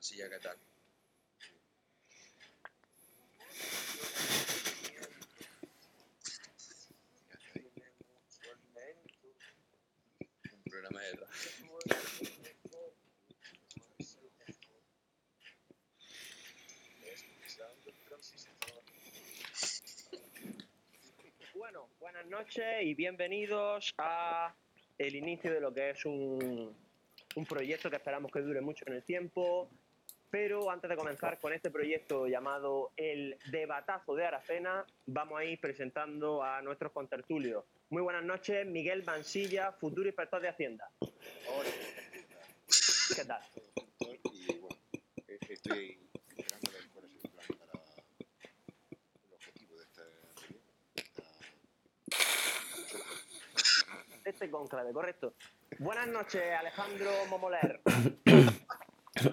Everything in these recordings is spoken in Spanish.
Mansilla, ¿qué tal? Un programa de. Bueno, buenas noches y bienvenidos a el inicio de lo que es un, un proyecto que esperamos que dure mucho en el tiempo. Pero antes de comenzar con este proyecto llamado El Debatazo de Aracena, vamos a ir presentando a nuestros contertulios. Muy buenas noches, Miguel Mansilla, futuro inspector de Hacienda. ¿Qué tal? y bueno, estoy esperando a ver cuál es el plan para el objetivo de este. Este conclave, correcto. Buenas noches, Alejandro Momoler.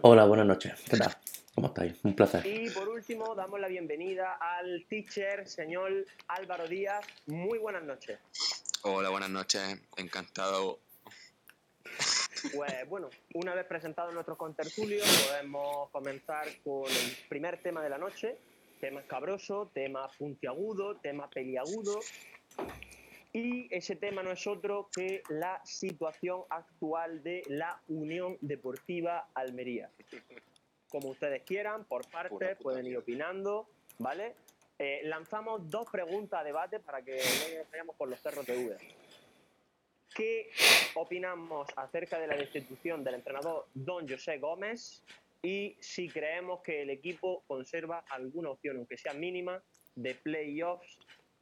Hola, buenas noches. ¿Qué tal? ¿Cómo estáis? Un placer. Y por último, damos la bienvenida al teacher, señor Álvaro Díaz. Muy buenas noches. Hola, buenas noches. Encantado. Pues bueno, una vez presentados nuestros contertulios, podemos comenzar con el primer tema de la noche. Tema escabroso, tema puntiagudo, tema peliagudo. Y ese tema no es otro que la situación actual de la Unión Deportiva Almería. Como ustedes quieran, por partes, pueden ir opinando, ¿vale? Eh, lanzamos dos preguntas a debate para que no nos vayamos por los cerros de V. ¿Qué opinamos acerca de la destitución del entrenador Don José Gómez y si creemos que el equipo conserva alguna opción, aunque sea mínima, de playoffs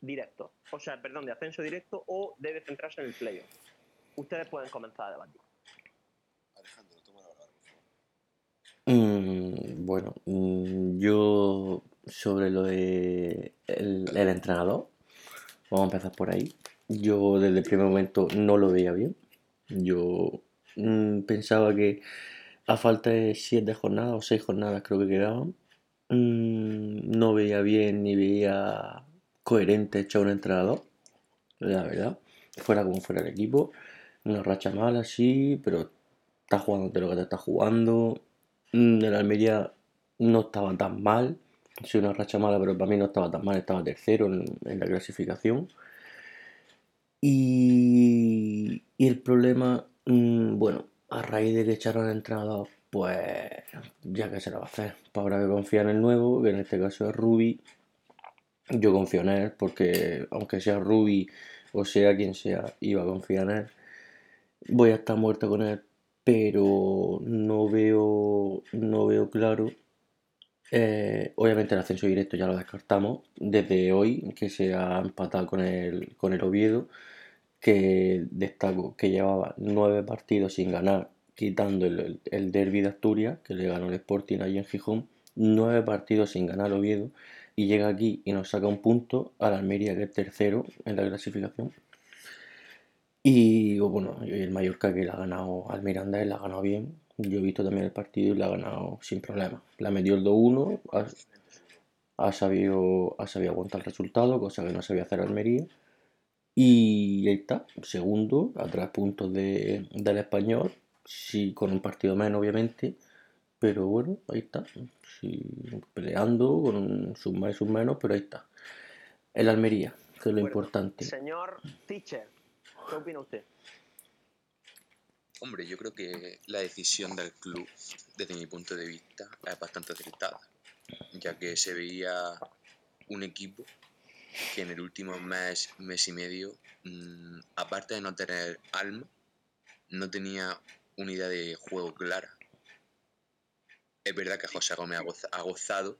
directos? O sea, perdón, de ascenso directo o debe centrarse en el playoff. Ustedes pueden comenzar a debatir. Alejandro, toma la palabra, por favor. Mm, bueno, mm, yo sobre lo de el, el entrenador, vamos a empezar por ahí. Yo desde el primer momento no lo veía bien. Yo mm, pensaba que a falta de siete jornadas o seis jornadas creo que quedaban, mm, no veía bien ni veía coherente echar un entrenador, la verdad. Fuera como fuera el equipo, una racha mala sí, pero estás jugando de lo que te estás jugando. Mm, El Almería no estaba tan mal. Sí, una racha mala, pero para mí no estaba tan mal. Estaba tercero en, la clasificación. Y, el problema, mm, bueno, a raíz de que echaron al entrenador, pues ya que se lo va a hacer. Pues habrá que confiar en el nuevo, que en este caso es Rubi. Yo confío en él porque aunque sea Rubi o sea quien sea, iba a confiar en él. Voy a estar muerto con él, pero no veo, no veo claro. Eh, obviamente el ascenso directo ya lo descartamos desde hoy, que se ha empatado con el, con el Oviedo, que destaco que llevaba nueve partidos sin ganar, quitando el, el, derby de Asturias, que le ganó el Sporting allí en Gijón, nueve partidos sin ganar Oviedo, y llega aquí y nos saca un punto a la Almería, que es tercero en la clasificación. Y bueno, y el Mallorca que le ha ganado al Miranda, la ha ganado bien. Yo he visto también el partido y la ha ganado sin problema. La metió el 2-1, ha, ha sabido, ha sabido aguantar el resultado, cosa que no sabía hacer Almería. Y ahí está, segundo, a tres puntos de, del español, sí, con un partido menos, obviamente. Pero bueno, ahí está, sí, peleando con sus más y sus menos, pero ahí está. El Almería, que es lo Bueno, importante. Señor teacher, ¿qué opina usted? Hombre, yo creo que la decisión del club, desde mi punto de vista, es bastante acertada, ya que se veía un equipo que en el último mes, mes y medio, mm, aparte de no tener alma, no tenía una idea de juego clara. Es verdad que José Gómez ha goza- ha gozado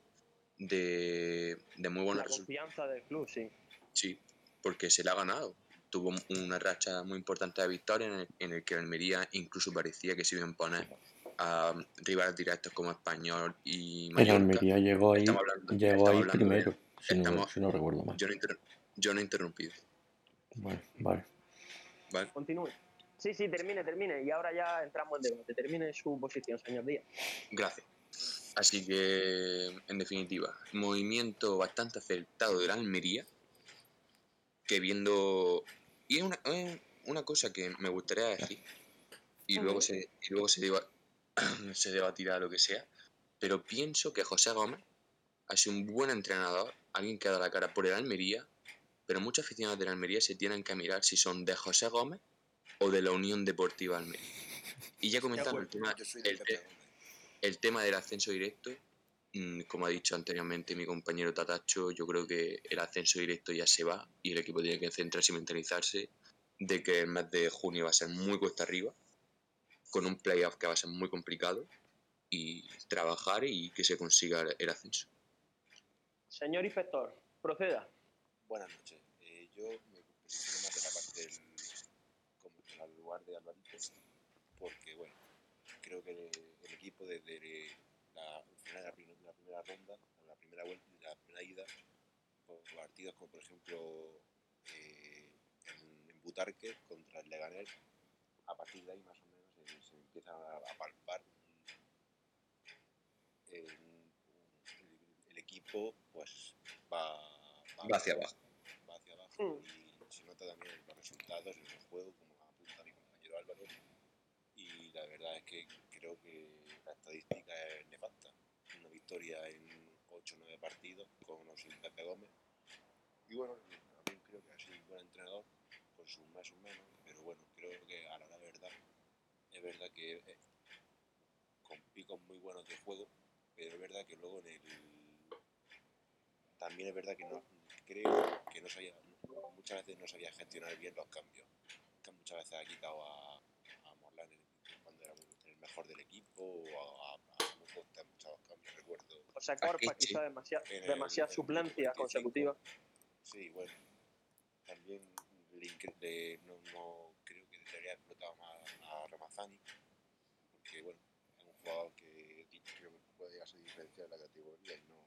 de, de muy buenos La confianza del club, sí. Sí, porque se le ha ganado. Tuvo una racha muy importante de victorias en el, en el que Almería incluso parecía que se iba a imponer a rivales directos como Español y El Mallorca. Almería llegó ahí, hablando- llegó ahí de- primero, si no, estamos- si no recuerdo mal. Yo no, inter- yo no he interrumpido. Bueno, vale. ¿vale? Continúe. Sí, sí, termine, termine. Y ahora ya entramos en debate. Termine su posición, señor Díaz. Gracias. Así que, en definitiva, movimiento bastante acertado de la Almería, que viendo... Y es una, es una cosa que me gustaría decir, y luego se, y luego se, deba- se debatirá lo que sea, pero pienso que José Gómez ha sido un buen entrenador, alguien que ha dado la cara por el Almería, pero muchos aficionados del Almería se tienen que mirar si son de José Gómez o de la Unión Deportiva Almería. Y ya comentando el tema, de el, el- tema del ascenso directo, mm, como ha dicho anteriormente mi compañero Tatacho, yo creo que el ascenso directo ya se va y el equipo tiene que centrarse y mentalizarse de que el mes de junio va a ser muy cuesta arriba, con un playoff que va a ser muy complicado y trabajar y que se consiga el ascenso. Señor inspector, proceda. Buenas noches. Eh, yo me posiciono más de la parte del, como en el lugar de Alvarito, porque bueno, creo que equipo desde la, el final de la, prim- la primera ronda, la primera vuelta, la primera ida, por partidos como por ejemplo eh, en, en Butarque contra el Leganés, a partir de ahí más o menos se, se empieza a, a palpar eh, un- un- el equipo pues va, Va hacia abajo. va hacia abajo Mm. y se nota también en los resultados en el juego, como apunta mi compañero Álvaro. Y la verdad es que creo que la estadística es nefasta. Una victoria en 8 o 9 partidos con o sin Pepe Gómez. Y bueno, también creo que ha sido un buen entrenador, con sus más o menos, pero bueno, creo que a la verdad, es verdad que eh, con picos muy buenos de juego, pero es verdad que luego en el también es verdad que no creo que no sabía muchas veces no sabía gestionar bien los cambios que muchas veces ha quitado a Morlán en- cuando era el mejor del equipo o a, a, en muchos cambios recuerdo O sea, Corpa, quizá demasiada demasiada suplencia 45. consecutiva. sí bueno también le no, no creo que debería haber explotado más a Ramazani porque bueno es un jugador que creo que puede llegar a ser diferencial en la categoría y no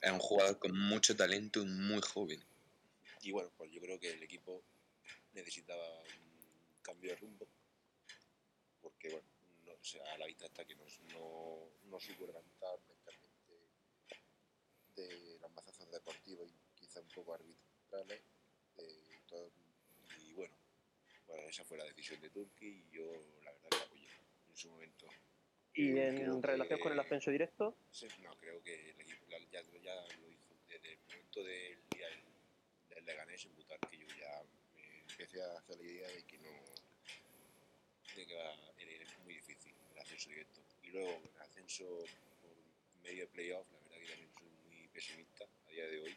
Es un jugador con mucho talento y muy joven. Y bueno, pues yo creo que el equipo necesitaba un cambio de rumbo, porque bueno, no, o sea, a la vista está que no, no, no supo levantar mentalmente de los mazazos deportivos y quizá un poco arbitrales. eh, todo- y bueno, pues esa fue la decisión de Turki y yo la verdad que la apoyé en su momento. Y en relación que- con el ascenso directo, no, creo que el equipo ya, ya lo hizo desde el momento del día del, del Leganés en Butar, que yo ya me empecé a hacer la idea de que no. De que va, era muy difícil el ascenso directo. Y luego el ascenso por medio de playoff, la verdad que también soy muy pesimista a día de hoy,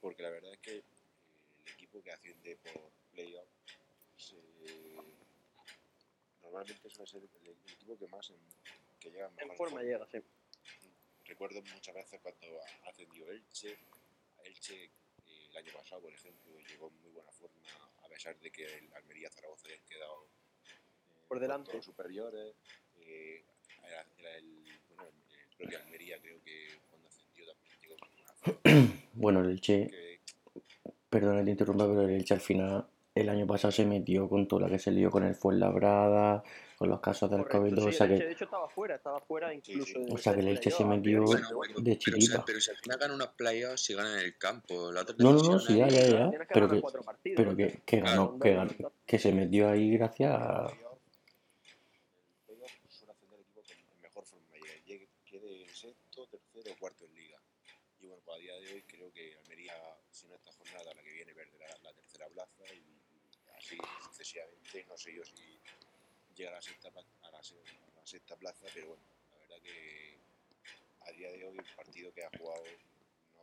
porque la verdad es que el equipo que asciende por playoff se, normalmente suele ser el, el equipo que más en, que llega mejor en forma llega, sí. Recuerdo muchas veces cuando ha ascendido Elche, Elche eh, el año pasado, por ejemplo, llegó en muy buena forma, a pesar de que el Almería Zaragoza les quedado Por delante. superiores. eh, era, era el, bueno, el propio Almería creo que cuando ascendió también llegó en forma. Bueno, el que, perdona que te interrumpa, pero el Elche al final, el año pasado se metió con toda la que se lió con el Fuenlabrada, con los casos del Correcto, COVID, sí, o sea el Elche, que, de hecho estaba fuera, estaba fuera incluso. sí. de- o sea que el Elche se metió pero- Bueno, de pero, si- chiripa. pero si al final ganan unos playoffs y ganan el campo, la otra No, no, no, sí, ya, ya, Pero ya, que pero que, cuatro partidos, pero que, que ganó, que, ganó- que se metió ahí gracias a... el playoff, el playoff suele ascender el equipo que en mejor forma llegue, llegue- quede en sexto, tercero o cuarto en liga. Y bueno, pues a día de hoy creo que Almería, si no esta jornada, la que viene perderá la tercera plaza y, y así sucesivamente. No sé yo si llega a la sexta, a la, a la sexta plaza, pero bueno, la verdad que a día de hoy el partido que ha jugado no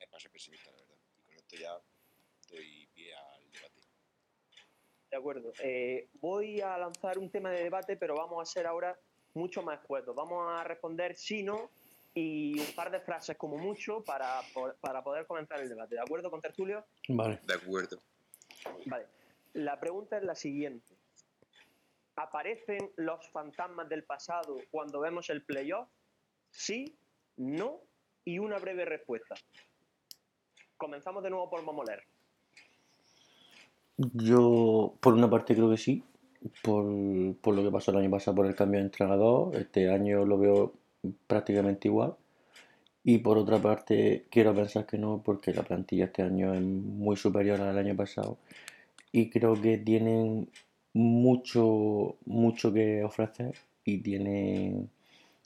es para ser pesimista, la verdad. Y con esto ya doy pie al debate. De acuerdo. Eh, voy a lanzar un tema de debate, pero vamos a ser ahora mucho más escuetos. Vamos a responder sí, no y un par de frases como mucho para, para poder comenzar el debate. ¿De acuerdo con Tertulio? Vale. De acuerdo. Vale. La pregunta es la siguiente. ¿Aparecen los fantasmas del pasado cuando vemos el playoff? Sí, no y una breve respuesta. Comenzamos de nuevo por Momoler. Yo, por una parte, creo que sí, por, por lo que pasó el año pasado por el cambio de entrenador. Este año lo veo prácticamente igual. Y por otra parte, quiero pensar que no, porque la plantilla este año es muy superior al año pasado. Y creo que tienen mucho, mucho que ofrecer y tiene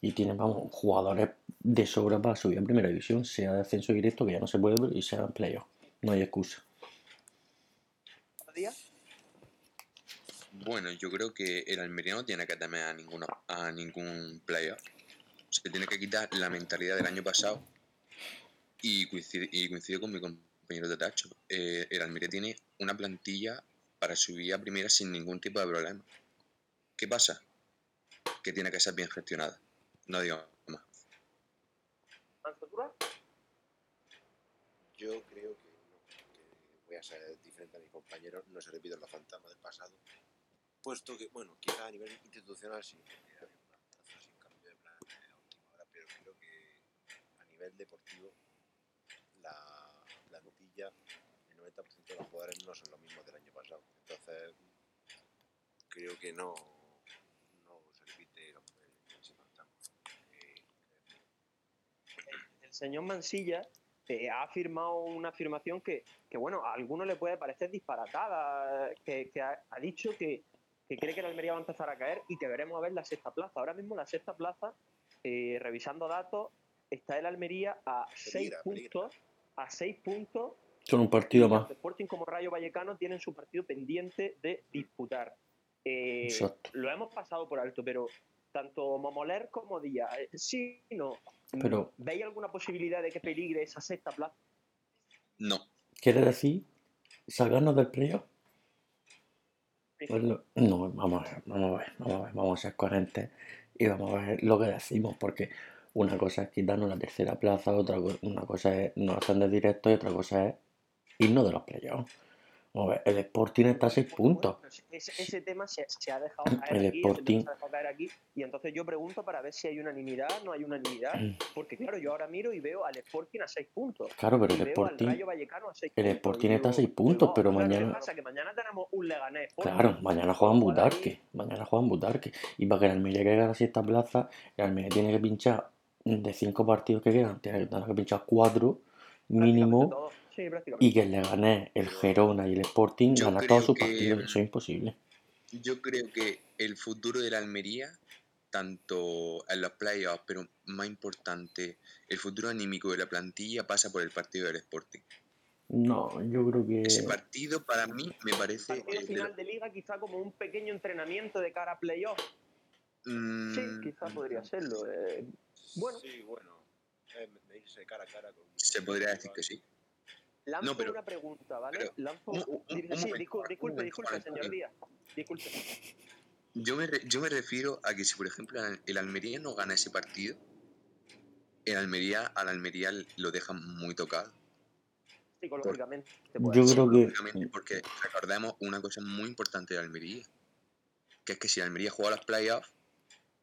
y tiene vamos, jugadores de sobra para subir en primera división, sea de ascenso directo, que ya no se puede, y sea en playoff. No hay excusa. Bueno, yo creo que el Almería no tiene que temer a, ninguna, a ningún playoff. Se tiene que quitar la mentalidad del año pasado y coincido, y coincido con mi compañero de Tacho. Eh, el Almería tiene una plantilla para subir a primera sin ningún tipo de problema. ¿Qué pasa? Que tiene que ser bien gestionada. No digo más. Yo creo que, no, que voy a ser diferente a mis compañeros, no se repiten los fantasmas del pasado. Puesto que, bueno, quizá a nivel institucional sí, porque había una plaza sin cambio de plan a última hora, pero creo que a nivel deportivo la plantilla, el 90% de los jugadores no son los mismos del año pasado. Entonces, creo que no, no se repite el-. Eh, el señor Mansilla eh, ha afirmado una afirmación que, que, bueno, a algunos le puede parecer disparatada, que, que ha, ha dicho que, que cree que el Almería va a empezar a caer y que veremos a ver la sexta plaza. Ahora mismo la sexta plaza, eh, revisando datos, está el Almería a seis Peligra, peligra. puntos, a seis puntos Son un partido más. Sporting como Rayo Vallecano tienen su partido pendiente de disputar. Eh, Exacto. lo hemos pasado por alto, pero tanto Momoler como Díaz, eh, sí, no. Pero- ¿Veis alguna posibilidad de que peligre esa sexta plaza? No. ¿Quiere decir sacarnos del playoff? Pues no, no, vamos a ver, vamos a ver, vamos a ver, vamos a ser coherentes y vamos a ver lo que decimos, porque una cosa es quitarnos la tercera plaza, otra una cosa es no ascender directo y otra cosa es irnos de los playoffs. El Sporting está a 6 Bueno, puntos. ese, ese- tema se, se ha dejado caer El aquí, Sporting- se ha dejado caer aquí, y entonces yo pregunto para ver si hay unanimidad, no hay unanimidad, Mm. porque claro, yo ahora miro y veo al Sporting a seis puntos. Claro, pero y el veo Sporting, al Rayo Vallecano a el. Sporting está a digo- seis digo, puntos, pero "Ostras, ¿qué mañana- pasa? Que mañana tenemos un Leganés. Claro, mañana juegan Butarque, mañana juegan Butarque. Y para que el Almería caiga a la sexta plaza, el Almería tiene que pinchar de 5 partidos que quedan, tiene que, pinchar 4 mínimo. Sí. Y que el Leganés, el Gerona y el Sporting creo todos sus partidos. Eso es imposible. Yo creo que el futuro de la Almería, tanto en los playoffs, pero más importante, el futuro anímico de la plantilla pasa por el partido del Sporting. No, yo creo que. Ese partido para mí me parece... El final de liga quizá como un pequeño entrenamiento de cara a playoff. Mm, Sí, quizá podría serlo. eh, bueno, Sí, bueno. Eh, cara a cara con. Se podría decir que sí. lanzo No, pero- una pregunta, ¿vale? pero, lanzo... un- un- sí, un momento, disculpe, momento, disculpe, señor. Díaz. Disculpe. Yo me, re- yo me refiero a que si, por ejemplo, el- Almería no gana ese partido, el Almería, al Almería lo deja muy tocado. Psicológicamente. te Yo creo que. Porque recordemos una cosa muy importante de Almería, que es que si el Almería juega los playoffs,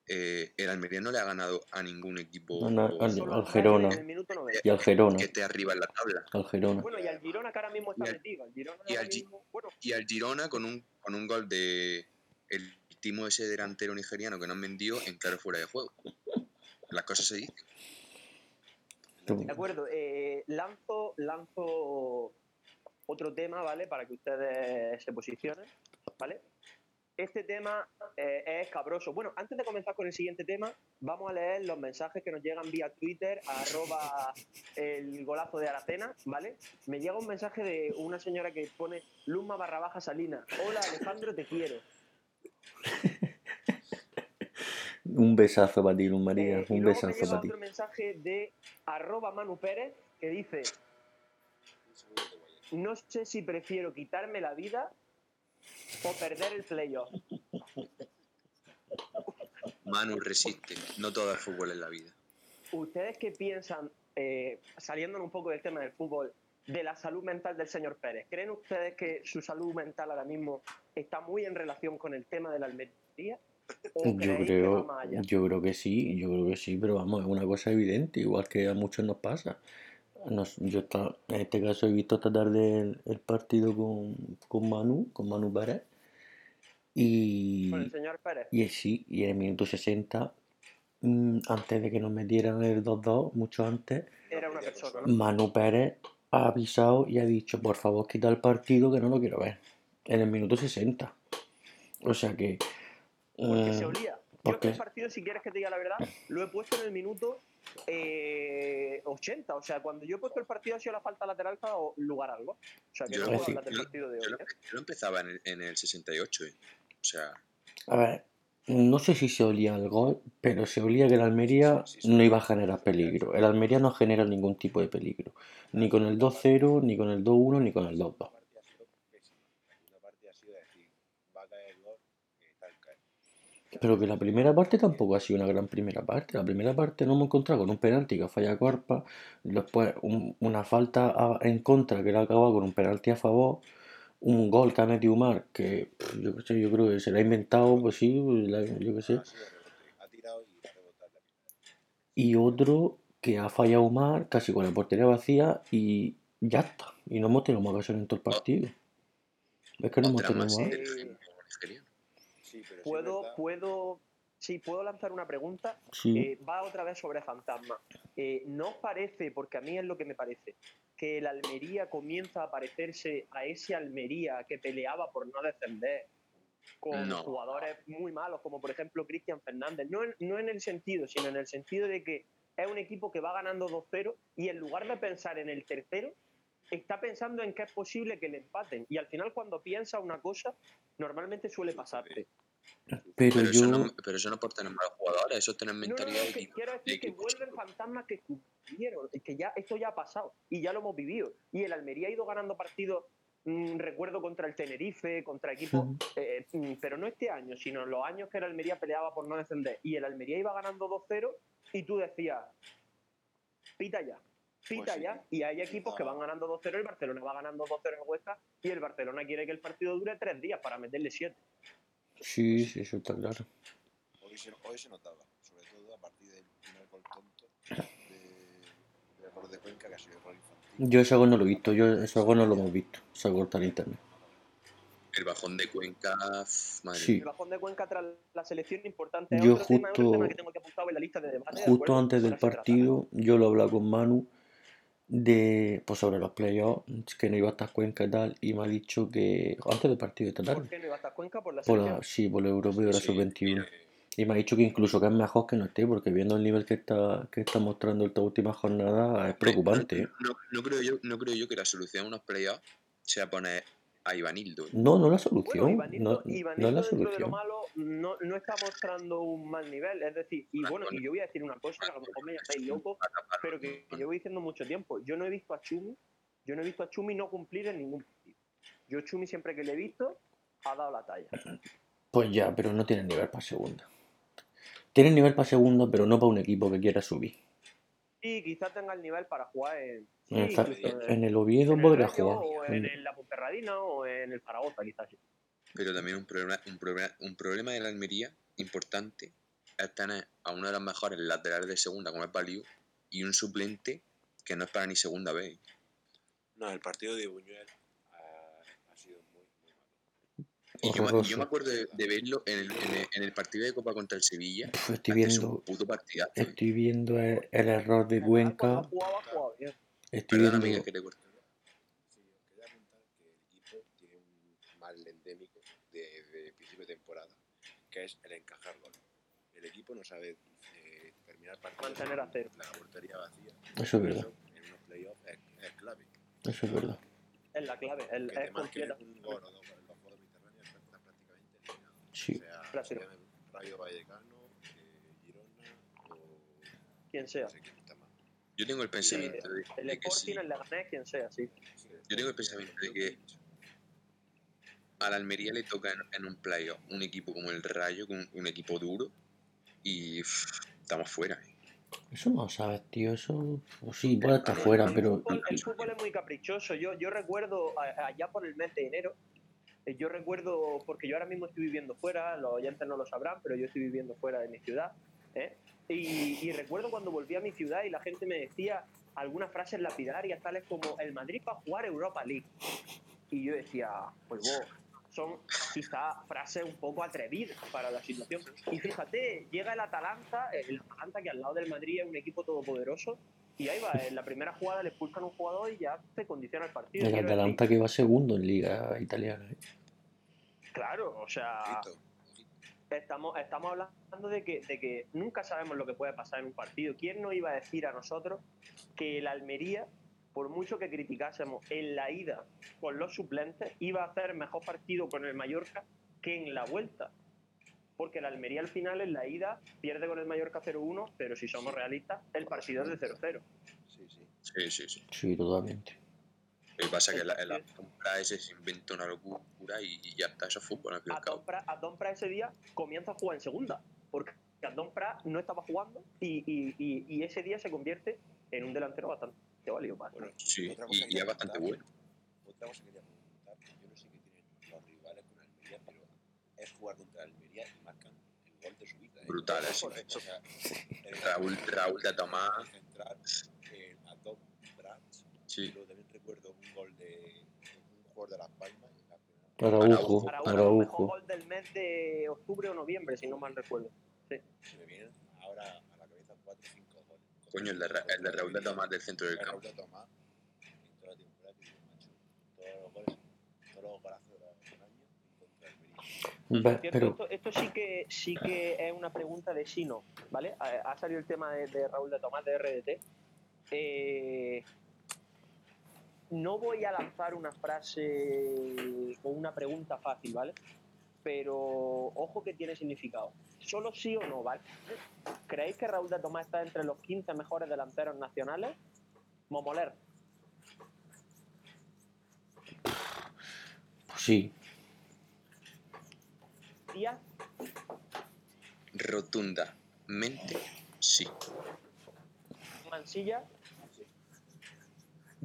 eh, el Almería no le ha ganado a ningún equipo No, no, al- al Gerona. En el minuto 90. Y al Gerona. que esté arriba en la tabla. Al Gerona. Bueno, y al Girona que ahora mismo está metido. Al Girona y al mismo, bueno, Y al Girona con un, con un gol de el timo ese delantero nigeriano que nos vendió en claro fuera de juego. Las cosas se dicen. de acuerdo. eh, lanzo, lanzo otro tema, ¿vale? Para que ustedes se posicionen, ¿vale? Este tema eh, es cabroso. Bueno, antes de comenzar con el siguiente tema, vamos a leer los mensajes que nos llegan vía Twitter, arroba el golazo de Aracena, ¿vale? Me llega un mensaje de una señora que pone Luma barra baja Salina. Hola Alejandro, te quiero. Un besazo para ti, Luz María. Eh, y un luego me besazo llega para ti. otro mensaje de arroba Manu Pérez que dice, no sé si prefiero quitarme la vida o perder el playoff. Manu resiste. No todo es fútbol en la vida. ¿Ustedes qué piensan, eh, saliéndonos un poco del tema del fútbol, de la salud mental del señor Pérez? ¿Creen ustedes que su salud mental ahora mismo está muy en relación con el tema de la Almería? ¿O Yo creo, más allá? yo creo que sí, yo creo que sí, pero vamos, es una cosa evidente, igual que a muchos nos pasa. Nos- yo esta- en este caso he visto esta tarde el, el partido con, con Manu, con Manu Pérez, y, Con el señor Pérez. y sí, y en el minuto 60, mm, antes de que nos metieran el 2-2, mucho antes, Era una persona. Manu Pérez ha avisado y ha dicho, por favor, quita el partido que no lo quiero ver. En el minuto 60. O sea que... Porque se eh, olía. Yo este partido, si quieres que te diga la verdad, lo he puesto en el minuto eh, 80. O sea, cuando yo he puesto el partido ha sido la falta lateral dado lugar algo. O sea, que Yo no lo- puedo hablar del yo- partido de Yo hoy. lo, ¿eh? yo lo empezaba en el, en el 68, ¿eh? O sea, A ver, no sé si se olía el gol, pero se olía que el Almería Sí, sí, sí. no iba a generar peligro. El Almería no genera ningún tipo de peligro. Ni con el 2-0, ni con el 2-1, ni con el 2-2. Una parte ha sido pésima. La segunda parte ha sido decir, va a caer el gol, eh, tal cae. Pero que la primera parte tampoco ha sido una gran primera parte. La primera parte nos hemos encontrado con un penalti que ha fallado Corpa, después un- una falta a- en contra que le ha acabado con un penalti a favor, un gol que ha metido Umar que pff, yo, qué sé, yo creo que se lo ha inventado, pues sí, la- yo qué sé. Tirado y ha rebotado en la pista. Y otro que ha fallado Umar casi con la portería vacía y ya está. Y no hemos tenido más ocasión en todo el partido. Es que no hemos tenido más Eh, Puedo, puedo, sí, puedo lanzar una pregunta. Sí. Eh, va otra vez sobre Fantasma. Eh, ¿No os parece, porque a mí es lo que me parece, que el Almería comienza a parecerse a ese Almería que peleaba por no descender con No. jugadores muy malos, como por ejemplo Cristian Fernández? No en, no en el sentido, sino en el sentido de que es un equipo que va ganando 2-0 y en lugar de pensar en el tercero, está pensando en que es posible que le empaten. Y al final cuando piensa una cosa, normalmente suele pasarte. Pero Pero, yo. eso no, pero eso no es por tener malos jugadores, eso es tener No, no, mentalidad no, de que equipo. quiero decir que equipo vuelven chico. fantasmas que cumplieron, que ya esto ya ha pasado y ya lo hemos vivido. Y el Almería ha ido ganando partidos, mm, recuerdo contra el Tenerife, contra equipos, eh, mm, pero no este año, sino en los años que el Almería peleaba por no descender. Y el Almería iba ganando 2-0 y tú decías, pita ya, pita Pues sí. ya. Y hay equipos que van ganando 2-0, el Barcelona va ganando 2-0 en Huesca y el Barcelona quiere que el partido dure tres días para meterle siete. Sí, sí, eso está claro. Hoy se, hoy se notaba, sobre todo a partir del primer gol tonto de, del error de Cuenca, que ha sido error infantil. Yo ese gol no lo he visto, yo ese gol no lo hemos visto. Ese gol está en internet. El bajón de Cuenca, madre Sí. mía. El bajón de Cuenca tras la selección importante. es Yo otro tema, justo- tema que tengo que en la lista de debate. ¿de Justo antes del partido, yo lo hablaba con Manu de pues sobre los playoffs, que no iba a estar Cuenca y tal, y me ha dicho que antes del partido de esta ¿Por tarde, qué no iba a estar Cuenca? Por la por la, sí, por el europeo de la Sí, sub-21. mira, Y me ha dicho que incluso que es mejor que no esté, porque viendo el nivel que está, que está mostrando esta última jornada es preocupante. ¿eh? No, no creo yo, no creo yo que la solución a unos playoffs sea poner a Ivanildo. No, no la Bueno, solución, Ivanildo, no, Ivanildo no es la dentro de lo solución. malo no, no está mostrando un mal nivel. Es decir, y bueno, bueno. y yo voy a decir una cosa, que a lo mejor me llamáis loco, pero que, que llevo diciendo mucho tiempo. Yo no he visto a Chumi, yo no he visto a Chumi no cumplir en ningún partido. Yo Chumi siempre que le he visto ha dado la talla. Pues ya, pero no tiene nivel para segunda. Tiene nivel para segunda, pero no para un equipo que quiera subir. Y quizás tenga el nivel para jugar en, sí, En, incluso en- el Oviedo en el podría Rayo, jugar. O en, En- el- la Ponferradina o en el Zaragoza, quizás. sí. Pero también un problema, un problema, un problema de la Almería importante es tener a uno de los mejores laterales de segunda, como es Baliu, y un suplente que no es para ni segunda vez. No, el partido de Buñuel ha, ha sido muy, muy malo. Y yo, me- Horroroso. yo me acuerdo de, de verlo en el, en, el, en el partido de Copa contra el Sevilla. Estoy viendo, un puto partidazo. ¿eh? estoy viendo el, el error de Cuenca. Jugaba, jugaba bien. Estoy viendo. Miguel, que te corto. Sí, os quería apuntar que el equipo tiene un mal endémico de, de principio de temporada, que es el encajar goles. El equipo no sabe eh, terminar partidos Mantener a cero. la portería vacía. Eso es verdad. en unos playoffs es, es clave. Eso es verdad. Es la clave, el, Que es completa. un gol o dos goles en los juegos mediterráneos estás prácticamente eliminado. Sí. O sea, Rayo Vallecano, eh, Girona o Quien sea. no sé. Yo tengo el pensamiento de, El de que el Leganés, quien sea, sí. Sí, Yo tengo el pensamiento de que a la Almería le toca en, en un playoff un equipo como el Rayo, con un, un equipo duro, y pff, estamos fuera. Eso no lo sabes, tío. Eso. pues sí, puede estar fuera, el pero. Fútbol, el fútbol es muy caprichoso. Yo, yo recuerdo a- allá por el mes de enero, eh, yo recuerdo, porque yo ahora mismo estoy viviendo fuera, los oyentes no lo sabrán, pero yo estoy viviendo fuera de mi ciudad. ¿eh? Y, y recuerdo cuando volví a mi ciudad y la gente me decía algunas frases lapidarias, tales como el Madrid para jugar Europa League. Y yo decía, pues vos, son quizá frases un poco atrevidas para la situación. Y fíjate, llega el Atalanta, el Atalanta que al lado del Madrid es un equipo todopoderoso, y ahí va, en la primera jugada le expulsan a un jugador y ya se condiciona el partido. El Atalanta decir, que va segundo en Liga Italiana. ¿eh? Claro, o sea. Estamos, estamos hablando de que, de que nunca sabemos lo que puede pasar en un partido. ¿Quién nos iba a decir a nosotros que el Almería, por mucho que criticásemos en la ida con los suplentes, iba a hacer mejor partido con el Mallorca que en la vuelta? Porque el Almería al final en la ida pierde con el Mallorca 0-1, pero si somos realistas, el partido es de 0-0. Sí, sí. Sí, sí, sí. Sí, totalmente. Lo que pasa es que la, la compra ese se inventa una locura y, y ya está, eso es fútbol al. Adon Prat ese día comienza a jugar en segunda, porque Adon Prat no estaba jugando y, y- y- y ese día se convierte en un delantero bastante válido. para- Bueno, Sí, otra cosa y, es bastante bueno. Otra cosa que quería preguntar, yo no sé qué tienen los rivales con Almería, pero es jugar contra Almería y marcan el gol de su vida. ¿eh? Brutal, eso. Raúl, Raúl de Tomás, el central, eh, a Doc Branch, sí. Luego también recuerdo un gol de un jugador de Las Palmas. en la Araujo, Araujo, Araujo. mejor gol del mes de octubre o noviembre, si no mal recuerdo. Se me vienen ahora a la cabeza 4 o 5 goles. Coño, el de, Ra- el de Raúl de Tomás del centro del El Raúl campo. de Tomás, en toda la temporada, macho, todos los goles, todos los golazos del año contra Pero, esto, esto sí que sí que es una pregunta de Sino, ¿vale? Ha, ha salido el tema de, de Raúl de Tomás de RDT. Eh, no voy a lanzar una frase o una pregunta fácil, ¿vale? Pero ojo que tiene significado. Solo sí o no, ¿vale? ¿Creéis que Raúl de Tomás está entre los 15 mejores delanteros nacionales? Momoler, pues sí, Díaz, Rotundamente, sí. Mansilla.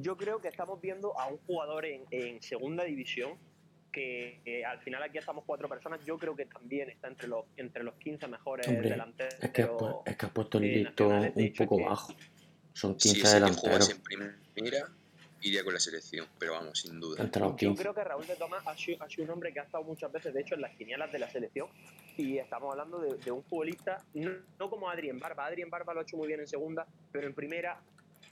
Yo creo que estamos viendo a un jugador en, en segunda división que eh, al final aquí estamos cuatro personas. Yo creo que también está entre los entre los 15 mejores Hombre, delanteros. es que, es que has puesto el eh, listón un poco que- bajo. Son Si 15 ese que delanteros. en primera, iría con la selección, pero vamos, sin duda. Entre los Yo 15. creo que Raúl de Tomás ha sido, ha sido un hombre que ha estado muchas veces, de hecho, en las quinielas de la selección. Y estamos hablando de, de un futbolista, no, no como Adrien Barba. Adrien Barba lo ha hecho muy bien en segunda, pero en primera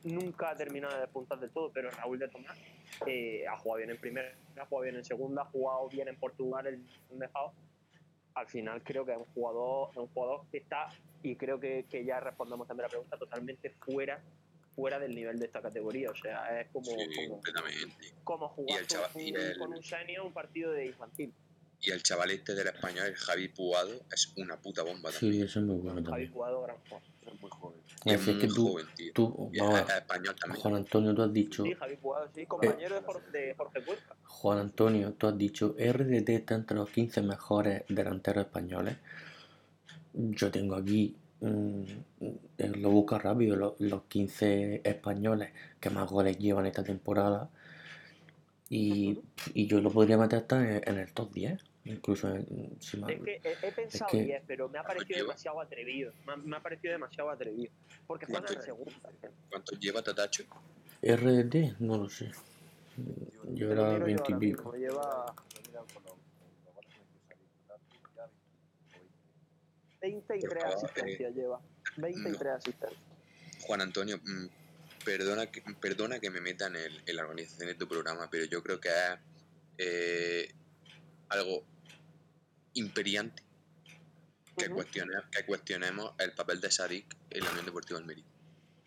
nunca ha terminado de despuntar del todo. Pero Raúl de Tomás eh, ha jugado bien en primera, ha jugado bien en segunda, ha jugado bien en Portugal, el dejado. Al final creo que es un jugador, es un jugador que está, y creo que, que ya respondemos también la pregunta, totalmente fuera fuera del nivel de esta categoría. O sea, es como, Sí, como, como jugar el chaval- con, y un, el- con un senior un partido de infantil. Y el chaval este del español, el Javi Puado, es una puta bomba Sí, también. eso es muy bueno Javi también. Jugador, gran jugador. Es muy joven. Y es Es decir, que muy tú, joven, tío. tú Y vamos es, es español también. Juan Antonio, tú has dicho, Sí, Javi Jugador, sí, compañero de, Jorge, de Jorge Cuenca. Juan Antonio, tú has dicho, RDT está entre los 15 mejores delanteros españoles. Yo tengo aquí, mm, eh, lo busca rápido, lo- los 15 españoles que más goles llevan esta temporada. Y, y yo lo podría meter hasta en, en el top 10, incluso en, si Es que he, he pensado que- 10, pero me ha parecido lleva? demasiado atrevido. Me ha, me ha parecido demasiado atrevido. Porque juega en segunda. ¿Cuánto lleva Tatacho? RDT, no lo sé. Yo Te lo era miro yo 20 y ahora pico. mismo, Lleva Lo miran con los, con los goles que hay que salir, ya, o 20. 23 Por favor, asistencias. Lleva 23 asistencias. Juan Antonio, mm, perdona que, perdona que me meta en, el- en la organización de tu programa, pero yo creo que es eh, algo imperiante que, cuestione- que cuestionemos el papel de Sadik en la Unión Deportiva Almería.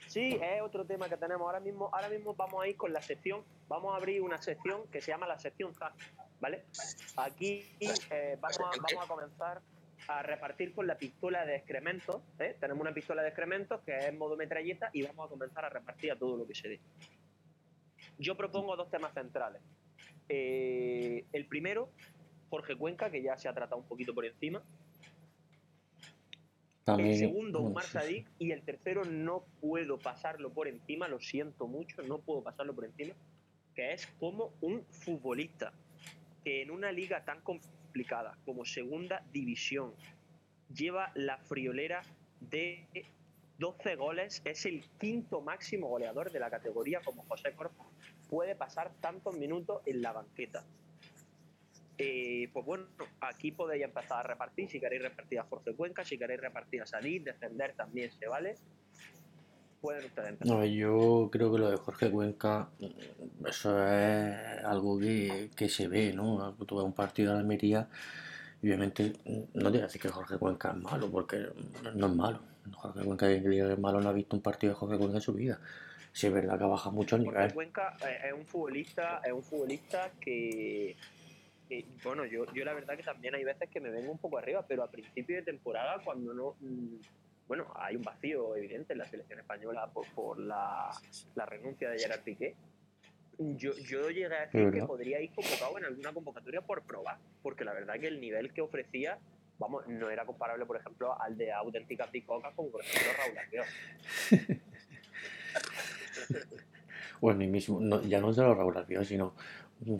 Sí, es otro tema que tenemos. Ahora mismo, ahora mismo vamos a ir con la sección, vamos a abrir una sección que se llama la sección ZAC, ¿vale? Aquí eh, vamos, a, vamos a comenzar a repartir con la pistola de excrementos. ¿eh? Tenemos una pistola de excrementos que es en modo metralleta y vamos a comenzar a repartir a todo lo que se dé. Yo propongo dos temas centrales. Eh, el primero, Jorge Cuenca, que ya se ha tratado un poquito por encima. También, El segundo, bueno, sí, sí. Sadik. Y el tercero, no puedo pasarlo por encima, lo siento mucho, no puedo pasarlo por encima, que es como un futbolista que en una liga tan como Segunda División lleva la friolera de 12 goles, es el quinto máximo goleador de la categoría como José Corpa, puede pasar tantos minutos en la banqueta. Eh, pues bueno, aquí podéis empezar a repartir. Si queréis repartir a Jorge Cuenca, si queréis repartir a Sadik, defender también se vale. Pueden. No, yo creo que lo de Jorge Cuenca, mm, eso es algo que, que se ve, ¿no? Tú ves un partido de Almería Y obviamente no te voy a decir que Jorge Cuenca es malo, porque no es malo. Jorge Cuenca es malo no ha visto un partido de Jorge Cuenca en su vida. Sí es verdad que ha bajado mucho el Jorge nivel. Cuenca eh, es un futbolista, es un futbolista que, bueno, yo, yo la verdad que también hay veces que me vengo un poco arriba, pero a principio de temporada cuando no, mm, bueno, hay un vacío evidente en la selección española por, por la, la renuncia de Gerard Piqué. Yo, yo llegué a decir Es que podría ir convocado en alguna convocatoria por probar, porque la verdad que el nivel que ofrecía, vamos, no era comparable, por ejemplo, al de auténticas picocas como por ejemplo Raúl Arqueo. Bueno, y mismo, no- ya no solo Raúl Albiol, sino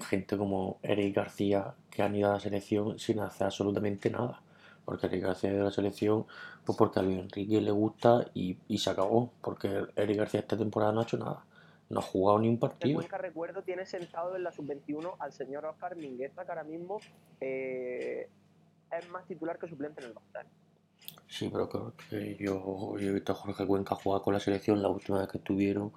gente como Eric García que han ido a la selección sin hacer absolutamente nada. Porque Eric García a la selección pues porque a Luis Enrique le gusta y, y se acabó. Porque Eric García esta temporada no ha hecho nada. No ha jugado ni un El partido. Cuenca, recuerdo, tiene sentado en la sub-21 al señor Oscar Mingueza, que ahora mismo eh, es más titular que suplente en el Barça. Sí, pero creo que yo, yo he visto a Jorge Cuenca jugar con la selección la última vez que estuvieron.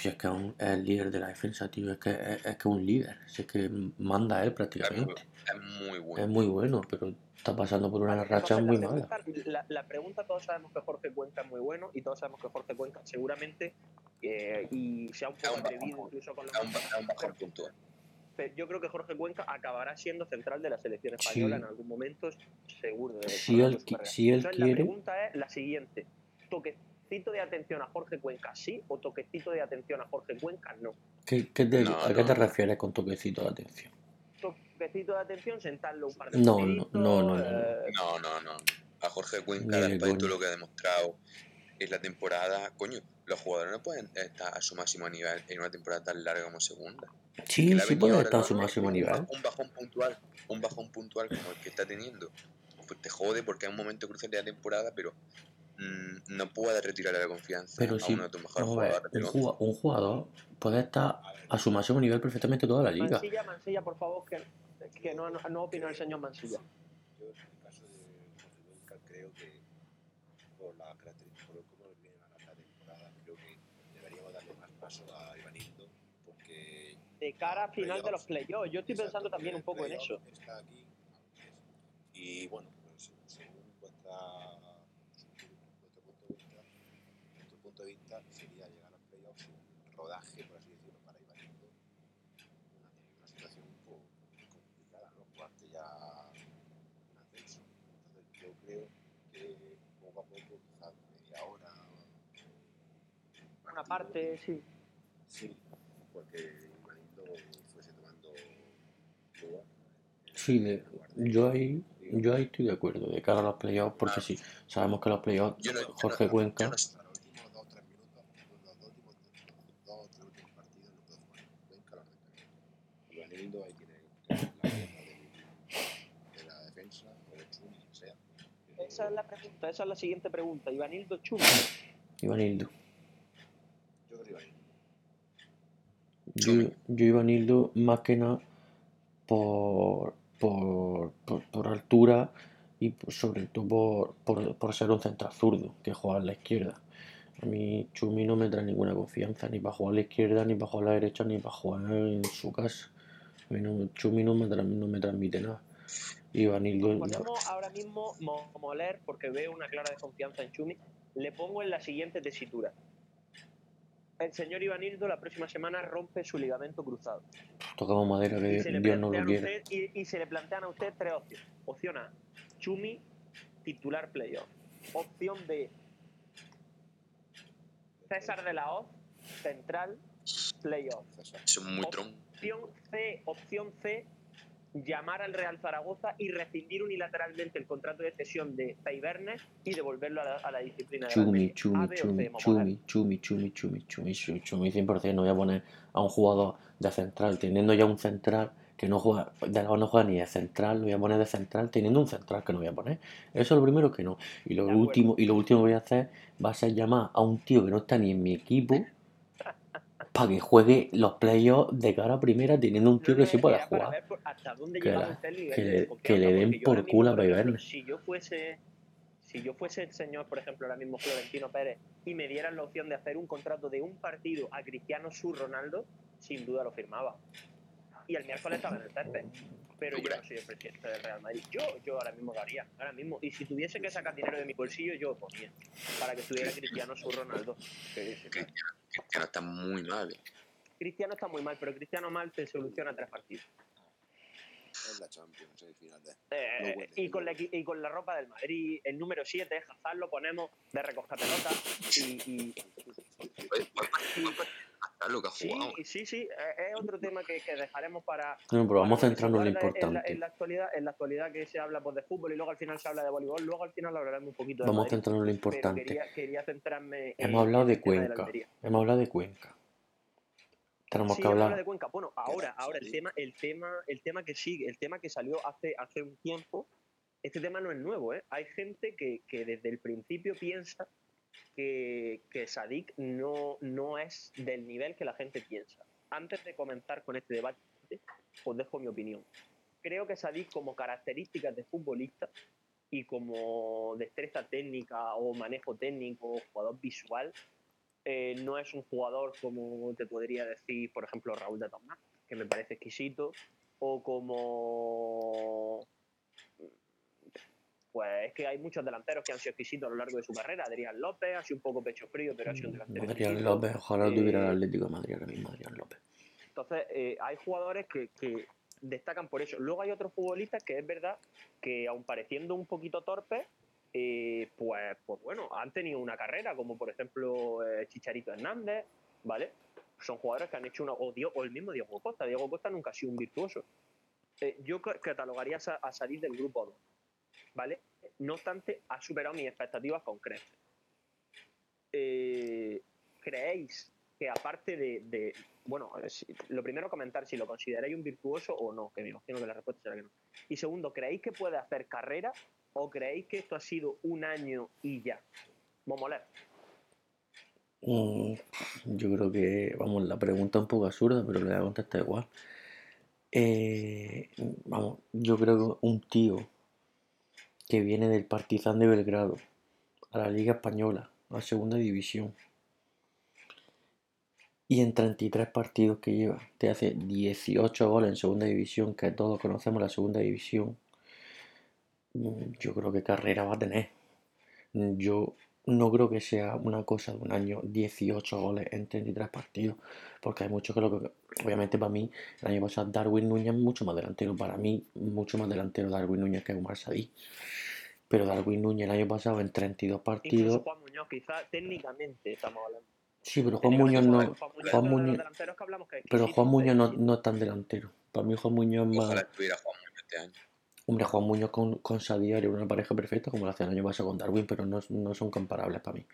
Pues es que es el líder de la defensa, tío. Es que es, es que es un líder. Es que manda él Es muy, prácticamente. es muy bueno. Es muy bueno, pero está pasando por una Vale, racha entonces, muy la mala. pregunta, la, la pregunta, todos sabemos que Jorge Cuenca es muy bueno y todos sabemos que Jorge Cuenca seguramente, eh, y sea un Es poco un bajón. atrevido incluso con un, los... un puntual. Pero Yo creo que Jorge Cuenca acabará siendo central de la selección española Sí. en algún momento, seguro. de- Si él si él Entonces, la quiere- pregunta es la siguiente. ¿Toquecito de atención a Jorge Cuenca sí o toquecito de atención a Jorge Cuenca no? ¿Qué, qué te- No, ¿A qué no. te refieres con toquecito de atención? Toquecito de atención, sentarlo un par de No, no, no, no, no, no. eh, No, no, no. A Jorge Cuenca, después de lo que ha demostrado en la temporada, coño, los jugadores no pueden estar a su máximo nivel en una temporada tan larga como segunda. Sí, sí venido puede ahora estar a su máximo nivel. Un bajón puntual, un bajón puntual como el que está teniendo. Pues te jode porque es un momento crucial de la temporada, pero no puedes retirarle la confianza Pero a sí, uno de tus mejores vamos a ver, jugadores. un, jugua- un jugador puede estar a su máximo nivel perfectamente toda la liga. Mansilla, Mansilla, por favor, que, que no, no, no opina el señor Mansilla. Yo en el caso de Jorge Cuenca creo que por la característica, por cómo viene la, la temporada, creo que deberíamos darle más paso a Ivanindo porque De cara a final de los Playoffs. yo estoy Exacto, pensando también un poco en eso. Está aquí y bueno, pues, según vuestra, vuestro punto de vista, vuestro punto de vista sería llegar a los playoffs un rodaje, por así decirlo, para Ivanindo. Una, una situación un poco complicada, ¿no? Jugarte ya un ascenso. Entonces yo creo que poco a poco, quizás media hora, Una parte, sí. Sí, porque fuese tomando lugar. Sí, de- yo ahí, yo ahí estoy de acuerdo, de cara a los playoffs, porque Ah. sí, sabemos que los playoffs, Jorge no- Cuenca, yo no sé. Para los últimos dos o tres minutos, los dos últimos, los dos o tres últimos partidos no puede jugar. Cuenca lo recta. Ivanindo ahí tiene que ser la pieza del- de la defensa o del chum, quien sea. Esa es la pregunta, esa es la siguiente pregunta. Ivanildo Chuma. Ivanildo. Yo creo. Yo, yo Ivanildo más que nada por, por, por, por altura y por- sobre todo por, por, por ser un central zurdo que juega a la izquierda. A mí Chumi no me trae ninguna confianza, ni para jugar a la izquierda, ni para jugar a la derecha, ni para jugar en su casa. A mí no, Chumi no me, tra- no me transmite nada. Ivanildo, no. Podemos ahora mismo mo- moler, porque veo una clara desconfianza en Chumi. Le pongo en la siguiente tesitura. El señor Ivanildo la próxima semana rompe su ligamento cruzado. tocamos madera Y que se, le Dios no lo plantean a quiere. usted, y, y se le plantean a usted tres opciones. Opción A, Chumi, titular playoff. Opción B, César de la Hoz, central, playoff. César. Eso es muy tronco. Opción C, opción C, llamar al Real Zaragoza y rescindir unilateralmente el contrato de cesión de Peibernes y devolverlo a la, a la disciplina de la Chumi. A, chumi, chumi, chumi, chumi, chumi, chumi, chumi, chumi, chumi, 100%. No voy a poner a un jugador de central, teniendo ya un central que no juega, de no juega ni de central, lo voy a poner de central, teniendo un central que no voy a poner. Eso es lo primero que no. Y lo De último, y lo último que voy a hacer va a ser llamar a un tío que no está ni en mi equipo para que juegue los playoffs de cara a primera, teniendo un tío que sí pueda jugar. Que la- que que le den por culo a Peibernes. Si yo fuese si yo fuese el señor, por ejemplo, ahora mismo Florentino Pérez, y me dieran la opción de hacer un contrato de un partido a Cristiano su Ronaldo, sin duda lo firmaba. Y el miércoles estaba en el césped. Pero ¿Tú yo no soy el presidente del Real Madrid. Yo, yo ahora mismo lo haría, ahora mismo. Y si tuviese que sacar dinero de mi bolsillo, yo lo ponía. Para que estuviera Cristiano su Ronaldo. Que- Cristiano está muy mal. eh. Cristiano está muy mal, pero Cristiano mal te soluciona tres partidos. Es la Champions, el final de. Eh, No huele, y, con la, y con la ropa del Madrid, el número 7, Hazard lo ponemos de recoger pelotas. Y, y- Hasta lo que ha sí, jugado. sí, sí, eh, es otro tema que, que dejaremos para, No, pero vamos a centrarnos en lo En la, importante. en la actualidad, en la actualidad que se habla pues, de fútbol y luego al final se habla de voleibol, luego al final hablaremos un poquito de Vamos a centrarnos en lo importante. quería, quería centrarme en Hemos hablado en de Cuenca. Almería. Hemos hablado de Cuenca. Tenemos Sí, que habla hablar. de Cuenca. Bueno, ahora, ahora el tema, el tema, el tema que sigue, el tema que salió hace, hace un tiempo, este tema no es nuevo, ¿eh? Hay gente que, que desde el principio piensa que, que Sadik no, no es del nivel que la gente piensa. Antes de comenzar con este debate, os dejo mi opinión. Creo que Sadik, como características de futbolista y como destreza técnica o manejo técnico o jugador visual, eh, no es un jugador como te podría decir, por ejemplo, Raúl de Tomás, que me parece exquisito, o como. Pues es que hay muchos delanteros que han sido exquisitos a lo largo de su carrera. Adrián López ha sido un poco pecho frío, pero ha sido un delantero. Adrián. López, ojalá tuviera el Eh, Atlético de Madrid ahora mismo, Adrián López. Entonces, eh, hay jugadores que, que destacan por eso. Luego hay otros futbolistas que es verdad que, aun pareciendo un poquito torpes, eh, pues, pues bueno, han tenido una carrera, como por ejemplo eh, Chicharito Hernández, ¿vale? Son jugadores que han hecho una. O, o el mismo Diego Costa. Diego Costa nunca ha sido un virtuoso. Eh, yo ca- catalogaría a, a salir del grupo 2, ¿vale? No obstante, ha superado mis expectativas con. Eh, ¿Creéis que aparte de, de- bueno, lo primero comentar si lo consideráis un virtuoso o no, que me imagino que la respuesta será que no. Y segundo, ¿creéis que puede hacer carrera o creéis que esto ha sido un año y ya? Momoler. Mm, yo creo que, vamos, la pregunta es un poco absurda, pero le voy a contestar igual. Eh, vamos, yo creo que un tío que viene del Partizan de Belgrado a la Liga Española, a Segunda División, y en 33 partidos que lleva, te hace 18 goles en Segunda División, que todos conocemos la Segunda División, mm, yo creo que carrera va a tener. Yo no creo que sea una cosa de un año 18 goles en 33 partidos, porque hay muchos que lo que, obviamente para mí, el año pasado Darwin Núñez es mucho más delantero, para mí mucho más delantero Darwin Núñez que Omar Sadí. Pero Darwin Núñez el año pasado en 32 Incluso partidos, Juan Muñoz, quizás técnicamente estamos hablando. sí, pero Juan Muñoz no, Juan Muñoz pero Juan Muñoz no, no es tan delantero. Para mí Juan Muñoz es más, Ojalá estuviera Juan Muñoz este año. Hombre, Juan Muñoz con, con era una pareja perfecta como lo hacía el año pasado con Darwin, pero no, no son comparables para mí.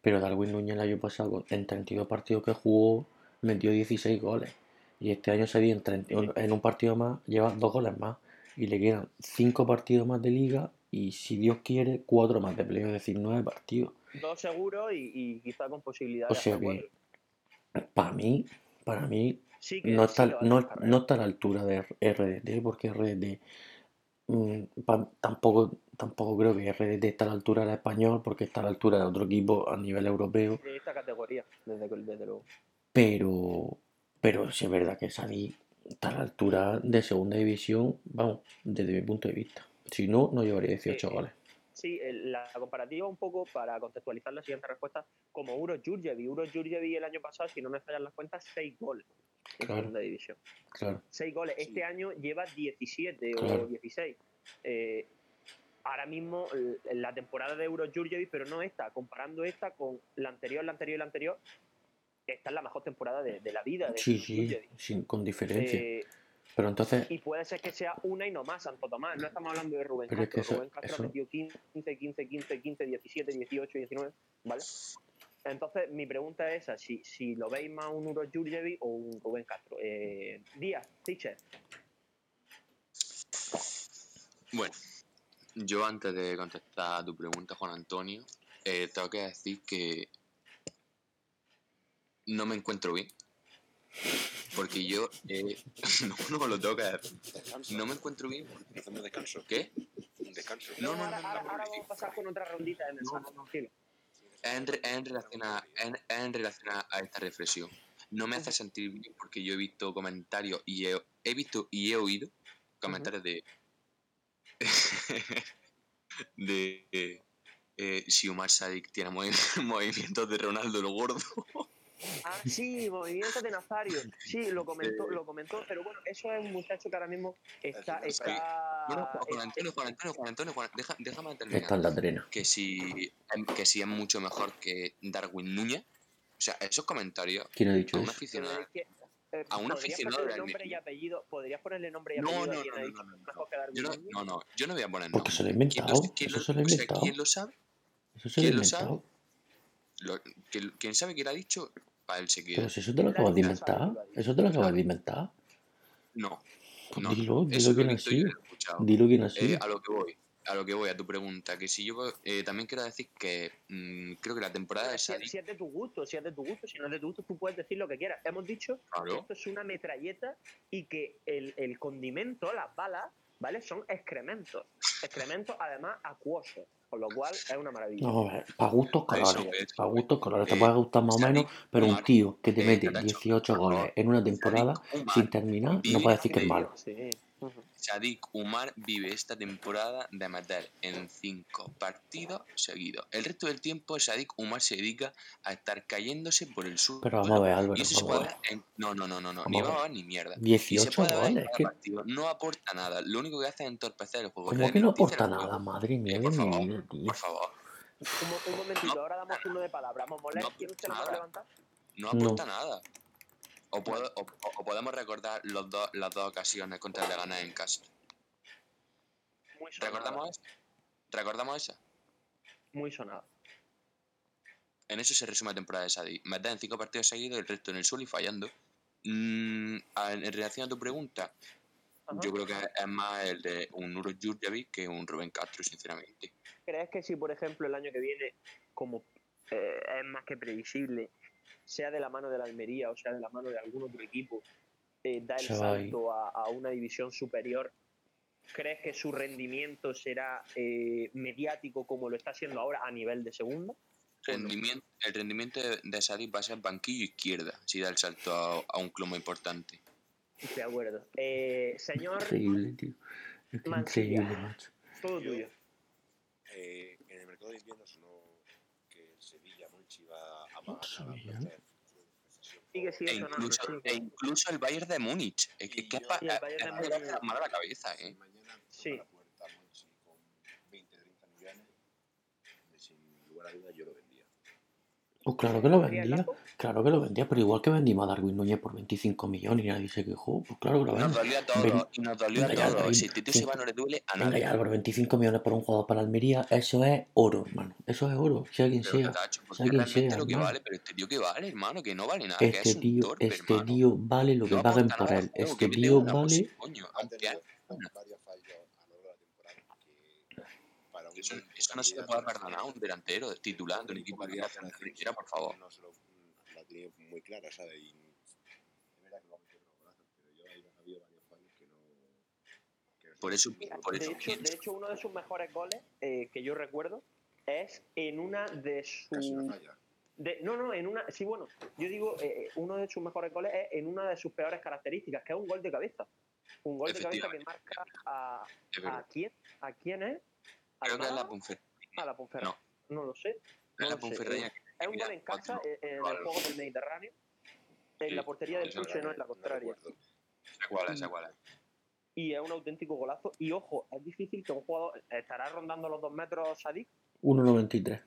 Pero Darwin Núñez el año pasado, en 32 partidos que jugó, metió 16 goles. Y este año se en, 30 en un partido más, lleva dos goles más. Y le quedan 5 partidos más de liga y, si Dios quiere, 4 más de playoff, es decir, 9 partidos. Dos seguros y, y quizá con posibilidad O sea que, para mí, para mí, Sí que no está, no, no está a la altura de RDT, porque RDT tampoco, tampoco creo que RDT está a la altura del español, porque está a la altura de otro equipo a nivel europeo. de esta categoría, desde, desde luego. Pero, pero sí es verdad que Sadí está a la altura de segunda división, vamos, desde mi punto de vista. Si no, no llevaría 18 Eh, goles. Sí, la comparativa un poco para contextualizar la siguiente respuesta, como Uro Jurjevi. Uro Jurjevi el año pasado, si no me fallan las cuentas, 6 goles en Claro. segunda división. Claro, 6 goles. Sí. Este año lleva 17 Claro. o 16. Eh, ahora mismo la temporada de Euro Jurjevic, pero no esta, comparando esta con la anterior, la anterior y la anterior, esta es la mejor temporada de, de la vida de sí, sí, sin, con diferencia. Eh, Pero entonces, y puede ser que sea una y no más, Santo Tomás. No estamos hablando de Rubén Pero es Castro. que eso- Rubén Castro eso- metió 15, 15, 15, 15, 17, 18, 19, ¿vale? Entonces, mi pregunta es esa, si, si lo veis más un Uro Jurjevic o un Rubén Castro. Eh, Díaz, teacher. Bueno, yo antes de contestar a tu pregunta, Juan Antonio, eh, tengo que decir que no me encuentro bien. Porque yo, eh, no, no, lo tengo que decir. No me encuentro bien. Hacemos descanso. ¿Qué? Un descanso. No, no, no, ahora- no, ahora no, vamos a pasar con otra rondita de mensajes. tranquilo. En, en relación, a, en relación esta reflexión. No me hace sentir bien porque yo he visto comentarios y he, he visto y he oído comentarios de. de. eh, si Omar Sadik tiene movi- movimientos de Ronaldo el gordo. Ah, sí, movimientos de Nazario. Sí, lo comentó, lo comentó, pero bueno, eso es un muchacho que ahora mismo está. Está Bueno, Juan eh, Antonio, Juan Antonio, Juan Antonio, Juan- deja- déjame terminar. Está en la trena. que si, que si es mucho mejor que Darwin Núñez. O sea, esos comentarios ¿Quién ha a dicho un eso? aficionado. eh, A un ¿podrías aficionado ponerle nombre y apellido? ¿Podrías ponerle nombre y apellido no, a no, no, no, no, mejor que Darwin Yo no, Núñez? no, no, yo no voy a poner Porque se lo ha ¿Quién inventado. lo, quién Eso lo- se lo ha o sea, inventado. ¿Quién lo sabe? ¿Quién lo sabe? ¿Quién sabe quién lo ha dicho? Para él. Pero si eso te lo acabas de inventar. Eso te lo acabas de inventar. No, Pues no. dilo, dilo quién escuchado. Dilo quién ha Eh, a lo que voy, a lo que voy, a tu pregunta, que si yo eh, también quiero decir que mm, creo que la temporada de Si, si es de tu gusto, si es de tu gusto, si no es de tu gusto, tú puedes decir lo que quieras. Hemos dicho que esto es una metralleta y que el, el condimento, las balas, ¿vale? Son excrementos. Excrementos, además, acuosos. Con lo cual es una maravilla. No, a ver, para gustos colores. Para gustos colores. Te Eh, puede gustar más o menos, pero un tío que te eh, mete Catacho, 18 por favor, goles en una temporada sin terminar, no vive puedes decir que es malo. Sí. Ujú. Sadik Umar vive esta temporada de meter en cinco partidos seguidos. El resto del tiempo Sadik Umar se dedica a estar cayéndose por el suelo. Pero vamos a ver, Álvaro, y eso se vamos a puede ver. ver en- No, no, no, no, no. Vamos Ni a va a ver. ni mierda. Y se 18 puede ver en goles. que- partido. No aporta nada. Lo único que hace es entorpecer el juego. ¿Cómo que no aporta nada? Madre mía Eh, por mi favor, vida, tío. Por favor. Un, un momentito, ahora damos turno de palabra. Momolet, No, ¿quiere usted levantar? No No. aporta nada. O, puedo- o- podemos recordar los dos, las dos ocasiones contra el Leganés en casa. Muy sonada. ¿Recordamos esa? ¿Recordamos esa? Muy sonada. En eso se resume la temporada de Sadi. Meter en cinco partidos seguidos, el resto en el suelo y fallando. Mm, en relación a tu pregunta, Ajá. yo creo que es más el de un Nuro Jurjevic que un Rubén Castro, sinceramente. ¿Crees que si, por ejemplo, el año que viene, como eh, es más que previsible, sea de la mano de la Almería o sea de la mano de algún otro equipo, eh, da el salto a, a una división superior? ¿Crees que su rendimiento será eh, mediático como lo está haciendo ahora a nivel de segunda? Rendimiento, el rendimiento de, de Sadi va a ser banquillo izquierda, si da el salto a, a un club muy importante. De acuerdo. Eh, señor, Increíble, tío. Mancilla. increíble, macho. todo Yo- tuyo. Eh, en el mercado de invierno sonó Sigue por- sigue E incluso, e el Bayern de Múnich. Es que, es yo- pa- Y el Bayern de es Múnich- tirarse la mano a la cabeza, Si ¿eh? Sí. la puerta Monchi con 20, 30 millones, sin lugar a dudas yo lo vendía. Pues claro que lo ¿Sería el vendía. Claro que lo vendía, pero igual que vendimos a Darwin Núñez por 25 millones y nadie se quejó. Pues claro que lo Nos vende. dolió a todos, Ven- y nos dolió a venga, todos. ven- Si Tito se ven- va no le duele a Venga nadie. ya, Álvaro, 25 millones por un jugador para Almería, eso es oro, hermano. Eso es oro, sea quien Pero sea. Tacho, sea quien sea, lo que hermano. vale, pero este tío que vale, hermano, que no vale nada, que Este es tío, torpe, este hermano. tío vale lo que no paguen por él. juego, Este tío vale. coño, de la eso, eso no se le puede perdonar a un delantero titular de un equipo una trinchera, por favor. No se lo, muy clara, ¿sabes? Y es verdad que lo ha metido otros golazos, pero yo ahí ha habido varios fallos que no. que no Por eso, Mira, por de, eso hecho, de pienso. hecho, uno de sus mejores goles eh, que yo recuerdo es en una de sus. de- no, no, en una. Sí, bueno, yo digo, eh, uno de sus mejores goles es en una de sus peores características, que es un gol de cabeza. Un gol de cabeza que marca a, a quién. ¿A quién es? ¿Al Creo que es la? Ponferradina. A la Ponferrada. No. lo sé. Es no la lo sé. Es un gol en casa, cuatro eh, en el juego del Mediterráneo. En Sí, la portería del Puche, no en la contraria. cuál es, cuál es. y es un auténtico golazo. Y ojo, es difícil que un jugador estará rondando los dos metros Sadik. 1.93.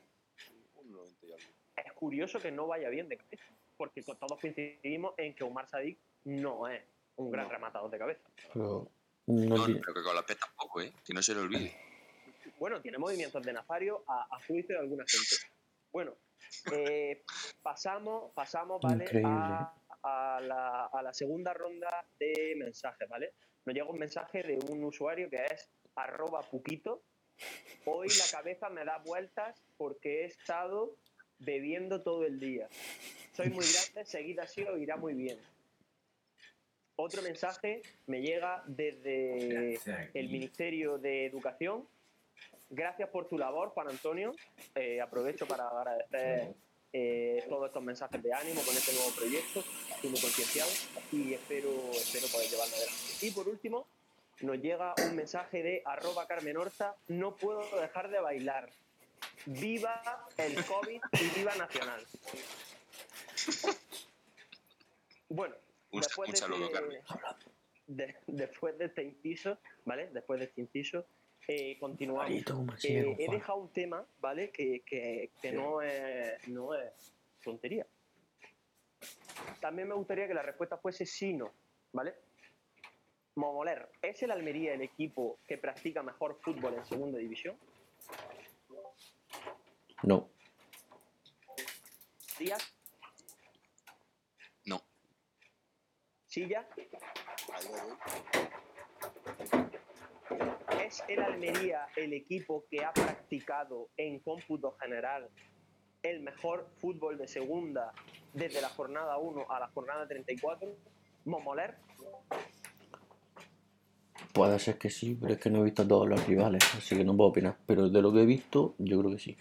Un 90 y algo. Es curioso que no vaya bien de cabeza, porque con- todos coincidimos en que Omar Sadik no es un gran No. rematador de cabeza. Pero no No, pero que con los pies tampoco, ¿eh? Que no se le olvide. Bueno, tiene movimientos de Nazario a, a juicio de alguna gente. Bueno, eh, pasamos, pasamos, ¿vale? A, a la, a la segunda ronda de mensajes, ¿vale? Nos llega un mensaje de un usuario que es arroba puquito. Hoy la cabeza me da vueltas porque he estado bebiendo todo el día. Soy muy grande, seguid así os irá muy bien. Otro mensaje me llega desde el Ministerio de Educación. Gracias por tu labor, Juan Antonio. Eh, aprovecho para agradecer eh, todos estos mensajes de ánimo con este nuevo proyecto. Estoy muy concienciado y espero, espero poder llevarlo adelante. Y por último, nos llega un mensaje de arroba Carmen Horta, no puedo dejar de bailar. Viva el COVID y viva Nacional. Bueno, Un, después de este- de- después de este inciso, ¿vale? Después de este inciso, eh, continuamos. Eh, he dejado un tema, ¿vale? Que, que- que no, es, no es tontería. También me gustaría que la respuesta fuese sí no, ¿vale? Momoler, ¿es el Almería el equipo que practica mejor fútbol en segunda división? No, Díaz, No, Silla, ¿es el Almería el equipo que ha practicado en cómputo general el mejor fútbol de segunda desde la jornada 1 a la jornada 34? Momoler, puede ser que sí, pero es que no he visto a todos los rivales, así que no puedo opinar. Pero de lo que he visto, yo creo que sí.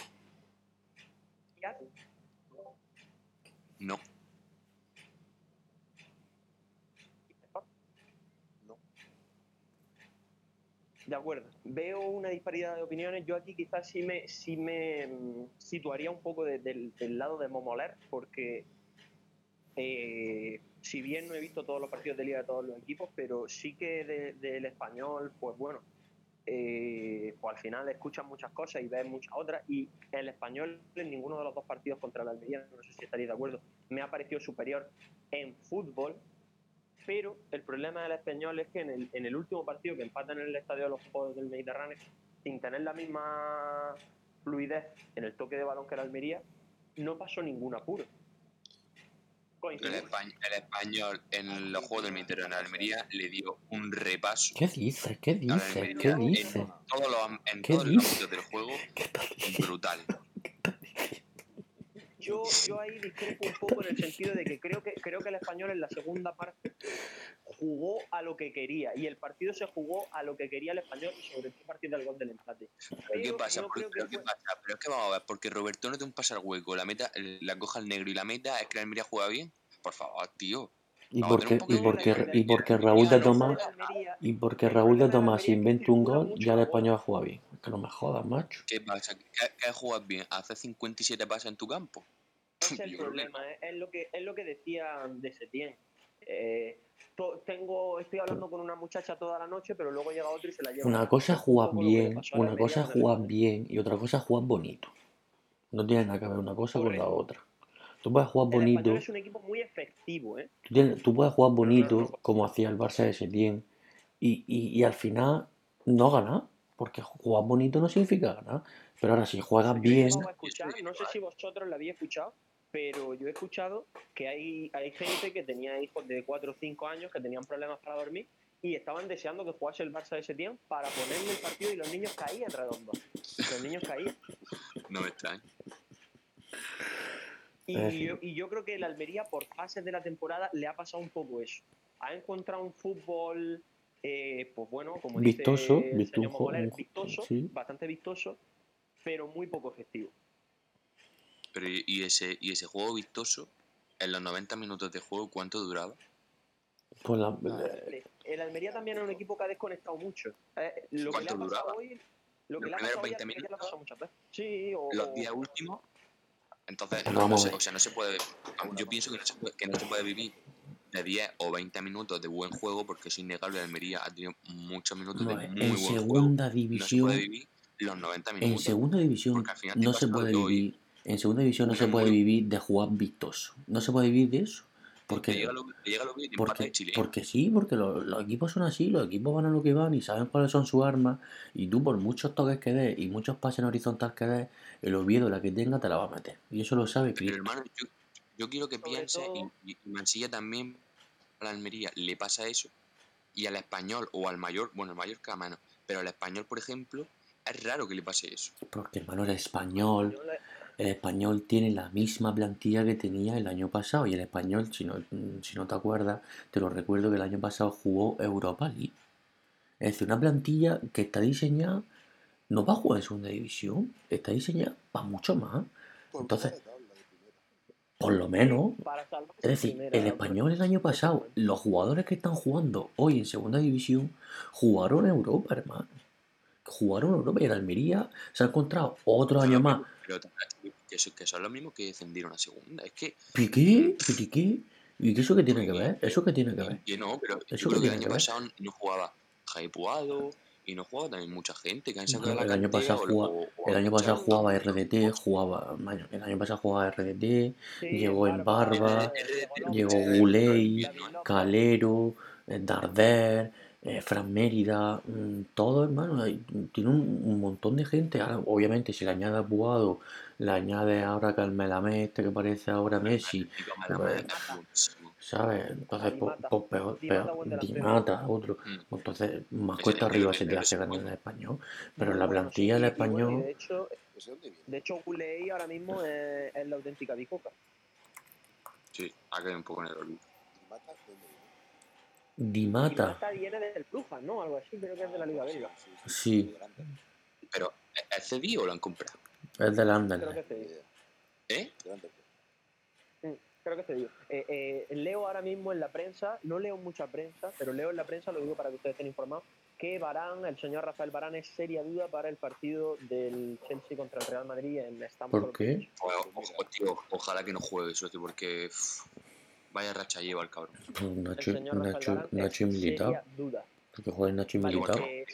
No. De acuerdo. Veo una disparidad de opiniones. Yo aquí quizás sí me, sí me mm, situaría un poco de- del, del lado de Momoler, porque eh, si bien no he visto todos los partidos de liga de todos los equipos, pero sí que de- del español, pues bueno, eh, pues al final escuchas muchas cosas y ves muchas otras. Y el español en ninguno de los dos partidos contra la Almería, no sé si estaréis de acuerdo, me ha parecido superior en fútbol, pero el problema del español es que en el, en el último partido que empatan en el Estadio de los Juegos del Mediterráneo, sin tener la misma fluidez en el toque de balón que la Almería, no pasó ningún apuro. el, español en los Juegos del Mediterráneo de Almería le dio un repaso ¿Qué dices? ¿Qué? Almería ¿Qué en am- en ¿Qué todos los ámbitos del juego brutal. Yo, yo ahí discrepo un poco en el sentido de que creo que creo que el español en la segunda parte jugó a lo que quería y el partido se jugó a lo que quería el español y sobre todo a partir del gol del empate. ¿Pero qué pasa? no Por- creo que pero, ¿qué fue- pasa? Pero es que vamos a ver, porque Roberto no te un pasa al hueco, la meta, la coja al negro y la meta es que la Almería juega bien. Por favor, tío. ¿Y Vamos a por tener qué, un y poco por de- qué, de- y por qué de- Raúl de Tomás El y porque el Raúl de Tomás inventa un gol, ya el la español juega bien. Que no me jodas, macho. ¿Qué pasa? ¿Qué, qué juegas bien? ¿Hacer 57 pases en tu campo? Ese es el problema, ¿eh? es, lo que, es lo que decía de Setién. Eh, to- tengo, estoy hablando con una muchacha toda la noche, pero luego llega otro y se la lleva. Una cosa es jugar bien, una cosa es el jugar bien y otra cosa es jugar bonito. No tiene nada que ver una cosa con la otra. Tú puedes jugar El bonito, español es un equipo muy efectivo, ¿eh? tú, tienes- tú puedes jugar bonito como hacía el Barça de Setién y, y, y al final no ganar, porque jugar bonito no significa ganar. Pero ahora si juegas bien, escuchar, no sé si vosotros lo habéis escuchado, pero yo he escuchado que hay, hay gente que tenía hijos de 4 o 5 años que tenían problemas para dormir y estaban deseando que jugase el Barça de ese tiempo para ponerle el partido y los niños caían redondos. Los niños caían. No me extraña. Y, yo, y yo creo que el Almería, por fases de la temporada, le ha pasado un poco eso. Ha encontrado un fútbol, eh, pues bueno, como Vistoso, dice vistoso, sí. bastante vistoso, pero muy poco efectivo. Pero y, ese, y ese juego vistoso, en los 90 minutos de juego, ¿cuánto duraba? pues la-. El Almería también es un equipo que ha desconectado mucho. Eh, lo que le ¿Cuánto ha pasado duraba? hoy, lo que ¿Los le ha primeros pasado hoy 20 al Almería le ha minutos? pasado muchas veces. Sí, o, Los o- 10 últimos. Entonces, no, no se- o sea, no se puede. Yo pienso que no, se puede, que no se puede vivir de 10 o 20 minutos de buen juego, porque es innegable. Almería ha tenido muchos minutos de muy en buen juego. segunda No se división, puede vivir los 90 en minutos. segunda división no se puede vivir, en segunda división no se puede vivir de jugar vistoso. No se puede vivir de eso. Te Porque llega lo, te llega lo que Porque, Chile. porque sí, porque los, los equipos son así, los equipos van a lo que van y saben cuáles son sus armas. Y tú, por muchos toques que des y muchos pases en horizontal que des, el Oviedo, la que tenga, te la va a meter. Y eso lo sabe Pero Cristo. hermano, yo, yo quiero que Sobre piense, todo- y, y Mansilla también, a la Almería le pasa eso, y al español o al mayor, bueno, al mayor que a mano, pero al español, por ejemplo, es raro que le pase eso. Porque, hermano, el español, el español tiene la misma plantilla que tenía el año pasado. Y el español, si no, si no te acuerdas, te lo recuerdo que el año pasado jugó Europa League. Es decir, una plantilla que está diseñada no para jugar en segunda división, está diseñada para mucho más. Entonces- mitad de tabla de primera. Por lo menos. Es decir, el español el año pasado, los jugadores que están jugando hoy en segunda división, jugaron en Europa, hermano. Jugaron en Europa y el Almería se ha encontrado otro año más. Pero que eso, que eso es lo mismo que defendieron a segunda. Es que, ¿Piqué? ¿Piqué? ¿Y qué eso qué tiene que ver? ¿Eso qué tiene que ver? que no, pero Eso que el tiene año que ver. pasado no jugaba Jaime Puado y no jugaba también mucha gente que han sacado No, de la el año o- jugaba- o- o El año pasado jugaba RDT, jugaba. bueno, El año pasado jugaba RDT, sí, llegó en Barba, llegó Guley. Calero, eh, Darder, eh, Fran Mérida, mm, todo hermano, tiene un, un montón de gente. Ahora, obviamente, si le añade a Puado, le añade ahora Melamé, este que parece ahora Messi, Pues. ¿sabes? Entonces, pues, Mata. pues peor, peor, Mata buen Di delantero. Mata, otro. Mm. Entonces, más cuesta arriba se te hace ganar el español. Pero la plantilla del español, de hecho, de hecho, ahora mismo es, es la auténtica bicoca. Sí, ha caído un poco en el olvido. ¿Y Mata dónde viene? Del Brujas, ¿no? Algo así, creo que es de la Liga Belga. Sí. Pero, ¿es- ¿es cedido o lo han comprado? es del Anderlecht. ¿Eh? Creo que se digo. Eh, eh, leo ahora mismo en la prensa, no leo mucha prensa, pero leo en la prensa, lo digo para que ustedes estén informados, que Barán, el señor Rafael Barán, es seria duda para el partido del Chelsea contra el Real Madrid en Stamford. ¿Por qué? Tío, ojalá que no juegue eso, tío, porque vaya racha lleva el cabrón. Pues El Nacho, señor Rafael Nacho, Barán Nacho es seria duda. Porque juega Nacho y Vale, porque,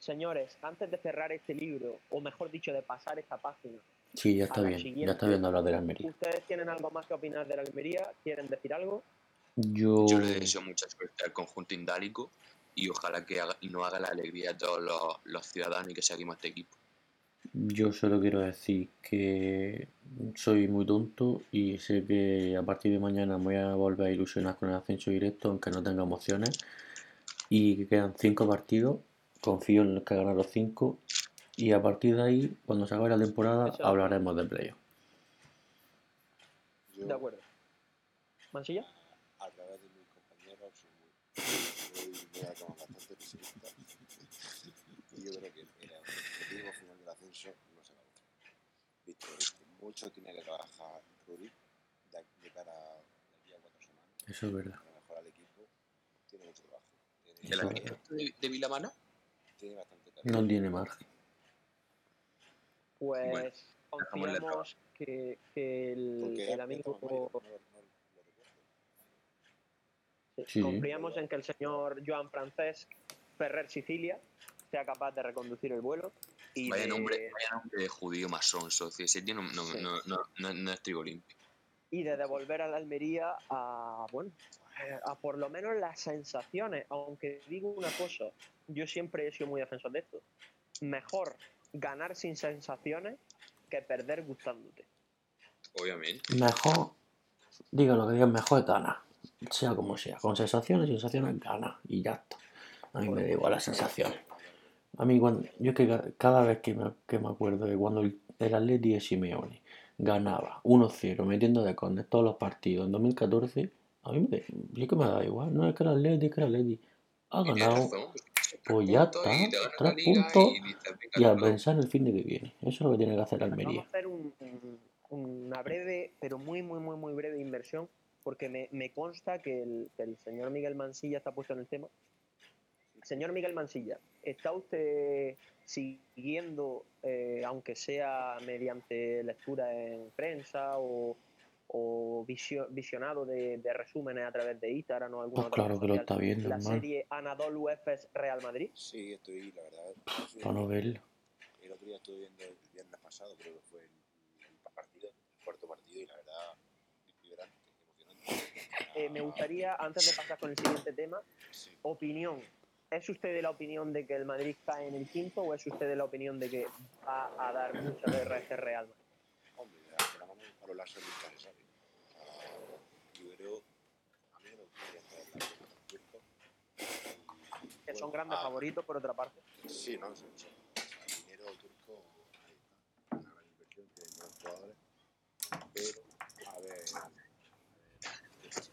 señores, antes de cerrar este libro, o mejor dicho, de pasar esta página, Sí, ya está bien. siguiente. Ya está viendo hablar de la Almería. ¿ustedes tienen algo más que opinar de la Almería? ¿Quieren decir algo? Yo. Yo le deseo mucha suerte al conjunto indálico y ojalá que haga, no haga la alegría a todos los, los ciudadanos y que seguimos este equipo. Yo solo quiero decir que soy muy tonto y sé que a partir de mañana me voy a volver a ilusionar con el ascenso directo, aunque no tenga emociones. Y que quedan cinco partidos, confío en que ganar los cinco. Y a partir de ahí, cuando se acabe la temporada, Eso. hablaremos de playoff. Yo, De acuerdo. ¿Mansilla? a través de mis compañeros, soy muy, muy, voy a tomar bastante pesimista. y yo creo que el objetivo final del ascenso no se va a. Visto mucho tiene que trabajar Ruri de, de cara a de aquí a cuatro semanas Eso es verdad. para mejorar el equipo. Tiene mucho trabajo. Tiene, ¿El Eso. arquitecto de, de Vilamana? tiene bastante talento. No tiene margen. Pues Bueno, confiamos que, que el, amigo sí, confiamos en que el señor Joan Francesc Ferrer Sicilia sea capaz de reconducir el vuelo y Vaya de, nombre, vaya nombre de judío masón, socio. Ese tío no, no, Sí. no, no, no- no es trigo limpio. y de devolver a la Almería a bueno a por lo menos las sensaciones aunque digo una cosa yo siempre he sido muy defensor de esto mejor ganar sin sensaciones que perder gustándote Obviamente. Mejor, diga lo que digan, mejor gana. Sea como sea. Con sensaciones, sensaciones gana. Y ya está. A mí me da igual las sensaciones. A mí, cuando, yo es que ca- cada vez que me, que me acuerdo de cuando el, el Atleti de Simeone ganaba 1-0 metiendo de córner todos los partidos en 2014, a mí me, yo que me da igual. No es que el Atleti, es que el Atleti ha ganado. razón, tres Pues ya puntos y tres puntos y Y el fin de que viene. Eso es lo que tiene que hacer la Vamos a Almería. hacer un- un- una breve, pero muy, muy, muy, muy breve inversión, porque me, me consta que el, que el señor Miguel Mansilla está puesto en el tema. Señor Miguel Mansilla, ¿está usted siguiendo, eh, aunque sea mediante lectura en prensa o, o visio- visionado de, de resúmenes a través de Instagram o alguna Pues otra claro que lo está viendo, la serie Anadolu Efes Real Madrid? Sí, estoy, la verdad. sí, Para no verlo. El otro día estuve viendo el viernes pasado, creo que fue el, el partido, el cuarto partido, y la verdad, vibrante, emocionante. Eh, me gustaría, antes de pasar con el siguiente tema, Sí. opinión. ¿Es usted de la opinión de que el Madrid cae en el quinto o es usted de la opinión de que va a dar mucha guerra a este Real Madrid? Hombre, mano a los láser nunca se sabe. O sea, yo creo, a mí no me gustaría estar en la del turco. Que son grandes ah, favoritos, por otra parte. Sí, no. O sea, el dinero turco, ahí está. Una gran inversión, tienen buenos jugadores. Pero, a ver, a ver,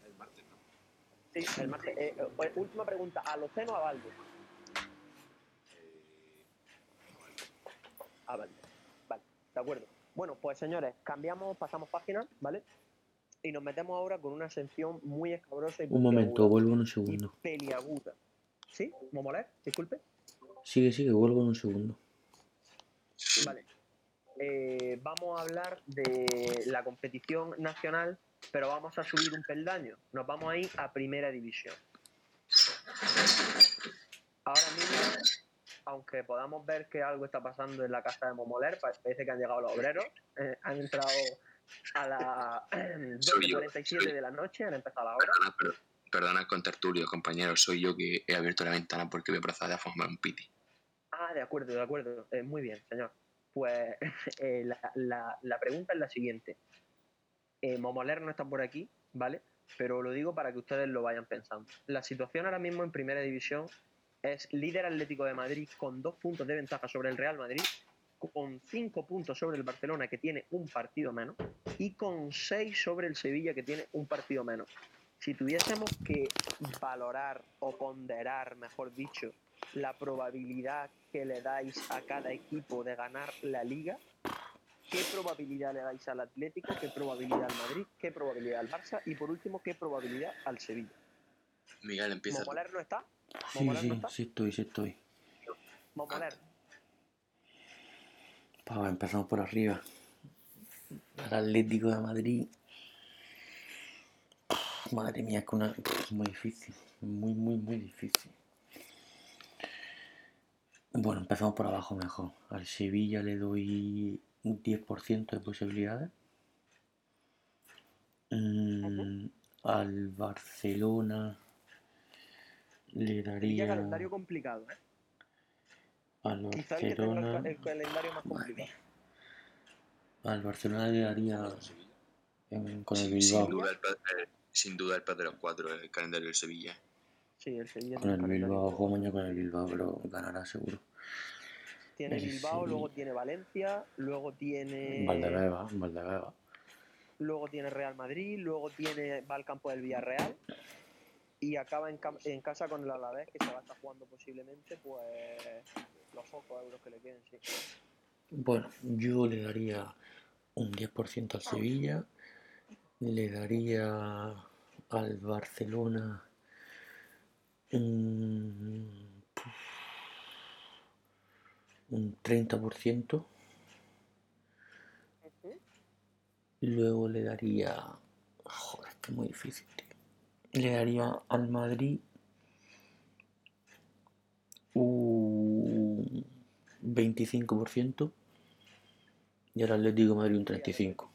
el martes, ¿no? Sí, el martes. Eh, eh, pues, última pregunta, ¿a Loceno o a Valde? Eh, A Valde. Vale, de acuerdo. Bueno, pues señores, cambiamos, pasamos página, ¿vale? Y nos metemos ahora con una sección muy escabrosa y Un momento, vuelvo en un y segundo. peliaguda. ¿Sí? ¿Momoler? Disculpe. Sigue, sigue, vuelvo en un segundo. Vale. Eh, vamos a hablar de la competición nacional, pero vamos a subir un peldaño. Nos vamos a ir a primera división. Ahora mismo, aunque podamos ver que algo está pasando en la casa de Momoler, pa- parece que han llegado los obreros, eh, han entrado a las Soy yo, 12.47 soy- de la noche, han empezado la hora. Perdona, con tertulio, compañero. Soy yo que he abierto la ventana porque voy a proceder a formar un piti. Ah, de acuerdo, de acuerdo. Eh, muy bien, señor. Pues eh, la, la- la pregunta es la siguiente. Eh, Momoler no está por aquí, ¿vale? Pero lo digo para que ustedes lo vayan pensando. La situación ahora mismo en Primera División es líder Atlético de Madrid con dos puntos de ventaja sobre el Real Madrid, con cinco puntos sobre el Barcelona que tiene un partido menos y con seis sobre el Sevilla que tiene un partido menos. Si tuviésemos que valorar o ponderar, mejor dicho, la probabilidad que le dais a cada equipo de ganar la liga, ¿qué probabilidad le dais al Atlético? ¿Qué probabilidad al Madrid? ¿Qué probabilidad al Barça? Y por último, ¿qué probabilidad al Sevilla? Miguel, empieza. ¿Momoler no está? Sí, ¿Momoler sí, no está? sí estoy, sí estoy. Momoler. Pa, empezamos por arriba. El Atlético de Madrid. Madre mía, es que una... es muy difícil. Muy, muy, muy difícil. Bueno, empezamos por abajo mejor. Al Sevilla le doy un 10% de posibilidades. Mm, al Barcelona le daría... calendario complicado, ¿eh? Al Quizá el el, Barcelona... ca- el calendario más complicado. Al Barcelona le daría en- con el Sí, sin, Bilbao. duda el, sin duda el peor de los cuatro, el calendario del Sevilla. Sí, el Sevilla Con tiene el Bilbao, juego mañana con el Bilbao, pero ganará seguro. Tiene el Bilbao, Sevilla. luego tiene Valencia, luego tiene Valdebeba, Valdebeba. luego tiene Real Madrid, luego tiene va al campo del Villarreal y acaba en, en casa con el Alavés que se va a estar jugando posiblemente pues los pocos euros que le queden, sí. Bueno, yo le daría un 10% al Sevilla, le daría al Barcelona un, un 30%, luego le daría, joder, es que es muy difícil, tío. le daría al Madrid un 25% y al Atlético de Madrid un 35%.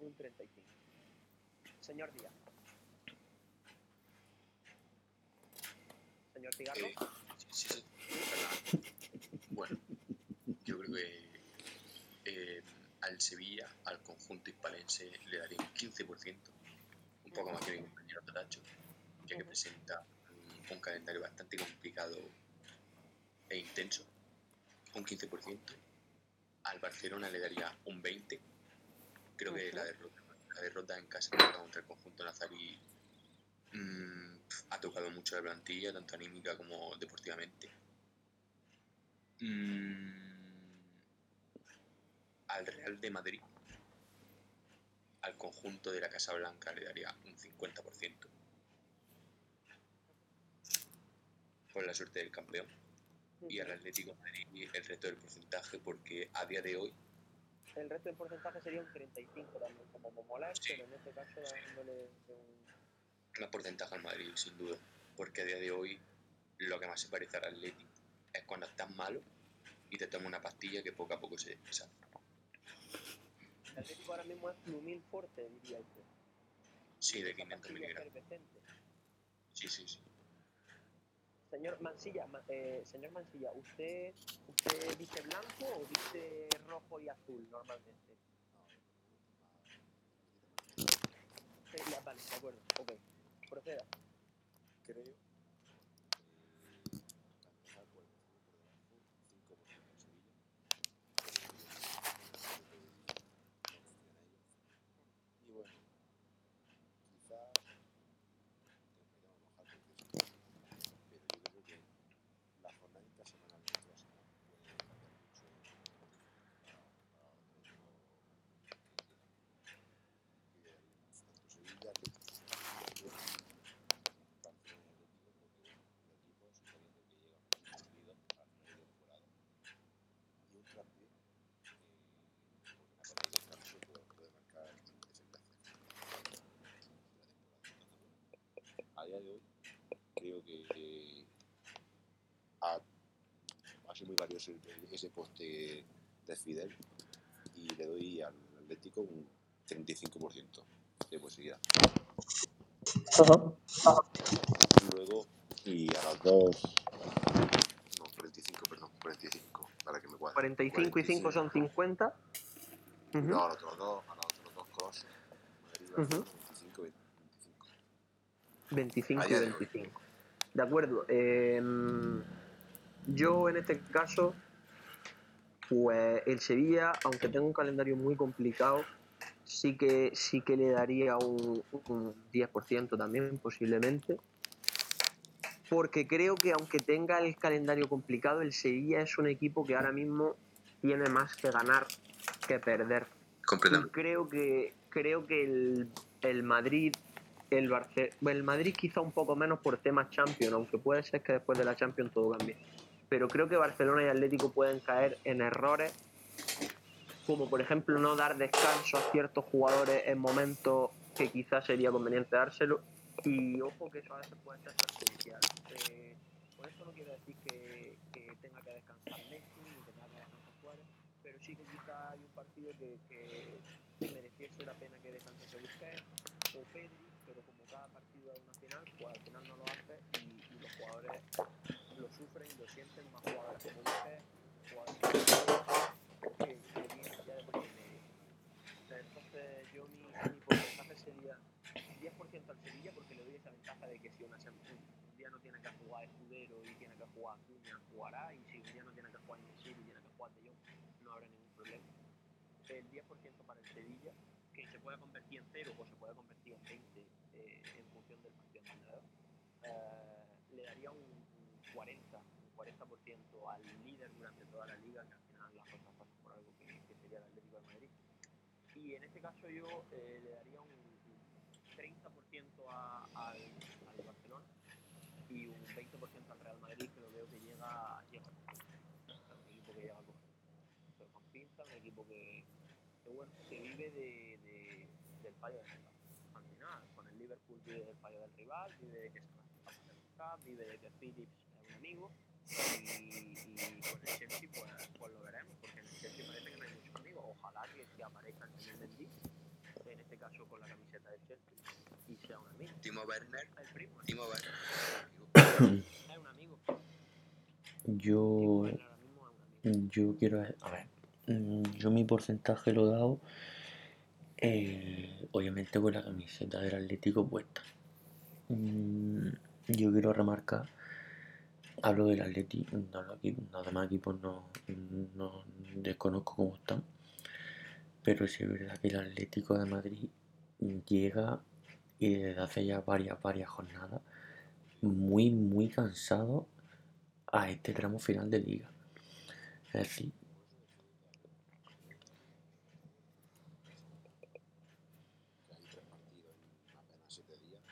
Un 35. Señor Díaz. Eh, sí, sí, sí. Bueno, yo creo que eh, al Sevilla, al conjunto hispalense, le daría un 15%, un poco más que mi compañero Tatacho, ya que presenta un, un calendario bastante complicado e intenso. Un 15%. Al Barcelona le daría un 20%. Creo que la derrota, la derrota en casa contra el conjunto nazarí mm, ha tocado mucho la plantilla, tanto anímica como deportivamente. Mm, al Real de Madrid, al conjunto de la Casa Blanca le daría un 50%. Por la suerte del campeón. Y al Atlético de Madrid el resto del porcentaje, porque a día de hoy El resto del porcentaje sería un 35 también, como Momolar, Sí. pero en este caso dándole un... más porcentaje al Madrid, sin duda. Porque a día de hoy lo que más se parece al Atlético es cuando estás malo y te tomas una pastilla que poco a poco se deshace. El Atlético ahora mismo es Flumil Forte, diría usted. Sí, de Esa 500 pastilla miligramos. Sí, sí, sí. Señor Mansilla, ma- eh, señor Mansilla, ¿usted, ¿usted dice blanco o dice rojo y azul normalmente? Eh, ya, vale, de acuerdo, ok. Proceda. Creo que va a empezar por el por debajo, 5% en Sevilla. Y bueno, quizás podríamos bajar porque es pero yo creo que la jornadita semanal de otra semana puede cambiar mucho para, para Atlético ese, ese poste de Fidel y le doy al Atlético un 35% de posibilidad. Luego, y a las dos. No, 45, perdón, 45, para que me cuadre. 45 y 5 son 50. Ujú. No, a los otros dos, a los otros dos cosas. Madrid, Barcelona, 25, 25. 25 A y día de hoy. 25. De acuerdo. em, yo en este caso, pues el Sevilla, aunque tenga un calendario muy complicado, sí que sí que le daría un, un 10% también, posiblemente. Porque creo que aunque tenga el calendario complicado, el Sevilla es un equipo que ahora mismo tiene más que ganar que perder. Y creo que creo que el, el Madrid el Barce- el Madrid quizá un poco menos por temas Champions aunque puede ser que después de la Champions todo cambie pero creo que Barcelona y Atlético pueden caer en errores como por ejemplo no dar descanso a ciertos jugadores en momentos que quizás sería conveniente dárselo. Y ojo que eso a veces puede ser perjudicial. Eh, con esto no quiero decir que, que tenga que descansar Messi ni que tenga que descansar Suárez pero sí que quizá hay un partido que, que mereciese la pena que descansase Busquets o Pedri, pero como cada partido es una final, pues al final no lo hace y, y los jugadores sufren y lo sienten más jugadores como jugadores como que, ya de por. Entonces yo mi, mi porcentaje sería 10% al Sevilla porque le doy esa ventaja de que si una un día no tiene que jugar Escudero y tiene que jugar Acuña, jugará y si un día no tiene que jugar Inesiri y tiene que jugar De Jong, no habrá ningún problema. El 10% para el Sevilla, que se puede convertir en 0 o se puede convertir en 20 eh, en función del partido entrenador, eh, le daría un, un 40, un 40% al líder durante toda la liga, que al final las cosas pasan por algo que, que sería el Atlético de Madrid. Y en este caso yo eh, le daría un, un 30% a- al, al Barcelona y un 20% al Real Madrid, que lo veo que llega, llega un equipo que llega con, pinzas, un equipo que, que, vive de, de- del fallo del rival. Al final, con el Liverpool vive del fallo del rival, vive de que se va a el Cup, vive de que Phillips es un amigo y, y con el Chelsea pues, pues lo veremos, porque en el Chelsea parece que no hay muchos amigos. Ojalá que, que aparezca el Mendy, en este caso con la camiseta del Chelsea, y sea un amigo. Timo Werner. El primo. Timo Werner. es un amigo. Yo, yo quiero, a ver, mm, yo mi porcentaje lo he dado, eh, obviamente con la camiseta del Atlético puesta. Mm, Yo quiero remarcar, hablo del Atlético, no, los los demás equipos no, no desconozco cómo están, pero sí es verdad que el Atlético de Madrid llega y desde hace ya varias, varias jornadas muy, muy cansado a este tramo final de liga. Es decir, que hay tres partidos en apenas siete días,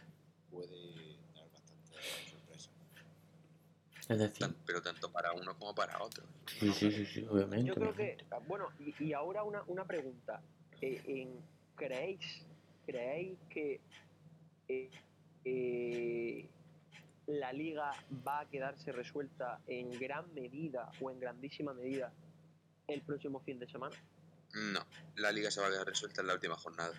puede dar bastante sorpresa. Es decir, Tan- Pero tanto para uno como para otro. sí, sí, sí, sí, obviamente. Yo creo obviamente. que, bueno, y, y ahora una, una pregunta. Eh, en- ¿creéis, ¿Creéis que eh, eh, la liga va a quedarse resuelta en gran medida o en grandísima medida el próximo fin de semana? No, la liga se va a quedar resuelta en la última jornada.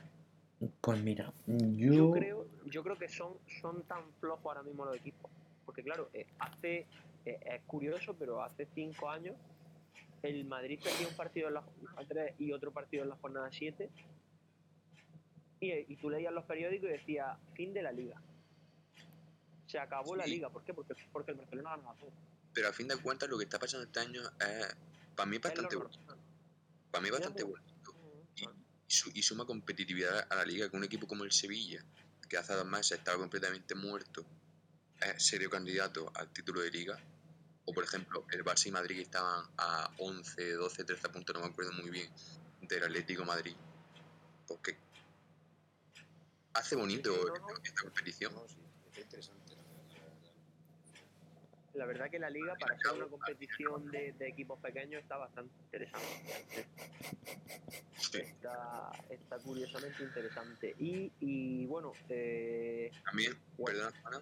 Pues mira, Yo yo, creo, yo creo que son, son tan flojos ahora mismo los equipos. Porque claro, eh, hace eh, es curioso, pero hace cinco años el Madrid perdía un partido en la jornada 3 y otro partido en la jornada 7. Y, y tú leías los periódicos y decía fin de la liga. Se acabó la liga. ¿Por qué? Porque, porque el Barcelona ganaba todo. Pero a fin de cuentas lo que está pasando este año es, para mí, bastante bueno. Para mí bastante bueno. Y, y su- y suma competitividad a la liga que un equipo como el Sevilla, que hace dos meses estaba completamente muerto, es serio candidato al título de liga. O por ejemplo, el Barça y Madrid estaban a 11, 12, 13 puntos, no me acuerdo muy bien, del Atlético Madrid. Porque hace bonito Sí, no, esta competición. No, sí, está interesante, la verdad, que la liga, para ser una competición de, de equipos pequeños, está bastante interesante. Sí. Está, está curiosamente interesante. Y, y bueno, eh, También, Bueno. Juana,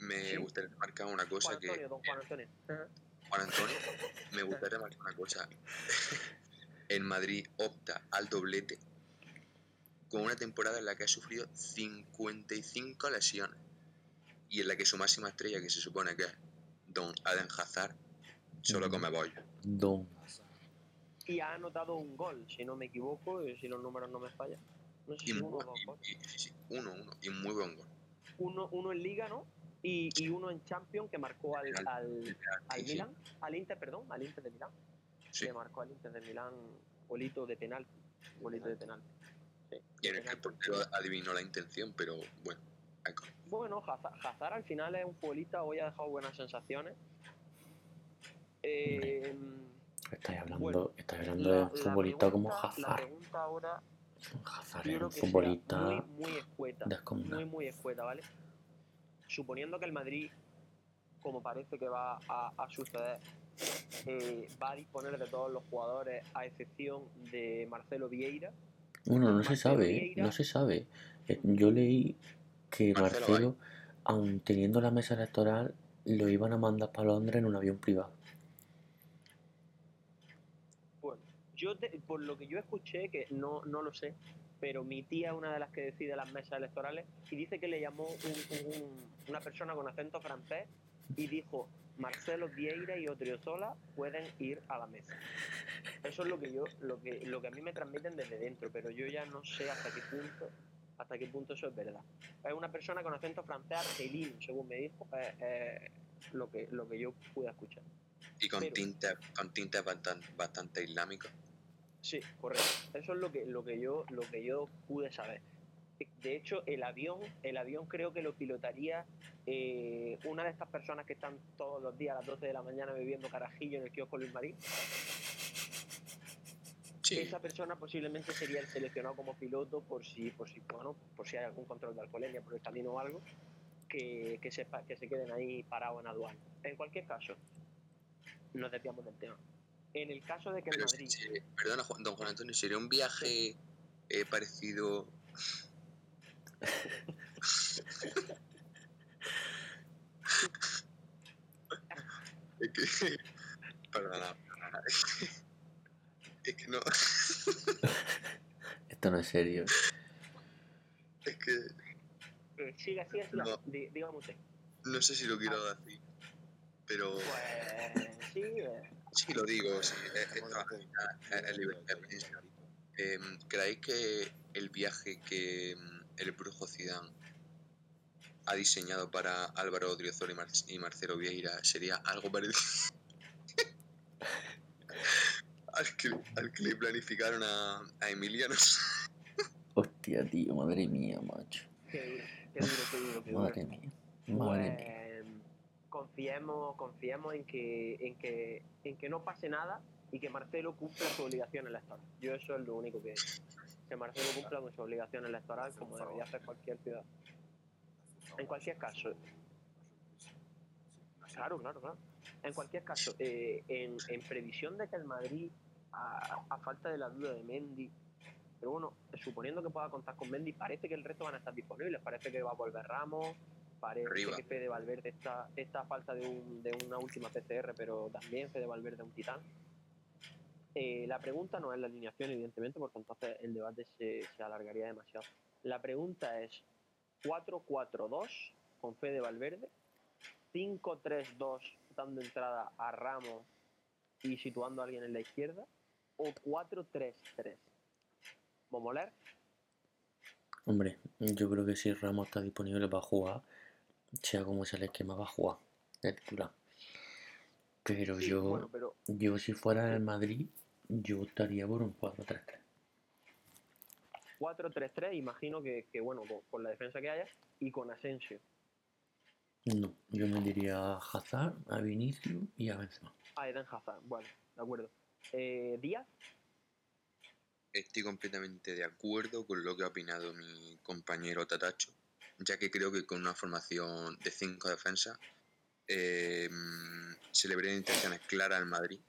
me Sí. gustaría marcar una cosa Juan que Antonio, don Juan Antonio. Juan Antonio, me gustaría marcar una cosa. En Madrid opta al doblete con una temporada en la que ha sufrido 55 lesiones y en la que su máxima estrella, que se supone que es Don Aden Hazard, solo come bollo. Don. Y ha anotado un gol, si no me equivoco, y si los números no me fallan. No sé Y, uno mu- o dos goles. y- y- sí, sí, uno, uno, y muy buen gol. Uno, uno en Liga, ¿no? Y, y uno en Champions que marcó al, Al- al, Milan, al Inter, perdón, al Inter de Milán. sí. Que marcó al Inter de Milán golito de penal. Golito de penal. Sí, Y en el que el penalti. portero adivinó la intención, pero bueno. Bueno, Hazard, Hazard al final es un futbolista, hoy ha dejado buenas sensaciones. Eh, Estáis hablando, Bueno, estáis hablando la- de un la futbolista como pregunta- La Hazard. pregunta ahora Hazard es un futbolista muy, muy escueta. Muy, muy escueta, ¿vale? Suponiendo que el Madrid, como parece que va a, a suceder, eh, va a disponer de todos los jugadores a excepción de Marcelo Vieira. Bueno, no se sabe, ¿eh? Vieira. no se sabe. Eh, Yo leí que Marcelo Marcelo, aun teniendo la mesa electoral, lo iban a mandar para Londres en un avión privado. Bueno, yo te- por lo que yo escuché, que no, no lo sé, pero mi tía es una de las que decide las mesas electorales y dice que le llamó un- un- una persona con acento francés y dijo Marcelo Vieira y Odriozola pueden ir a la mesa. Eso es lo que yo, lo que, lo que a mí me transmiten desde dentro, pero yo ya no sé hasta qué punto, hasta qué punto eso es verdad. Es una persona con acento francés argelino, según me dijo, lo que, lo que yo pude escuchar. Y con tintes con tintes bastante, bastante islámicos. Sí, correcto. Eso es lo que, lo que yo, lo que yo pude saber. De hecho, el avión, el avión creo que lo pilotaría eh, una de estas personas que están todos los días a las 12 de la mañana bebiendo carajillo en el kiosco Luis Marín. Sí, Esa persona posiblemente sería el seleccionado como piloto por si, por si, bueno, por si hay algún control de alcoholemia por el camino o algo, que, que, sepa, que se queden ahí parados en aduana. En cualquier caso, nos desviamos del tema. En el caso de que el pero Madrid... sí, sí, perdona, Juan- don Juan Antonio, ¿sería un viaje eh, parecido Es que. Perdona, perdona. Es que no. Esto no es serio. Es que Eh, siga, siga, siga. No. Dígame usted. no sé si lo quiero decir. Pero Pues sí, eh, sí lo digo, sí. De prensa. Em, ¿Creéis que el viaje que em, el brujo Zidane ha diseñado para Álvaro Odriozola y, Mar- y Marcelo Vieira sería algo parecido al, que, al que le planificaron a, a Emiliano? Hostia, tío, madre mía, macho. qué duro, qué duro, qué duro, qué duro. Madre mía. Madre mía. Confiemos, confiemos en que, en que, en que no pase nada y que Marcelo cumpla su obligación electoral. Yo eso es lo único que que Marcelo cumpla con su obligación electoral como debería hacer cualquier ciudad. En cualquier caso, Claro, claro, claro. En cualquier caso, eh, en, en previsión de que el Madrid, a, a falta de la duda de Mendy, pero bueno, suponiendo que pueda contar con Mendy, parece que el resto van a estar disponibles. Parece que va a volver Ramos, parece Arriba. que Fede Valverde está, está a falta de, un- de una última PCR, pero también Fede Valverde un titán. Eh, la pregunta no es la alineación, evidentemente, porque entonces el debate se, se alargaría demasiado. La pregunta es 4-4-2 con Fede Valverde, 5-3-2 dando entrada a Ramos y situando a alguien en la izquierda, o 4-3-3. Momoler, Hombre, yo creo que si Ramos está disponible para jugar, sea como sea el esquema, va a jugar de titular. Pero Sí, yo, bueno, pero yo si fuera el Madrid, yo estaría por un 4-3-3. 4-3-3, imagino que, que, bueno, con, con la defensa que haya y con Asensio. No, yo me diría a Hazard, a Vinicius y a Benzema. Ah, Eden Hazard, bueno, de acuerdo. Eh, Díaz, Estoy completamente de acuerdo con lo que ha opinado mi compañero Tatacho, ya que creo que con una formación de cinco defensas eh, se le verían intenciones claras al Madrid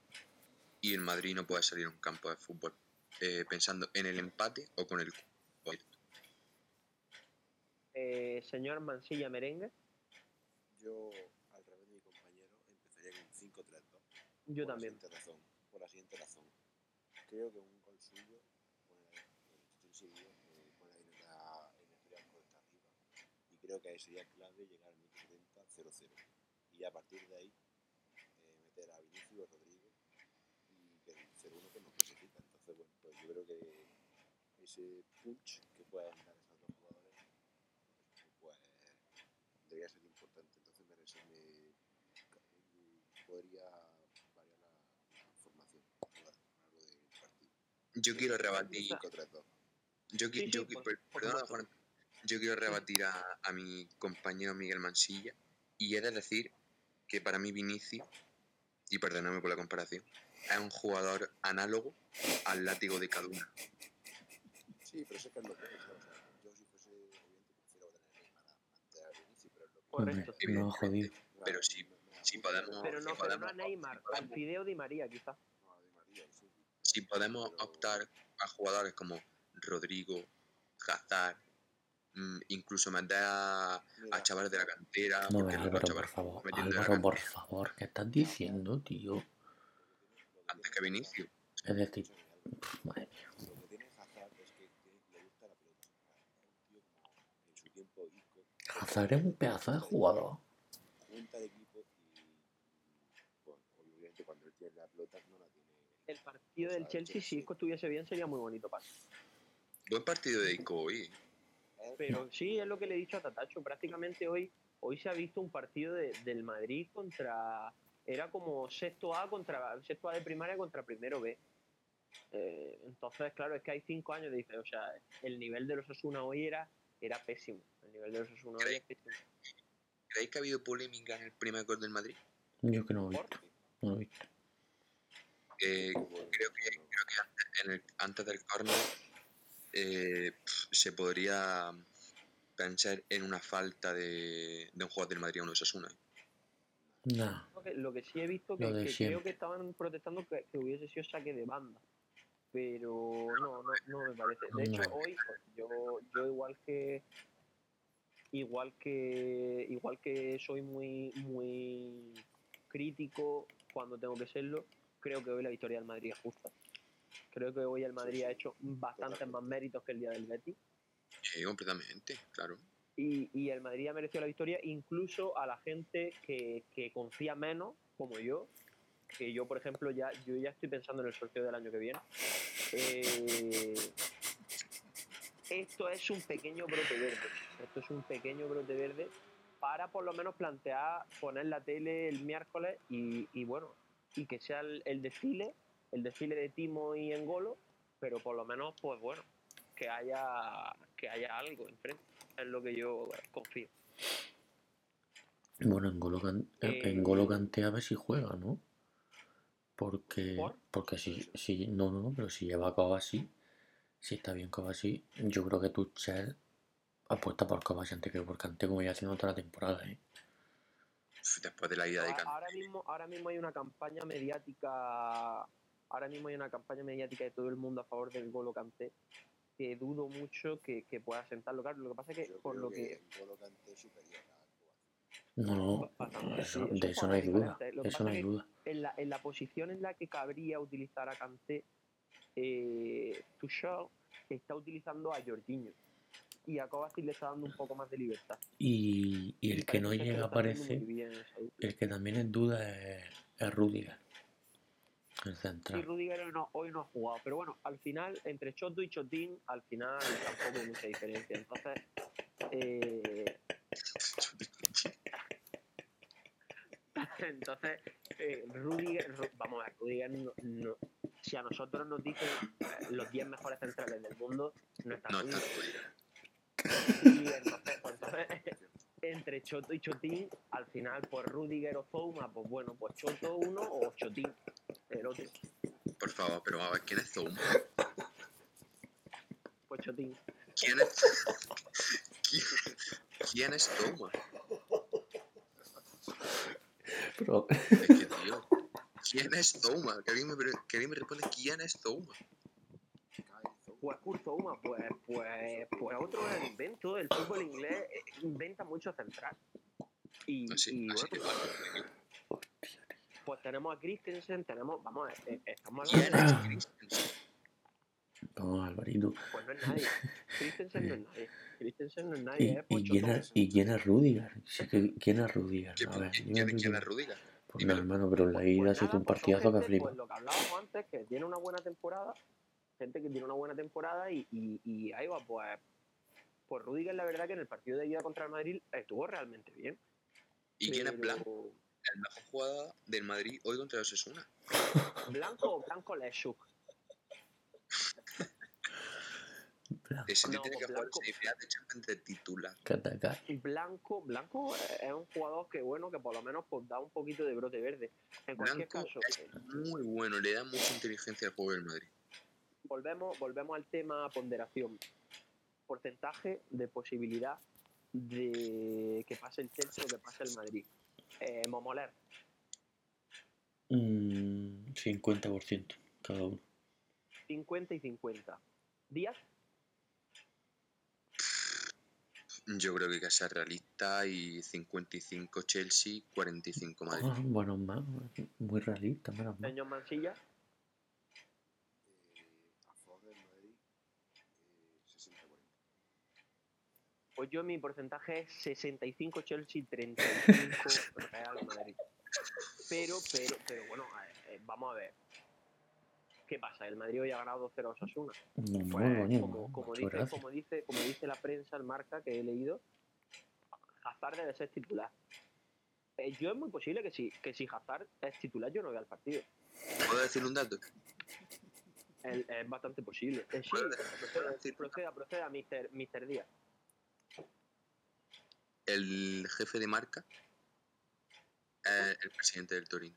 y el Madrid no puede salir a un campo de fútbol eh, pensando en el empate o con el eh, señor Mansilla Merengue, Yo, al revés de mi compañero, empezaría con un 5-3-2. Yo por la también. siguiente razón. Por la siguiente razón. Creo que un gol suyo pone el Chelsea eh, pone ahí en, la, en el historial cuesta arriba. Y creo que ahí sería clave llegar al minuto 70 0-0. Y a partir de ahí eh, meter a Vinicius, Rodrigo y que el 0-1 pues nos clasifica. Entonces, bueno, pues yo creo que ese punch que pueden dar esos dos jugadores pues debería ser importante. Entonces me, rese- me ca- podría variar la, la formación a lo largo del partido. Yo quiero rebatir. 5-3-2. Yo, Sí, yo sí, qui- por- por. Juan, yo quiero rebatir a, a mi compañero Miguel Mansilla y he de decir que para mí Vinicius, y perdóname por la comparación, es un jugador análogo al látigo de Caduna. Sí, pero sé que es lo que es. O sea, yo si fuese obviamente prefiero tener a Vinicius, pero es lo que Correcto. No jodido. Pero si- si podemos- Pero no, pero no podemos- a Neymar, al Fideo Di María, quizás. No, a Di María, sí, sí. Si podemos optar a jugadores como Rodrigo, Hazard, incluso meter a, a chavales de la cantera, No, porque los Álvaro, por chavales favor. Álvaro, por favor. ¿Qué estás diciendo, tío? antes que Vinicius. Es decir, pff, madre mía. Lo que tiene Hazard es que tiene- le gusta la pelota. Es un tío como en su tiempo Isco. Hazard es un pedazo de jugador. Junta de equipo y, obviamente cuando él tiene la pelota no la tiene. El partido del Chelsea, si Isco estuviese bien, sería muy bonito para Buen partido de Ico hoy. Pero sí, es lo que le he dicho a Tatacho. Prácticamente hoy, hoy se ha visto un partido de- del Madrid contra. Era como sexto A contra sexto A de primaria contra primero B. Eh, entonces, claro, es que hay cinco años de diferencia. O sea, el nivel de los Osuna hoy era, era pésimo. El nivel de los Osuna hoy es pésimo. ¿Creéis que ha habido polémica en el primer gol del Madrid? Yo que no lo he visto. No lo he visto. Eh, creo que, creo que antes, en el- antes del córner eh, se podría pensar en una falta de, de un jugador del Madrid a uno de Osasuna. Nah. Lo que, lo que sí he visto que, que creo que estaban protestando que, que hubiese sido saque de banda. Pero no, no, no me parece. De hecho, No. hoy pues, yo, yo igual que igual que igual que soy muy muy crítico cuando tengo que serlo, creo que hoy la victoria del Madrid es justa. Creo que hoy el Madrid ha hecho bastantes más méritos que el día del Betis. Sí, completamente, claro. Y, y el Madrid ha merecido la victoria incluso a la gente que, que confía menos, como yo, que yo, por ejemplo, ya, yo ya estoy pensando en el sorteo del año que viene. Eh, esto es un pequeño brote verde. Esto es un pequeño brote verde para por lo menos plantear poner la tele el miércoles y, y bueno, y que sea el, el desfile, el desfile de Timo y Engolo, pero por lo menos, pues bueno, que haya, que haya algo enfrente. Es lo que yo confío. Bueno, en Golo, Can- en- Eh, en Golo Kanté a ver si juega, ¿no? Porque, ¿Por? porque si, si, no, no, no, pero si lleva a si está bien Kovacic, yo creo que Tuchel apuesta por Kovacic antes que por Kanté, como ya haciendo toda la temporada, ¿eh? Después de la ida de Canté. ahora mismo, ahora mismo hay una campaña mediática, ahora mismo hay una campaña mediática de todo el mundo a favor del Golo Kanté que dudo mucho que, que pueda sentarlo. Claro, lo que pasa es que yo por creo lo que N'Golo Kanté es superior a. No, no, Bastante, eso- sí, de eso no hay duda. Lo que eso no hay que duda. en la, en la posición en la que cabría utilizar a Kanté, eh, Tuchel está utilizando a Jorginho y a Kovacic le está dando un poco más de libertad. Y, y el que no llega lo a está haciendo aparecer, muy bien esa dupla. el que también es duda es, es Rudiger, el Y. Rudiger hoy no, hoy no ha jugado. Pero bueno, al final, entre Choto y Chotín, al final tampoco hay mucha diferencia. Entonces, eh, entonces eh, Rudiger, Ru- vamos a ver, Rudiger, no- no- si a nosotros nos dicen eh, los 10 mejores centrales del mundo, no está No, Rudiger. está Rudiger. Y entonces, pues, entonces, entre Choto y Chotín, al final, pues Rudiger o Zouma, pues bueno, pues Choto uno o Chotín. Pero a ver, ¿quién es Zouma? Pues Chotín. ¿Quién es? ¿Quién, quién es Zouma? Pero, Es que, tío, ¿quién es Zouma? Que alguien me, que alguien me responde, ¿quién es Zouma? Pues Kurt Zouma, pues, pues, pues otro gran invento. El fútbol inglés eh, inventa mucho central. Y, Así, y así bueno, que vale. Pues tenemos a Christensen, tenemos, vamos, a ver, eh, estamos ¿Quién hablando de... Christensen? Vamos, Alvarito. Pues no es nadie. Christensen no es nadie. Christensen no es nadie, ¿Y, es y, quién, es, ¿Y quién es Rudiger? Sí, que- ¿Quién es Rudiger? ¿Quién, A ver, quién- quién- es Rudiger? Pues no, hermano, pero en la Pues- ida pues se hizo nada, un pues partidazo que flipa. Pues lo que hablábamos antes, que tiene una buena temporada, gente que tiene una buena temporada y, y, y ahí va, pues, pues Rudiger la verdad que en el partido de ida contra el Madrid estuvo realmente bien. ¿Y quién es Blanco? El mejor jugador del Madrid hoy contra los Osasuna. Blanco o Blanco Leshuk. Ese No, tiene que jugar semifinal de Champions de titular. Blanco, Blanco es un jugador que bueno, que por lo menos pues, da un poquito de brote verde. En cualquier Blanco caso, es eh, muy bueno, le da mucha inteligencia al juego del Madrid. volvemos, volvemos al tema ponderación. Porcentaje de posibilidad de que pase el Chelsea o que pase el Madrid. Eh, Momoler, Mm, 50% cada uno. 50 y 50. Díaz, Yo creo que hay que ser realista y 55 Chelsea, 45 Madrid. Ah, bueno, más, muy realista, menos mal. señor Mansilla, Eh, a favor del Madrid, eh, 60-40. Pues yo mi porcentaje es 65 Chelsea, 35 Real Madrid. Pero, pero, pero bueno, eh, vamos a ver. ¿Qué pasa? El Madrid hoy ha ganado 2-0 a Osasuna. No, no, Pues, como, dice, como, dice, como dice la prensa, el marca que he leído, Hazard debe ser titular. Eh, yo es muy posible que si, que si Hazard es titular, yo no vea el partido. ¿Puedo decir un dato? Es, bastante posible. Eh, sí, proceda, proceda, proceda, Mr. Mr. Díaz. El jefe de marca es el presidente del Torino.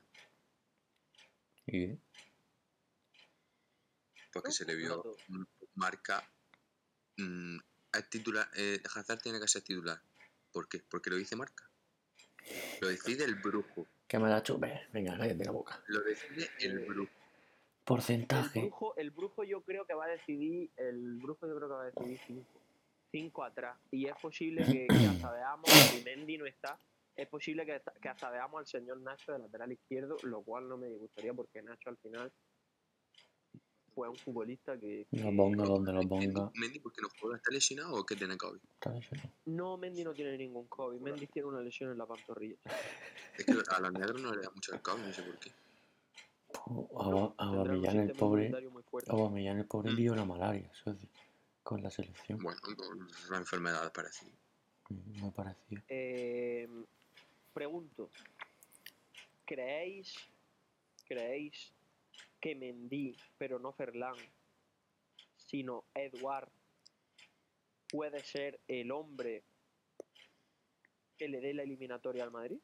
Porque se le vio marca. mm, es titular. Eh, Hazard tiene que ser titular. ¿Por qué? Porque lo dice marca. Lo decide el brujo. Que me la chupe. Venga, cállate la boca. Lo decide el Eh, brujo. El Porcentaje. brujo, el brujo yo creo que va a decidir, el brujo yo creo que va a decidir 5. 5 atrás. Y es posible que, que hasta veamos, si Mendy no está, es posible que, hasta- que hasta veamos al señor Nacho de lateral izquierdo, lo cual no me disgustaría porque Nacho al final fue un futbolista que... Lo ponga donde lo ponga. Mendy, ¿por qué no juega? ¿Está lesionado o qué tiene COVID? Está lesionado. No, Mendy no tiene ningún COVID, Mendy tiene una lesión en la pantorrilla. Es que a los negros no le da mucho el COVID, no sé por qué. O- No, el pobre. fuerte. Aubameyang, el pobre, pilló una malaria, socio, Con la selección. Bueno, la enfermedad parecida. Mm, Me pareció. Eh, pregunto, ¿creéis, creéis que Mendy, pero no Ferland, sino Edward, puede ser el hombre que le dé la eliminatoria al Madrid?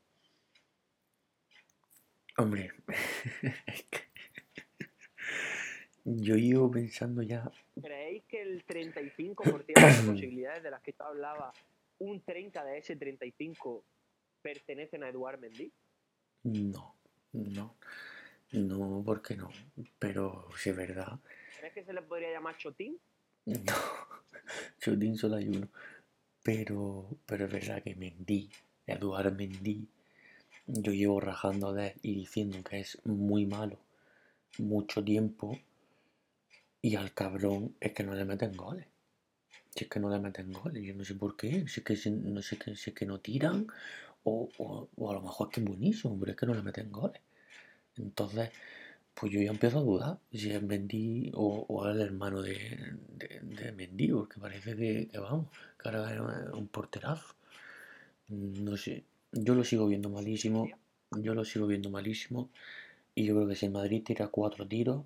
Hombre, es que yo llevo pensando ya. ¿Creéis que el 35% de posibilidades de las que tú hablabas, un 30 de ese 35 pertenecen a Eduard Mendy? No, no, no, porque no. Pero si es verdad, ¿Crees que se le podría llamar Chotín? no. Shooting solo hay uno. Pero, pero es verdad que Mendy, Eduard Mendy, yo llevo rajando de él y diciendo que es muy malo mucho tiempo. Y al cabrón es que no le meten goles. Si es que no le meten goles, yo no sé por qué. Si es que, no sé que, si que no tiran. O, o- o a lo mejor es que es buenísimo, pero es que no le meten goles. Entonces, pues yo ya empiezo a dudar si es Mendy o, o el hermano de, de, de Mendy, porque parece que, vamos, que ahora es un- un porterazo. No sé, yo lo sigo viendo malísimo, yo lo sigo viendo malísimo, y yo creo que si el Madrid tira cuatro tiros,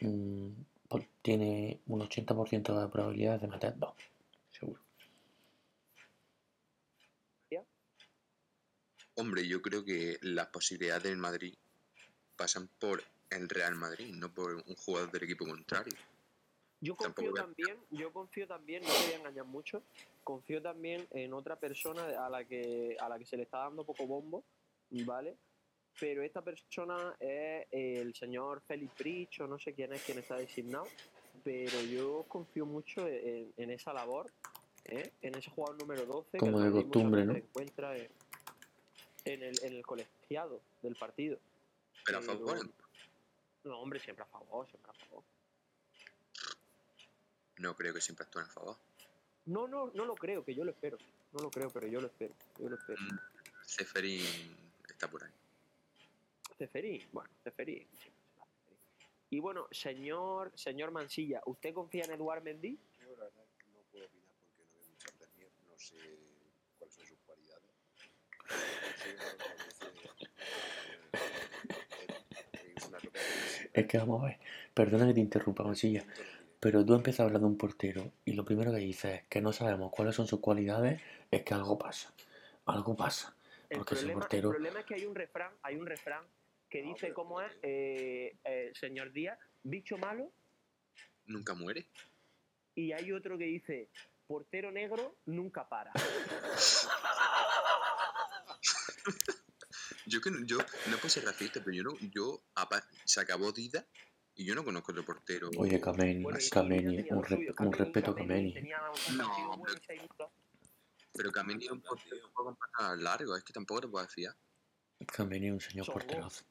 mm, pues tiene un 80% de probabilidades de meter dos, seguro. Hombre, yo creo que las posibilidades del Madrid pasan por el Real Madrid, no por un jugador del equipo contrario. Yo confío también, yo confío también, no te voy a engañar mucho, confío también en otra persona a la que a la que se le está dando poco bombo, ¿vale? Pero esta persona es el señor Félix Rich, o no sé quién es quien está designado, pero yo confío mucho en, en esa labor, ¿eh? en ese jugador número 12 que Como el de costumbre, ¿no? encuentra en, en el, en el colegiado del partido. Pero a favor, No, hombre, siempre a favor, siempre a favor. no creo que siempre actúen a favor. No, no, no lo creo, que yo lo espero. No lo creo, pero yo lo espero. Yo lo espero. Mm, está por ahí. Ceferín, bueno, Ceferín. Y bueno, señor, señor Mansilla, ¿usted confía en Eduard Mendy? Yo la verdad no puedo opinar porque no veo mucha Premier, no sé cuáles son sus cualidades. Es que vamos a ver, perdona que te interrumpa, Mansilla, pero tú empiezas a hablar de un portero y lo primero que dices es que no sabemos cuáles son sus cualidades, es que algo pasa. Algo pasa. El Porque ese problema, el portero- problema es que hay un refrán, hay un refrán que No, dice pero- cómo es, eh, eh, señor Díaz, bicho malo, Nunca muere. y hay otro que dice, portero negro nunca para. Yo que no- yo no puedo ser racista, pero yo no, yo apa- se acabó Dida y yo no conozco otro portero. Oye, Kameni, Bueno, Kameni, un, un respeto a Kameni Kameni. Tenía un No, pero-. Pero Kameni era un portero un poco más largo, es que tampoco te puedes fiar. Kameni es un señor porterazo.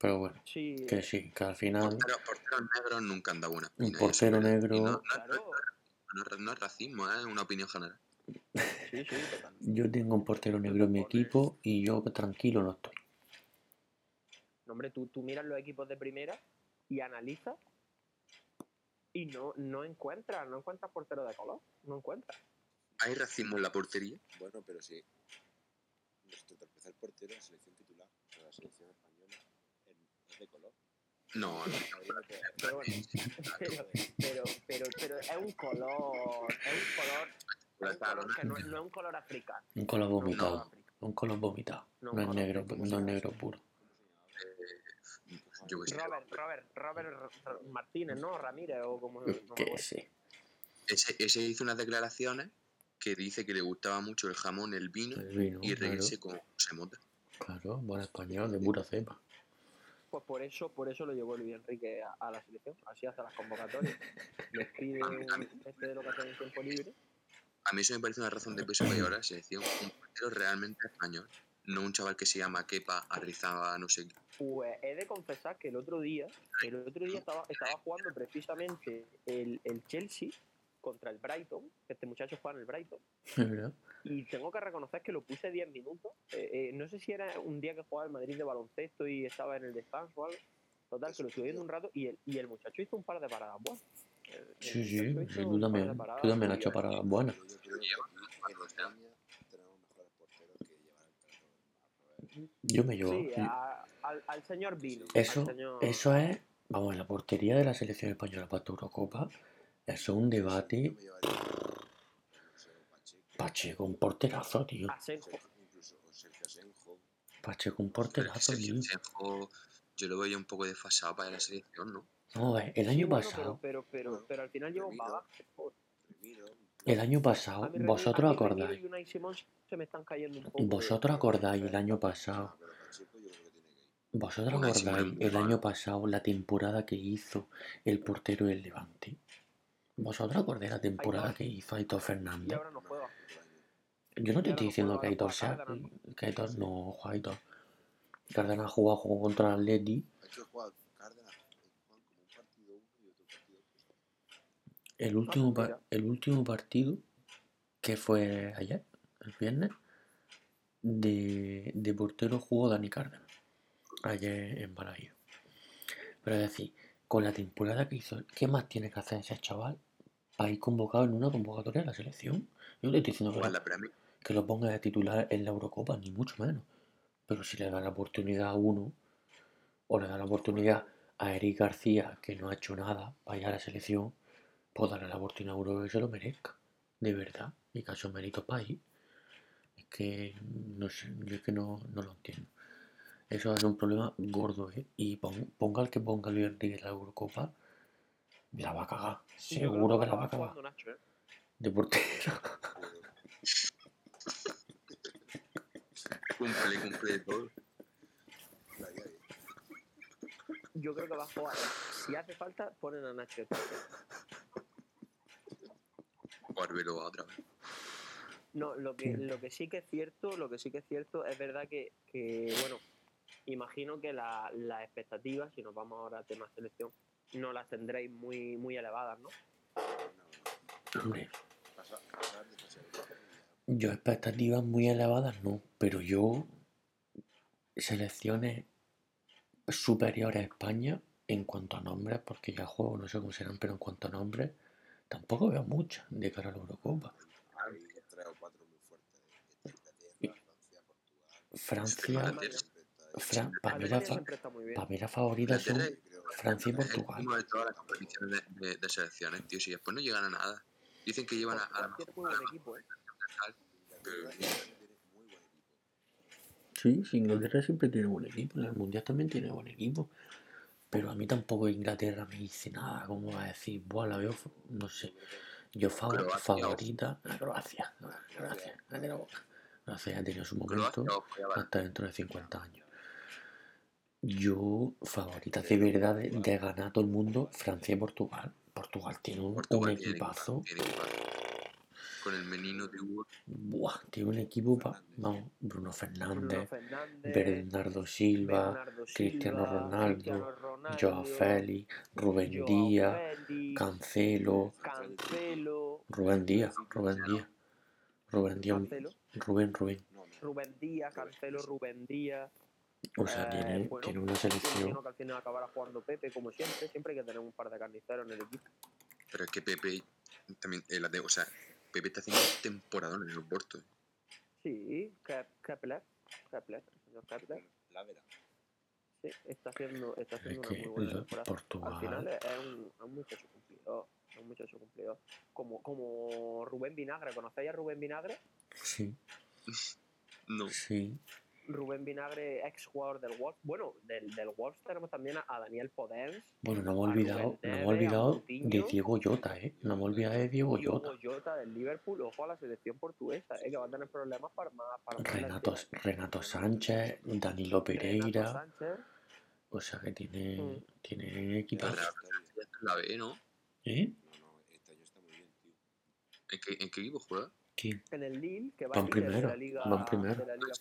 Pero bueno, Sí, que sí, que al final Porteros, porteros negros nunca han dado buena un es portero negro, No, no, claro. no es- no es racismo, es una opinión general. Sí, sí, totalmente. yo tengo un portero negro en mi equipo y yo tranquilo no estoy. No, hombre, tú, tú miras los equipos de primera y analizas y no, no encuentras, no encuentras portero de color, no encuentras. ¿Hay racismo en la portería? Bueno, pero sí. Nuestro tercer portero de selección titular la selección española es- es de color. No, no. Pero bueno, pero, pero, pero, pero es un color, es un color, es un color que no, no es un color africano. Un color no es un color vomitado, africano. un color vomitado. No, No es negro, ¿cómo no es negro puro. Yo. Robert, Robert, Martínez, ¿no? Ramírez o como no Que sí. Ese, ese hizo unas declaraciones que dice que le gustaba mucho el jamón, el vino El vino, y claro, reírse con José Mota. claro, buen español, de pura cepa. Pues por eso, por eso lo llevó Luis Enrique a, a la selección. Así hace las convocatorias. Les pide un este de lo que hace en tiempo libre. A mí eso me parece una razón de peso llevar a la selección. Un portero realmente español. No un chaval que se llama Kepa, Arrizaba, no sé qué. Pues he de confesar que el otro día, el otro día estaba, estaba jugando precisamente el, el Chelsea contra el Brighton, que este muchacho juega en el Brighton, ¿Verdad? Y tengo que reconocer que lo puse 10 minutos. Eh, eh, no sé si era un día que jugaba el Madrid de baloncesto y estaba en el descanso o algo. Total, que lo estuve viendo un rato y el, y el muchacho hizo un par de paradas buenas. El- Sí, sí, sí, tú también, tú también has hecho paradas buenas. Yo me llevo. Sí, a- al, al señor Vino. Eso, señor- eso es, vamos, en la portería de la selección española para esta Eurocopa, eso es un debate. Yo me llevaría no sé, Pacheco, un porterazo, tío. Asenjo. Sergio- incluso o Sergio Asenjo. Pacheco, un porterazo, tío. Asenjo, yo lo veo ya un poco desfasado para la selección, ¿no? A ver, el año pasado, Pero, pero, pero, pero al final llevo bagaje. el año pasado, vosotros acordáis, poco. vosotros acordáis el año pasado, vosotros acordáis el año pasado la temporada que hizo el portero del Levante. ¿Vosotros acordáis la temporada que hizo Aitor Y Fernández? Yo no te estoy diciendo que Aitor sea. Que Aitor no juega Aitor. Cárdenas ha jugado, jugó contra el Atleti. Ha hecho jugar Cárdenas, juegan como un partido uno y otro partido otro. El último, el último partido, que fue ayer, el viernes, de, de portero jugó Dani Cárdenas. Ayer en Balaío. Pero es decir, con la temporada que hizo, ¿qué más tiene que hacer ese chaval para ir convocado en una convocatoria de la selección? Yo no te estoy diciendo que. Que lo ponga de titular en la Eurocopa, ni mucho menos. Pero si le da la oportunidad a uno, o le da la oportunidad a Eric García, que no ha hecho nada para ir a la selección, pues darle la oportunidad a uno que se lo merezca. De verdad. Y que méritos para ir. Es que, no sé, yo es que no, no lo entiendo. Eso es un problema gordo, ¿eh? Y pon- ponga el que ponga Luis Enrique en la Eurocopa, la va a cagar. Seguro que la va a cagar. Nacho, ¿eh? De portero. Cumple, cumple todo. Yo creo que va a jugar. Si hace falta, ponen a Nacho. Barbero otra vez. No, lo que, Sí. lo que sí que es cierto, lo que sí que es cierto, es verdad que, que, bueno, imagino que la- las expectativas, si nos vamos ahora a tema selección, no las tendréis muy, muy elevadas, ¿no? No, no. Hombre, Pasar, pasar de yo expectativas muy elevadas no, pero yo selecciones superiores a España en cuanto a nombres, porque ya juego, no sé cómo serán, pero en cuanto a nombres, tampoco veo muchas de cara a la Eurocopa. Hay tres o cuatro muy fuertes. Está Inglaterra, Francia. Fran- para mí, la Alemania fa- siempre está muy bien. pa' mí las favoritas son Francia y Portugal. de todas las competiciones de, de- de selecciones, tío. Si después no llegan a nada. Dicen que llevan a, a la Portugal Sí, sí, Inglaterra siempre tiene buen equipo, en el Mundial también tiene buen equipo. Pero a mí tampoco Inglaterra me dice nada, como va a decir, buah, la veo, no sé. Yo favorita a Croacia, Croacia, cállate la boca. Croacia ya tiene su momento hasta dentro de 50 años. Yo, favorita de verdad de, de ganar a todo el mundo, Francia y Portugal. Portugal tiene un, Portugal un tiene equipazo. tiene equipazo. Con el menino de Hugo. Buah, tiene un equipo, pa- vamos, Bruno Fernández, Bruno Fernández, Bernardo Silva, Bernardo Cristiano Silva, Ronaldo, Cristiano Ronaldo, Joao Félix, Rubén Joao Díaz, Félix, Cancelo, Cancelo, Rubén Díaz, Rubén Díaz, Rubén Díaz, Rubén, Rubén. No, no. Rubén Díaz, Cancelo, Rubén Díaz. O sea, Eh, tiene, bueno, tiene una selección. que al final acabará jugando Pepe, como siempre. Siempre hay que tener un par de carniceros en el equipo. Pero es que Pepe también. eh, la de- o sea, Pepe está haciendo un temporadón en el eh. Sí, Ke- Kepler, Kepler, el señor Kepler. La vera. Sí, está haciendo, está Es haciendo una que muy buena temporada. Al final es un, es un muchacho cumplidor. Es un muchacho cumplidor. Como, como Rubén Vinagre. ¿Conocéis a Rubén Vinagre? sí, No. sí. Rubén Vinagre, ex jugador del Wolves. Bueno, del, del Wolves tenemos también a, a Daniel Podens, Bueno, no hemos A olvidado, no Neves, a olvidado de. Diego Jota, ¿eh? No hemos olvidado de Diego Diogo Jota. Jota del Liverpool. Ojo a la selección portuguesa, eh, que va a tener problemas para más. Para Renato. Renato Sánchez, Danilo Renato Pereira, Sánchez. o sea que tiene, Mm. tiene La equipazo. La B, ¿no? ¿Eh? Este año está muy bien, tío. ¿En qué, en qué equipo juega? ¿Quién? En el Lille, que va Van de primero, la liga, van primero. de la liga.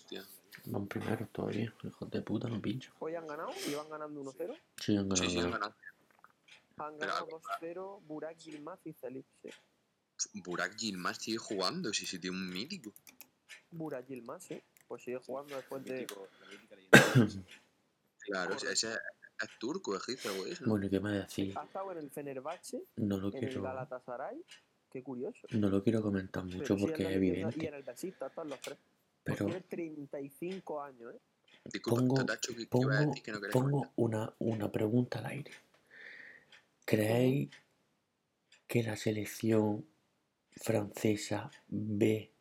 Hostia. Van primero todavía, hijos de puta, no pincho. Hoy han ganado y van ganando 1-0. Sí, han Sí, ganado. sí, han ganado. Han Pero ganado 2-0 Burak Yilmaz y Celip. Sí. Burak Yilmaz sigue jugando, si se tiene un mítico. Burak Yilmaz, sí. Pues sigue jugando después de. Claro, ese, es, es turco, egipcio, güey. ¿no? Bueno, ¿y qué me decís? Ha estado en el Fenerbahce, No lo en el quiero, Galatasaray. Qué curioso. no lo quiero comentar Pero mucho sí porque es leyenda, Y evidente. en el Besiktas están los tres. Pero tiene 35 años, ¿eh? Disculpa, pongo- Tatacho, que, iba a pongo, decir que no querés pongo una, una pregunta al aire. ¿Creéis que la selección francesa B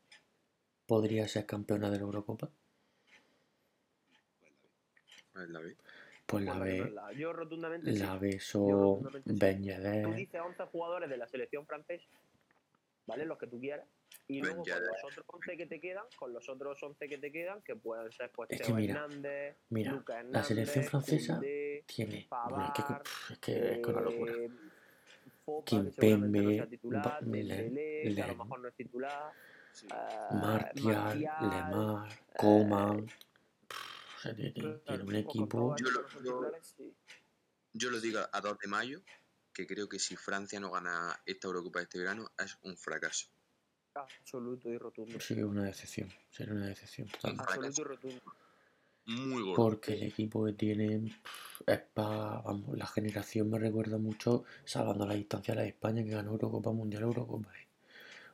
podría ser campeona de la Eurocopa? Pues la ve. Pues la B. Pues la B, Yo rotundamente la B son Tú dices 11 jugadores de la selección francesa, ¿vale? Los que tú quieras. Y Ben luego con Yedder. los otros 11 que te quedan, con los otros 11 que te quedan, que pueden ser pues Es que Teo mira, Hernández, mira, Lucas la Hernández, selección francesa Koundé, tiene. Bueno, es que, pff, es que es que una locura. eh, Fopa, que Kimpembe, seguramente no sea titular, que a lo mejor no es titular, Sí. eh, Martial, Martial, Lemar, eh, Coman. pff, o sea, tiene, tiene un con equipo. Yo lo- yo-. Yo lo digo a 2 de mayo, que creo que si Francia no gana esta Eurocopa este verano, es un fracaso. Absoluto y rotundo. Sí, una decepción. Sería una decepción total. Absoluto y rotundo. Muy gordo. Porque el equipo que tienen pff, es para. Vamos, la generación me recuerda mucho, salvando la distancia a la de España que ganó Eurocopa Mundial Eurocopa.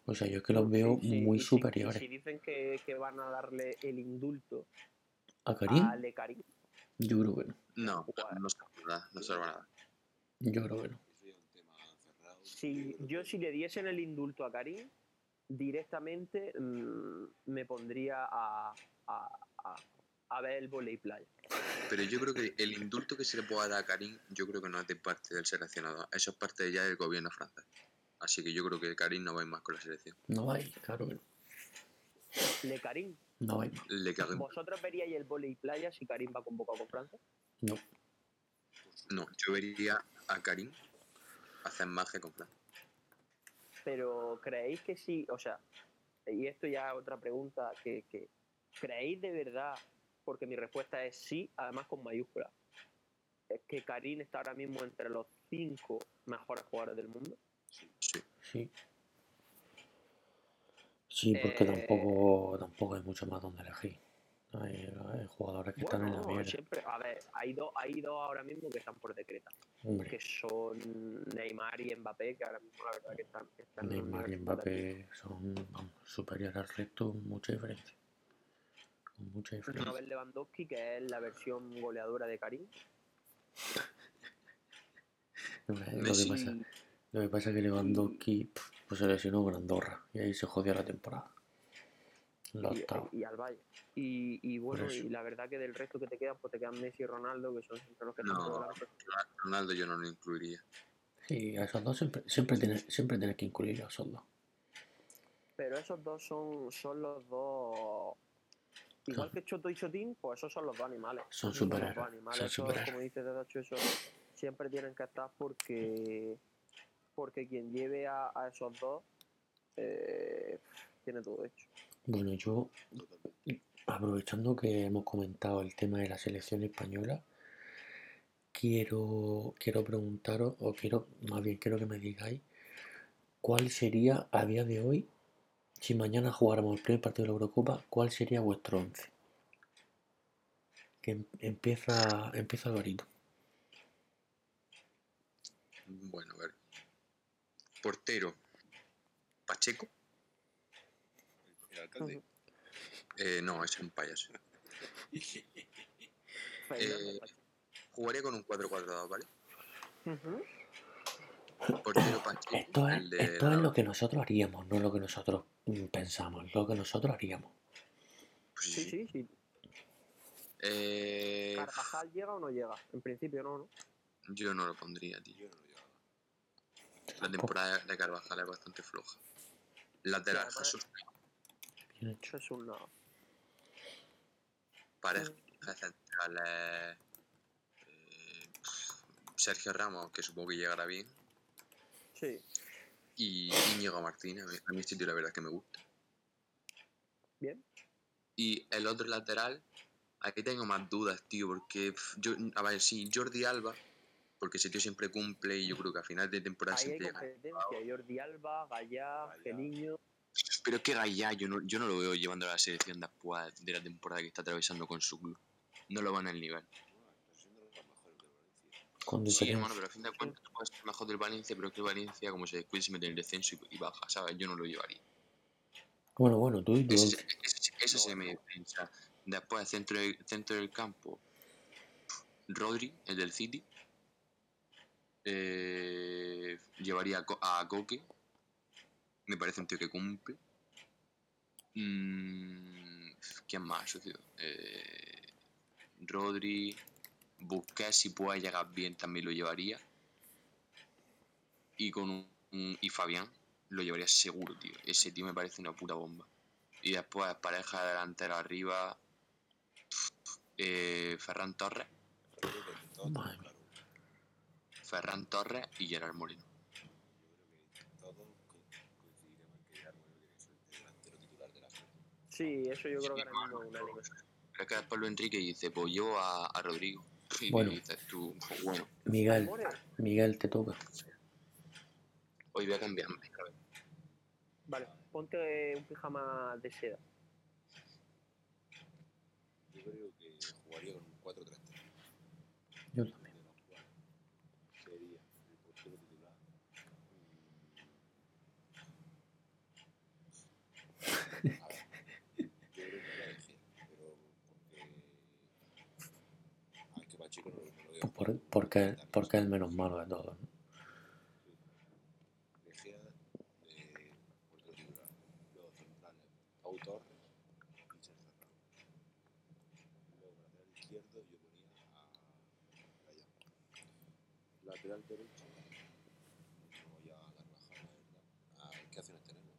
O sea, yo es que los veo Sí, muy si- superiores. y Si, dicen que, que van a darle el indulto ¿A Karim? a Le Karim, Yo creo que no. No, no salva nada, no salva nada. Yo creo que no. Es si yo si le diesen el indulto a Karim, directamente mm, me pondría a, a, a, a ver el volei playa. Pero yo creo que el indulto que se le pueda dar a Karim, yo creo que no es de parte del seleccionador. Eso es parte ya del gobierno francés. Así que yo creo que Karim no va a ir más con la selección. No va a ir, claro que no. Le Karim, No va a ir más. Le Karim. ¿vosotros veríais el volei playa si Karim va convocado con Francia? No. No, yo vería a Karim hacer magia con Francia. Pero ¿creéis que sí? O sea, y esto ya es otra pregunta que, que ¿creéis de verdad porque mi respuesta es sí, además con mayúsculas. Es que Karim está ahora mismo entre los cinco mejores jugadores del mundo. Sí. Sí. Sí, porque Eh, tampoco, tampoco hay mucho más donde elegir. Hay, hay jugadores que están en la mierda. siempre, a ver, hay dos, hay dos ahora mismo que están por decreta, Hombre, que son Neymar y Mbappé, que ahora mismo la verdad que están, están Neymar y Mbappé son vamos, superiores al resto con mucha diferencia. Con mucha superior. diferencia. Robert Lewandowski, que es la versión goleadora de Karim. Lo que pasa, lo que pasa es que Lewandowski pues se lesionó con Andorra y ahí se jodió la temporada. Y, al Valle. Y, y bueno, y la verdad que del resto que te quedan, pues te quedan Messi y Ronaldo, que son siempre los que están No. por delante. Ronaldo yo no lo incluiría. Sí, a esos dos siempre, siempre, tienes, siempre tienes que incluir a esos dos. Pero esos dos son, son los dos. Igual que Choto y Chotín, pues esos son los dos animales. Son Esos superhéroes, animales. son Esos, superhéroes. como dice Dedacho, esos siempre tienen que estar porque. Porque quien lleve a, a esos dos eh, tiene todo hecho. Bueno, yo, aprovechando que hemos comentado el tema de la selección española, quiero, quiero preguntaros, o quiero, más bien quiero que me digáis, cuál sería a día de hoy, si mañana jugáramos el primer partido de la Eurocopa, cuál sería vuestro once. Que em- empieza, empieza Alvarito. Bueno, a ver. Portero. Pacheco. El alcalde. Eh, no, es un payaso. Eh. Jugaría con un 4-4-2, ¿vale? Portero Pacheco. Esto es, el de esto es lo que nosotros haríamos, no lo que nosotros pensamos, lo que nosotros haríamos. pues Sí, sí, sí. Eh, ¿Carvajal llega o no llega? En principio no, ¿no? yo no lo pondría, tío. Yo no lo llevaba. La temporada de Carvajal es bastante floja. Lateral, Sí, Jesús. No. Pareja centrales. eh, Sergio Ramos, que supongo que llegará bien. Sí, Y Íñigo Martínez. A mí, este tío la verdad es que me gusta. bien. Y el otro lateral, aquí tengo más dudas, tío, porque yo, a ver, sí, Jordi Alba, porque ese tío siempre cumple y yo creo que a final de temporada Ahí hay siempre llega. competencia. Jordi Alba, Gallá, Gallá. Geliño. Pero es que Gaya, yo no, yo no lo veo llevando a la selección después de la temporada que está atravesando con su club. No lo van al nivel. De. Con Sí, hermano, pero a fin de cuentas tú puedes ser mejor del Valencia, pero es que el Valencia, como se descuide, se mete en el descenso y, y baja, ¿sabes? Yo no lo llevaría. Bueno, bueno, tú y tu Ese, sería mi defensa. Después, centro, del- centro del campo, Rodri, el del City. Eh, llevaría a Co- a Coque. Me parece un tío que cumple. Mm, ¿Quién más, socio? Eh, Rodri. Busquets, si puede llegar bien, también lo llevaría. Y con un, un- y Fabián lo llevaría seguro, tío. Ese tío me parece una puta bomba. Y después, pareja delantera arriba. eh, Ferran Torres. Ferran Torres y Gerard Moreno. Yo creo que todos co- coincidiremos en que Gerard Moreno tiene que ser el delantero titular de la selección. Sí, eso yo creo que Sí, ahora mismo es unánime. Pero es que después lo Enrique dice, pues llevo a, a Rodrigo. Y Bueno. dices tú, pues bueno, Miguel. Miguel, te toca. hoy voy a cambiarme. Vale, ponte un pijama de seda. Yo creo que jugaría con un 4-3-3. Yo también. De los cuales sería el portero titular. mm, A ver, yo creo que voy a elegir, pero porque. Ah, es que Pacheco Por, porque, porque es el menos malo de todos. ¿no? Lateral derecho, no voy a Carvajal, la. Ah, ¿Qué acciones tenemos?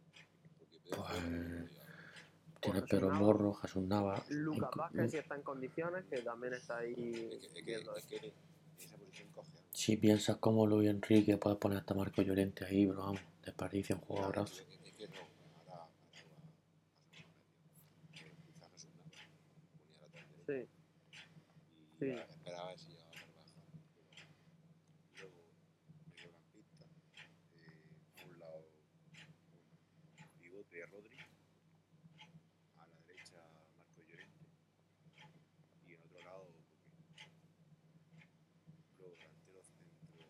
Porque Pedro Pues, Porro no voy a- Tienes Jesús Pedro Nava. Morro, Jesús Nava. Lucas Vázquez si está en condiciones, que también está ahí Es que, es que, viendo es eso. que en esa posición coge a- Si piensas como Luis Enrique, puedes poner hasta Marco Llorente ahí, pero vamos, desperdicia un jugadorazo. Es que- es que no, ahora, ahora va a hacer una media. Quizá Jesús Nava ponía lateral derecho. Sí. Y Sí. ya esperaba ver si llegaba a Carvajal. pero Luego, mediocampista. Eh, a un lado, un Bigote Rodri. A la derecha, Marco Llorente. Y en otro lado, Coque. Luego, delantero centro,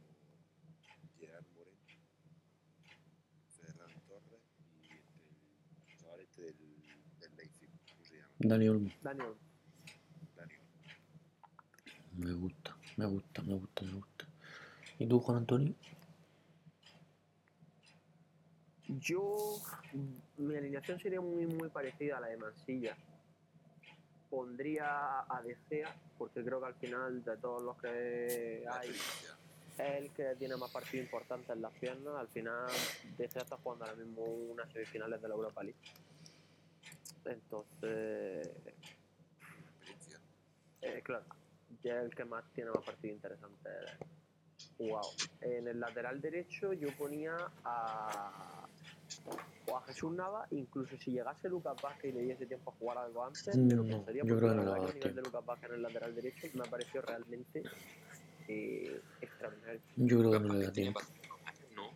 Gerard Moreno. Ferran Torres. Y este, el chaval este del, del Leipzig. Dani Olmo. Daniel. Daniel. Me gusta, me gusta, me gusta, me gusta. ¿Y tú, Juan Antonio? Yo, mi alineación sería muy, muy parecida a la de Mansilla. Pondría a De Gea, porque creo que al final de todos los que hay, es el que tiene más partidos importantes en las piernas. Al final, De Gea está jugando ahora mismo unas semifinales de la Europa League. Entonces, eh, claro, ya es el que más tiene más partidos interesantes jugados. En el lateral derecho yo ponía a, o a Jesús Nava, incluso si llegase Lucas Vázquez y le diese tiempo a jugar algo antes, me lo No, pensaría yo porque creo que no dar el nivel de tiempo. Lucas Vázquez en el lateral derecho me ha parecido realmente eh, extraordinario. Yo creo que no le da tiempo. No,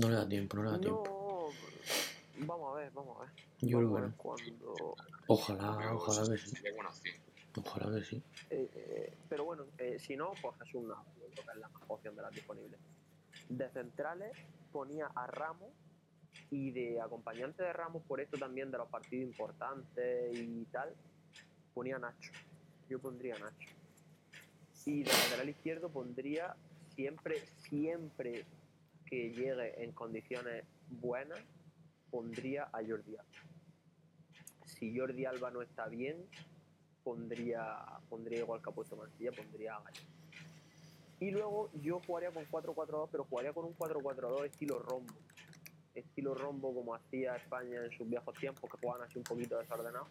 No le da tiempo, no le da tiempo. No, vamos a ver, vamos a ver. Yo creo Vamos que no. cuando Ojalá, pero ojalá que sí. Ojalá que sí. Eh, eh, pero bueno, eh, si no, pues Jesús Nava, yo creo que es la mejor opción de las disponibles. De centrales ponía a Ramos y de acompañante de Ramos, por esto también de los partidos importantes y tal, ponía a Nacho. Yo pondría a Nacho. Y de lateral izquierdo pondría siempre, siempre que llegue en condiciones buenas, pondría a Jordi Alba. Si Jordi Alba no está bien, pondría, pondría igual que ha puesto Mancilla, pondría a Gallo. Y luego yo jugaría con 4-4-2, pero jugaría con un 4-4-2 estilo rombo. Estilo rombo como hacía España en sus viejos tiempos, que jugaban así un poquito desordenados.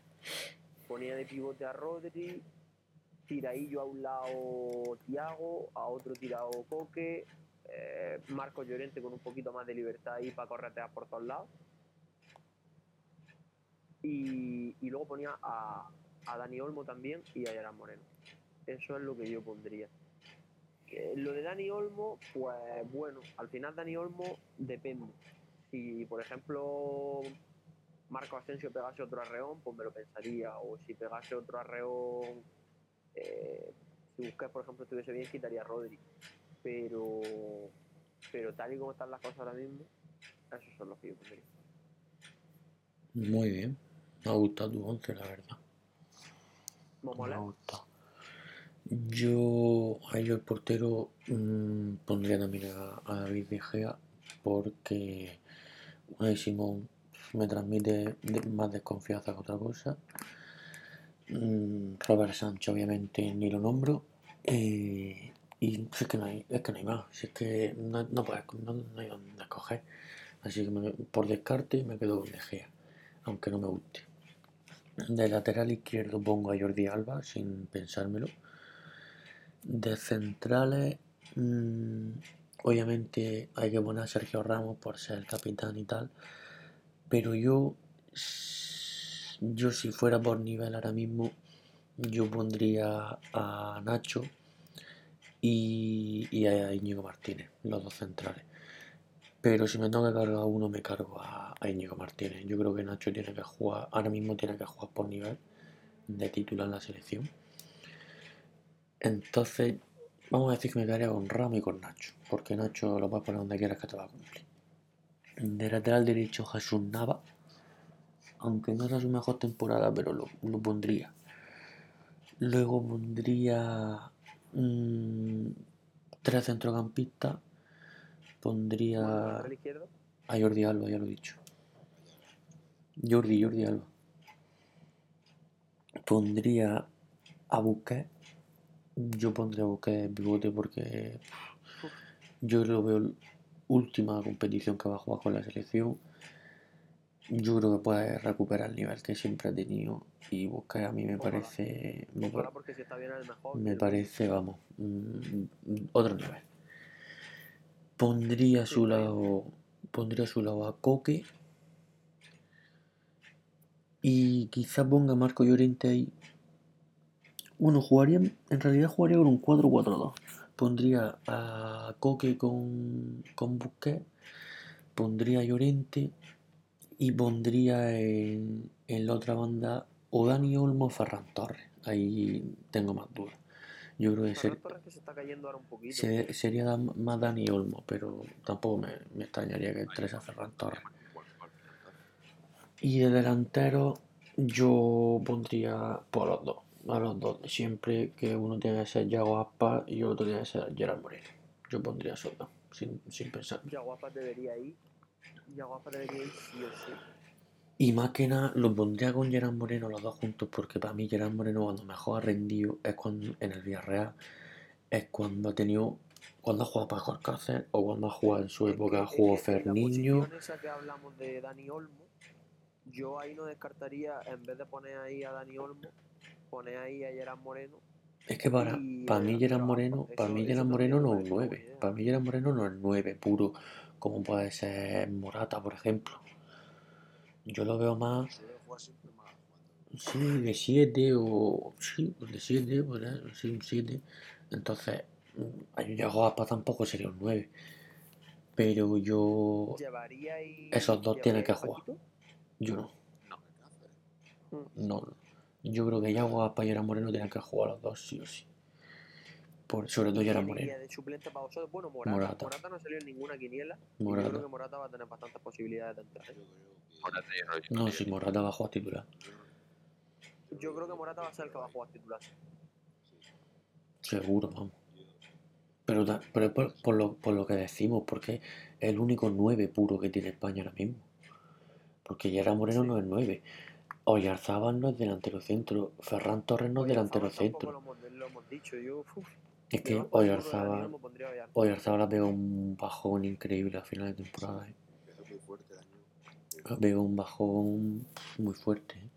Ponía de pivote a Rodri, tiraillo a un lado Tiago, a otro tirado Coque, eh, Marcos Llorente con un poquito más de libertad ahí para corretear por todos lados. Y, luego ponía a, a Dani Olmo también y a Gerard Moreno. Eso es lo que yo pondría. Lo de Dani Olmo, pues bueno, al final Dani Olmo depende. Si, por ejemplo, Marco Asensio pegase otro arreón, pues me lo pensaría. O si pegase otro arreón, eh, si Busquets, por ejemplo, estuviese bien, quitaría a Rodri. Pero, pero tal y como están las cosas ahora mismo, esos son los que yo pondría. Muy bien. Me ha gustado tu once, la verdad. Me ha gustado. Yo, a ello el portero, mm, pondría también a, a David De Gea porque Unai Simón me transmite de- más desconfianza que otra cosa. Mm, Robert Sánchez, obviamente, ni lo nombro. Eh, y es que no hay, es que no hay más. Si es que no, no, puedes- no, no hay dónde escoger. Así que me- por descarte me quedo con De Gea, aunque no me guste. De lateral izquierdo pongo a Jordi Alba sin pensármelo. De centrales, mm, obviamente hay que poner a Sergio Ramos por ser el capitán y tal. Pero yo, yo si fuera por nivel ahora mismo, yo pondría a Nacho y, y a Íñigo Martínez, los dos centrales. Pero si me tengo que cargar a uno, me cargo a, a Íñigo Martínez. Yo creo que Nacho tiene que jugar, ahora mismo tiene que jugar por nivel de titular en la selección. Entonces, vamos a decir que me quedaría con Ramos y con Nacho, porque Nacho lo puedes poner donde quieras que te va a cumplir. De lateral derecho, Jesús Nava, aunque no era su mejor temporada, pero lo, pondría. Luego pondría mm, tres centrocampistas, pondría a Jordi Alba, ya lo he dicho. Jordi, Jordi Alba. Pondría a Busquets. Yo pondría a Busquets pivote porque yo lo veo última competición que va a jugar con la selección. Yo creo que puede recuperar el nivel que siempre ha tenido y Busquets a mí me parece me, me parece, vamos, mm, otro nivel. Pondría a su lado, pondría a su lado a Coque y quizá ponga a Marco Llorente ahí Bueno, jugaría, en realidad jugaría con un 4-4-2. Pondría a Coque con, con Busquets, pondría a Llorente y pondría en, en la otra banda o Dani Olmo o Ferran Torres. Ahí tengo más dudas. Yo creo que ser- Ferran Torres que se está cayendo ahora un poquito. se- sería más Dani Olmo, pero tampoco me, me extrañaría que entrase a Ferran Torres. Y de delantero yo pondría por los dos, a los dos siempre, que uno tiene que ser Yago Aspas y otro tiene que ser Gerard Moreno. Yo pondría esos dos, sin, sin pensar. Yaguapas debería ir. Yaguapas debería ir sí o sí. Y más que nada lo pondría con Gerard Moreno los dos juntos, porque para mí Gerard Moreno cuando mejor ha rendido es cuando en el Villarreal, es cuando ha tenido, cuando ha jugado Paco Alcácer o cuando ha jugado en su época, jugó Ferniño. esa que hablamos de Dani Olmo, yo ahí no descartaría, en vez de poner ahí a Dani Olmo, poner ahí a Gerard Moreno. Es que para, para mí Gerard. Moreno, para mí Gerard Moreno no es parece una 9. buena idea. Para mí Gerard Moreno no es 9 puro, como puede ser Morata, por ejemplo. Yo lo veo más, sí, de 7 o... Sí, de 7, podría sí, un 7. Entonces, mm, a Yago Aspas tampoco sería un 9. Pero yo... ¿Llevaría y Esos dos tienen que jugar. Yo no. No. No. Yo creo que Yago Gerard Moreno tienen que jugar los dos, sí o sí. Por, sobre todo Gerard ¿Quién iría Moreno. de suplente para vosotros? Bueno, Morata. Morata. Morata. no salió en ninguna quiniela. y Yo creo que Morata va a tener bastantes posibilidades de entrar. Yo creo que. Morata yo no- si. Morata va a jugar titular. yo- creo que Morata va a ser el que va a jugar titular. Seguro, vamos. Pero, pero es por, por lo, por lo que decimos, porque es el único 9 puro que tiene España ahora mismo. Porque Gerard Moreno Sí. no es 9. Oyarzábal no es delantero centro. Ferran Torres no es delantero centro. Lo hemos, lo hemos dicho. Yo, uf, Es que levanta el burro de Dani Oyarzábal, Olmo, pondría a Oyarzabal. Oyarzábal ha pegado un bajón increíble a final de temporada. ¿eh? Pegado un bajón muy fuerte. ¿eh?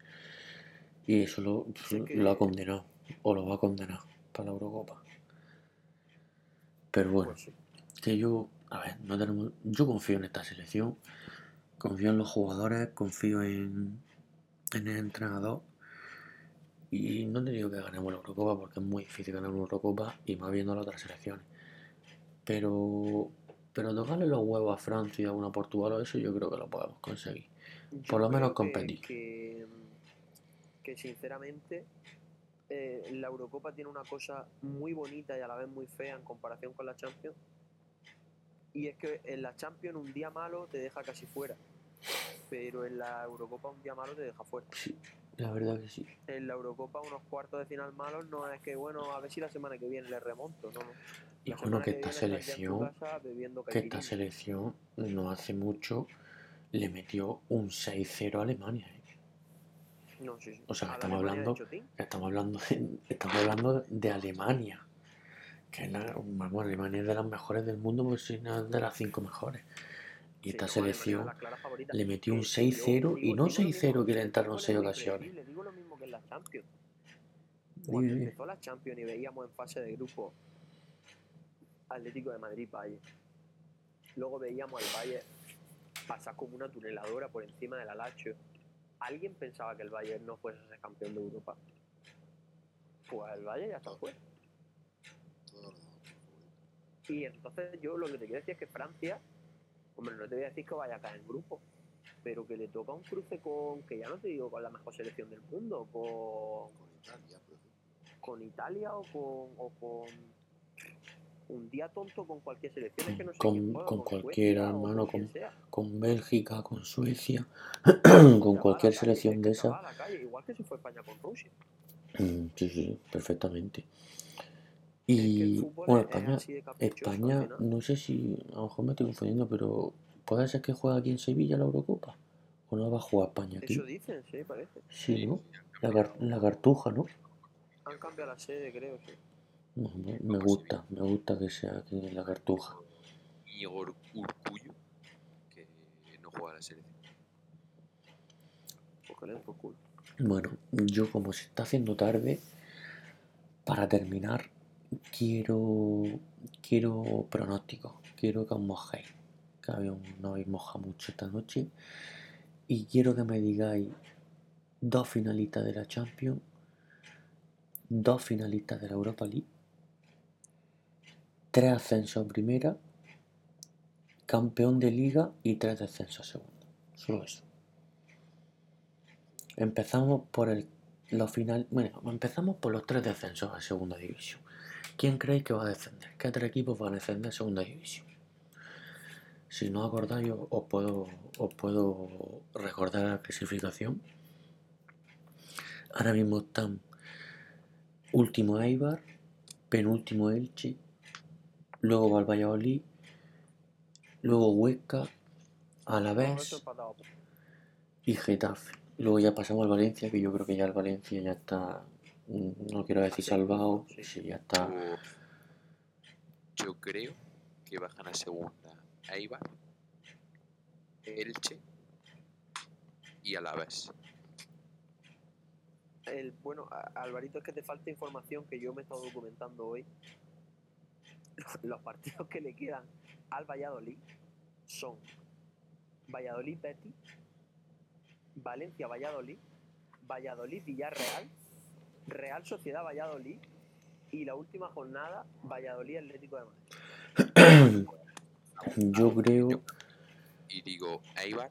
Y eso lo, lo ha condenado. O lo va a condenar para la Eurocopa. Pero bueno. Pues que yo, a ver, no tenemos, yo confío en esta selección, confío en los jugadores, confío en, en el entrenador y no te digo que ganemos la Eurocopa porque es muy difícil ganar una Eurocopa y más viendo las otras selecciones. Pero, pero tocarle los huevos a Francia, a una Portugal o eso, yo creo que lo podemos conseguir. Yo Por lo menos que- competir. Que, que sinceramente eh, la Eurocopa tiene una cosa muy bonita y a la vez muy fea en comparación con la Champions. Y es que en la Champions un día malo te deja casi fuera. Pero en la Eurocopa un día malo te deja fuera. Sí, la verdad que sí. En la Eurocopa unos cuartos de final malos no es que, bueno, a ver si la semana que viene le remonto, no. Y La bueno, que esta selección, que esta selección no hace mucho le metió un 6-0 a Alemania. ¿eh? No, sí, sí. O sea, estamos hablando-. Estamos hablando de, estamos hablando de Alemania. Que es la, vamos, Alemania es de las mejores del mundo, pues si no es de las cinco mejores. Y esta selección le metió un Que- que 6-0 yo y no digo lo mismo, 6-0 que le el entraron fútbol es 6 muy ocasiones. predecible, Digo lo mismo que en la Champions. Cuando empezó la Champions y veíamos en fase de grupo Atlético de Madrid Bayern. Luego veíamos al Bayern pasar como una tuneladora por encima del Alacho. ¿Alguien pensaba que el Bayern no fuese a ser campeón de Europa? Pues el Bayern ya está fuera. Y entonces yo lo que te quiero decir es que Francia, hombre, no te voy a decir que vaya a caer en grupo, pero que le toca un cruce con, que ya no te digo con la mejor selección del mundo, con, Con Italia, por ejemplo. con Italia o con, o con un día tonto con cualquier selección. Es que no sé Con- juega, con Suecia cualquiera, hermano, con-. Con Bélgica, con Suecia, con cualquier calle, selección de que se va esas. a la calle, igual que si fue España con Rusia. Mm, Sí, sí, perfectamente. Es que el Y bueno, es- es España, España, no sé si, a lo mejor me estoy confundiendo, pero puede ser que juegue aquí en Sevilla la Eurocopa. ¿O no va a jugar España aquí? Eso dicen, sí, parece. Sí, ¿no? La, car- la cartuja, ¿no? Han cambiado la sede, creo, sí. No, Me me gusta, me gusta que sea aquí en la cartuja. Igor Urcullo, que no juega la selección. Pues que le den por culo. Bueno, yo como se está haciendo tarde, para terminar, quiero quiero pronósticos, quiero que os mojéis, que habéis- no habéis mojado mucho esta noche, y quiero que me digáis dos finalistas de la Champions dos finalistas de la Europa League, tres ascensos primera, campeón de liga y tres descensos a segunda. Solo eso. Empezamos por el, los final, bueno, empezamos por los tres descensos a segunda división. ¿Quién creéis que va a descender? ¿Qué tres equipos van a descender a segunda división? Si no acordáis, os puedo, os puedo recordar la clasificación. Ahora mismo están último Eibar, penúltimo Elche, luego va el Valladolid, luego Huesca, Alavés y Getafe. Luego ya pasamos al Valencia, que yo creo que ya el Valencia ya está, no quiero decir salvado, Sí. sí, ya está. Yo, creo que bajan a segunda Eibar, Elche y Alavés. El, bueno, Alvarito, es que te falta información que yo me he estado documentando hoy. Los partidos que le quedan al Valladolid son Valladolid Betis, Valencia Valladolid, Valladolid Villarreal, Real Sociedad Valladolid y la última jornada Valladolid Atlético de Madrid. Yo creo, Y digo Eibar,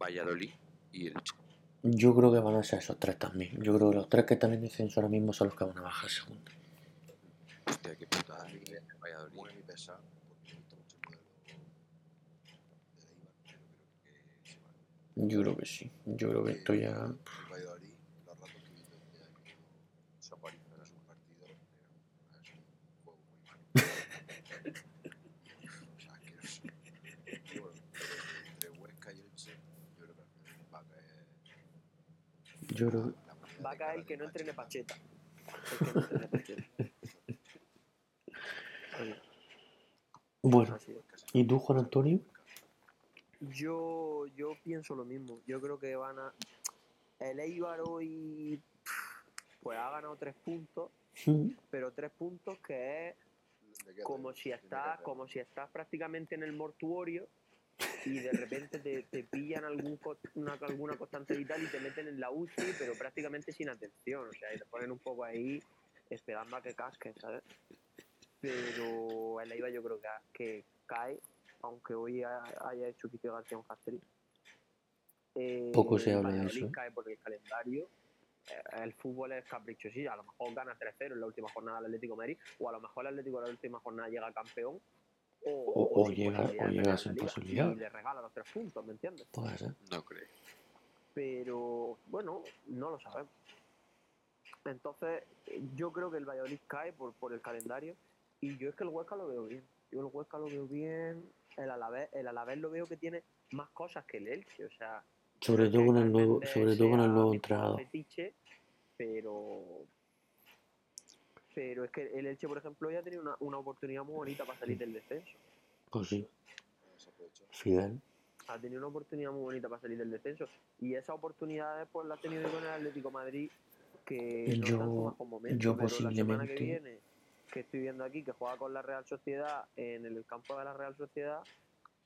Valladolid y Elche. yo creo que van a ser esos tres también. Yo creo que los tres que están en descenso ahora mismo son los que van a bajar a segunda. Hostia, qué putada. Valladolid. Muy a mi pesar, porque me gusta mucho el modelo de la IVA, pero creo que se va. Yo creo que sí. Yo creo que esto ya. El Valladolid, los ratos que he visto desde que se apareció en algún partido, era un juego muy malo. o sea, asqueroso. Y bueno, entre Huesca y Elche, yo creo que al final va a caer. Yo creo que. la manera Va a caer el que no entrene Pacheta. Pacheta. El que no entrene Pacheta. Oye, Bueno. ¿y tú, Juan Antonio? Yo, yo pienso lo mismo. Yo creo que van a. El Eibar hoy. Pues ha ganado tres puntos, pero tres puntos que es como si estás, como si estás prácticamente en el mortuorio y de repente te, te pillan algún, una, alguna constante vital y te meten en la UCI, pero prácticamente sin atención. O sea, y te ponen un poco ahí esperando a que casquen, ¿sabes? Pero el Eibar yo creo que, que cae, aunque hoy ha- haya hecho Quique García un hat-trick. Eh, Poco se habla de eso. cae por el calendario. Eh, El fútbol es capricho, sí, a lo mejor gana 3-0 en la última jornada del Atlético de Madrid, o a lo mejor el Atlético en la última jornada llega campeón, o, O- o llega- posibilidad o llega sin posibilidad. Y le regala los tres puntos, ¿me entiendes? Puede ser. No creo. Pero bueno, no lo sabemos. Entonces, yo creo que el Valladolid cae por, por el calendario y yo es que el Huesca lo veo bien. Yo el Huesca lo veo bien, el Alavés, el Alavés lo veo que tiene más cosas que el Elche, o sea, Sobre todo con el nuevo, sobre todo con el nuevo entrenador. fetiche, pero pero es que el Elche, por ejemplo, ya ha tenido una, una oportunidad muy bonita para salir del descenso. Pues sí. Fidel. Ha tenido una oportunidad muy bonita para salir del descenso. Y esa oportunidad pues la ha tenido con el Atlético de Madrid, que no está en su Yo- mejor momento, yo pero la semana que posiblemente- viene, que estoy viendo aquí, que juega con la Real Sociedad en el campo de la Real Sociedad,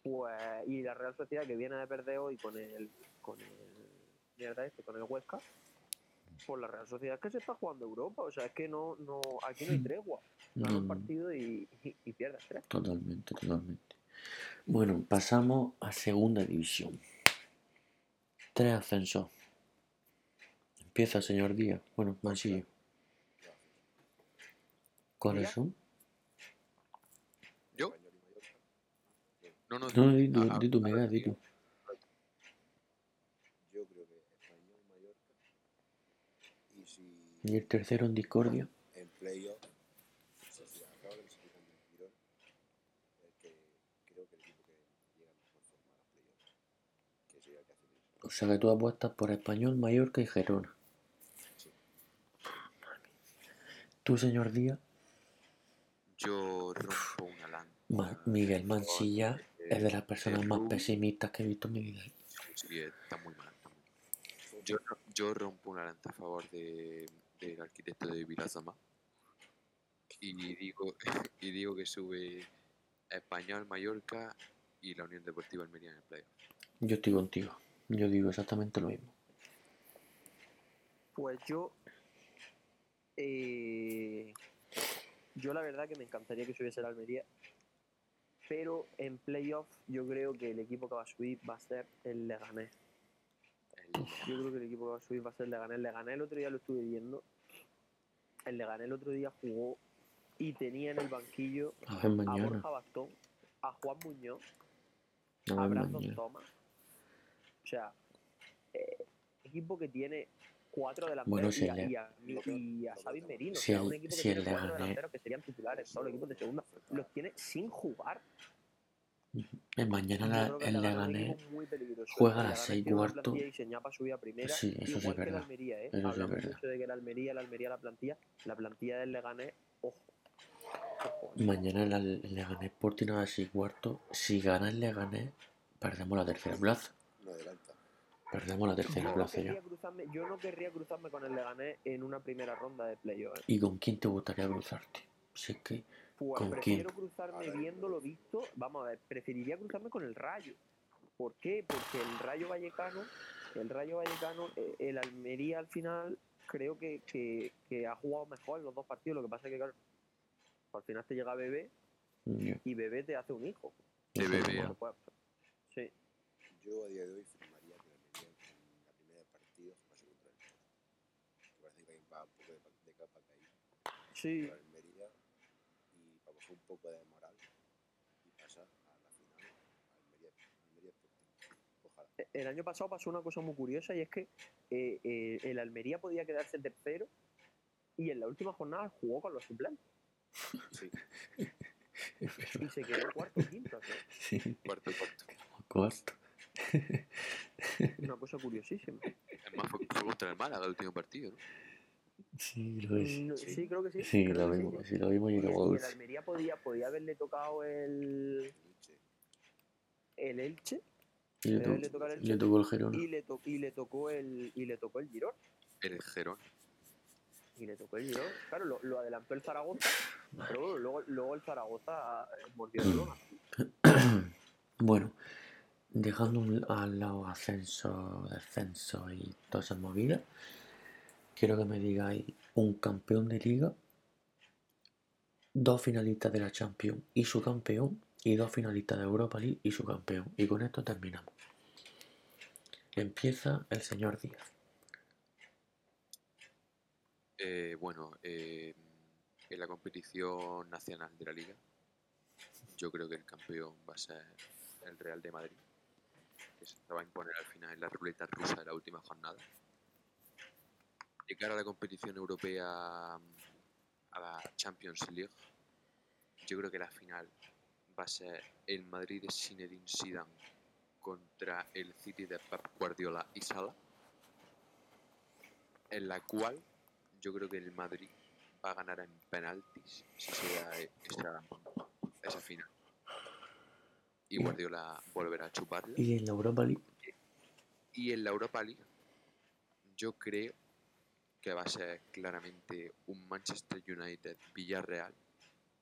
pues y la Real Sociedad que viene de perder hoy con el con el mierda este, con el Huesca, por la Real Sociedad es que se está jugando Europa, o sea, es que no, no, aquí no hay tregua. Gana No, un no, partido y, y, y pierdes tres. totalmente, totalmente. Bueno, pasamos a segunda división. Tres ascensos. Empieza, señor Díaz. Bueno, Mansillo. ¿Cuáles son? ¿Yo? No, no, No, di, tú- di tú, Miguel, di tú. Yo creo que Español, Mallorca. Y si Y el tercero en discordia. en playoff, si se acaba clasificando el Girona, el que creo que el equipo que llega mejor forma a los playoffs. Que sería el que hace eso. O sea que tú apuestas por Español, Mallorca y Gerona. Sí. Tú, señor Díaz, Yo rompo una lanza. Ma- Miguel Mansilla Eh, es de las personas más pesimistas que he visto en mi vida. Sí, está muy mal. Está muy mal. Yo, yo rompo una lanza a favor de, del arquitecto de Virazama y digo, y digo que sube Español, Mallorca y la Unión Deportiva Almería en el playoff. Yo estoy contigo. Yo digo exactamente lo mismo. Pues yo Eh, yo la verdad que me encantaría que subiese la Almería, pero en playoff yo creo que el equipo que va a subir va a ser el Leganés. El- Yo creo que el equipo que va a subir va a ser el Leganés. El Leganés el otro día lo estuve viendo. El Leganés el otro día jugó y tenía en el banquillo A. Borja Bastón, a Juan Muñoz, A a Brandon mañana. Thomas. O sea, eh, equipo que tiene cuatro Bueno, delanteros si y, a, el- y a, y a Xavi Merino. si o sea, un equipo que si tiene cuatro Leganés- delanteros que serían titulares. Los equipos de segunda los tiene sin jugar. Mañana la- el Leganés juega a las Leganés seis tiene una cuarto. Sí, eso sí es verdad. ¿eh? Eso sí es verdad. mucho de que la Almería, la Almería, la plantilla. La plantilla del Leganés, ojo. Ojo. Mañana el, el Leganés Sporting a las 6 cuarto. Si gana el Leganés, perdemos la tercera plaza. No adelanta. Perdemos la tercera Yo no, plaza ya. cruzarme, yo no querría cruzarme con el Leganés en una primera ronda de playoff. ¿eh? ¿Y con quién te gustaría cruzarte? Si es que. Pues ¿Con prefiero quién? cruzarme Ahora, viendo lo visto. Vamos a ver, preferiría cruzarme con el Rayo. ¿Por qué? Porque el Rayo Vallecano, el Rayo Vallecano, eh, el Almería al final, creo que, que, que ha jugado mejor en los dos partidos. Lo que pasa es que, claro, al final te llega Bebé Ya, y Bebé te hace un hijo. De bebé, sí. Yo a día de hoy firmaría que Almería en la primera de partidos pase contra el. Me parece que va un poco de, pa- de capa caída Sí, Bajar un poco de moral y pasar a la final Almería, Almería Sporting. Ojalá. E, el año pasado pasó una cosa muy curiosa y es que eh, eh, el Almería podía quedarse tercero y en la última jornada jugó con los suplentes Sí, y se quedó cuarto o quinto. sea, Sí, Cuarto, cuarto. cuarto. Una cosa curiosísima. Además fue, fue contra el Málaga el último partido, ¿no? Sí, lo es. Mm, Sí. Sí, creo que sí. Sí, creo lo que sí, vimos, sí. sí, lo vimos y lo el- el. Almería podía, podía haberle tocado el, el Elche, Y le, to- el le tocó el Gerona. y le, to- y le tocó el y le tocó el Girón. El Gerón. Y le tocó el Girón. Claro, lo, lo adelantó el Zaragoza, pero bueno, luego, luego el Zaragoza eh, mordió la lona. Bueno, dejando al lado ascenso, descenso y todas esas movidas, quiero que me digáis un campeón de liga, dos finalistas de la Champions y su campeón, y dos finalistas de Europa League y su campeón. Y con esto terminamos. Empieza el señor Díaz. Eh, bueno, eh, en la competición nacional de la liga, yo creo que el campeón va a ser el Real de Madrid, que se va a imponer al final en la ruleta rusa de la última jornada. De cara a la competición europea, a la Champions League, yo creo que la final va a ser el Madrid de Zinedine Zidane contra el City de Pep Guardiola y Sala, en la cual yo creo que el Madrid va a ganar en penaltis si se da esa, esa final. Y Guardiola volverá a chuparla. Y en la Europa League, Y en la Europa League, yo creo que va a ser claramente un Manchester United Villarreal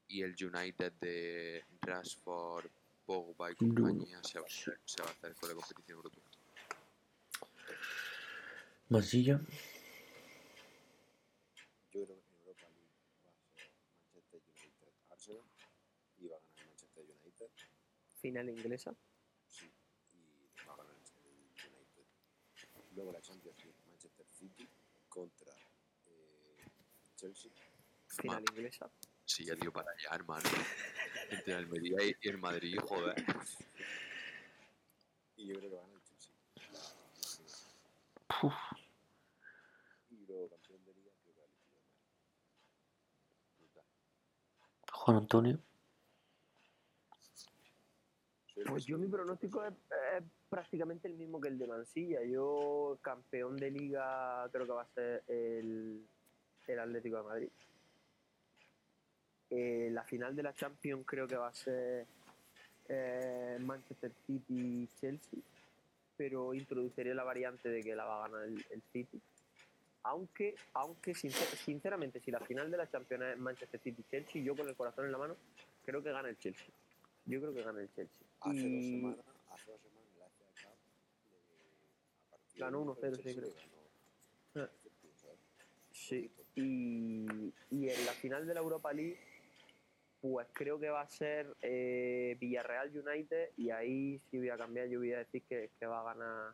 y el United de Rashford, Pogba y compañía se va, a hacer, se va a hacer con la competición europea. Mansilla, Yo creo que en Europa League va a ser Manchester United Arsenal y va a ganar Manchester United. Final inglesa. Sí, y va a ganar el United. Luego la Champions League, Manchester City contra eh, Chelsea. Final inglesa. Sí, ya tío, para allá, hermano. Entre el Almería y el Madrid, joder. Y yo creo que va a ganar el Chelsea. La, la final. Y luego campeón de liga, creo que va a elegir el Madrid. Brutal. Juan Antonio, Pues yo mi pronóstico es, es prácticamente el mismo que el de Mansilla. Yo campeón de liga creo que va a ser el, el Atlético de Madrid. Eh, la final de la Champions creo que va a ser eh, Manchester City Chelsea, pero introduciría la variante de que la va a ganar el, el City. Aunque, aunque sincer- sinceramente, si la final de la Champions es Manchester City Chelsea, yo con el corazón en la mano creo que gana el Chelsea. Yo creo que gana el Chelsea. Hace dos semanas, hace dos semanas la FA Cup, le- a Ganó único, el 1-0, sí, creo. le ganó Ah. al City, ¿sabes? Sí. Y, y en la final de la Europa League, pues creo que va a ser eh, Villarreal United y ahí sí voy a cambiar, yo voy a decir que, que va a ganar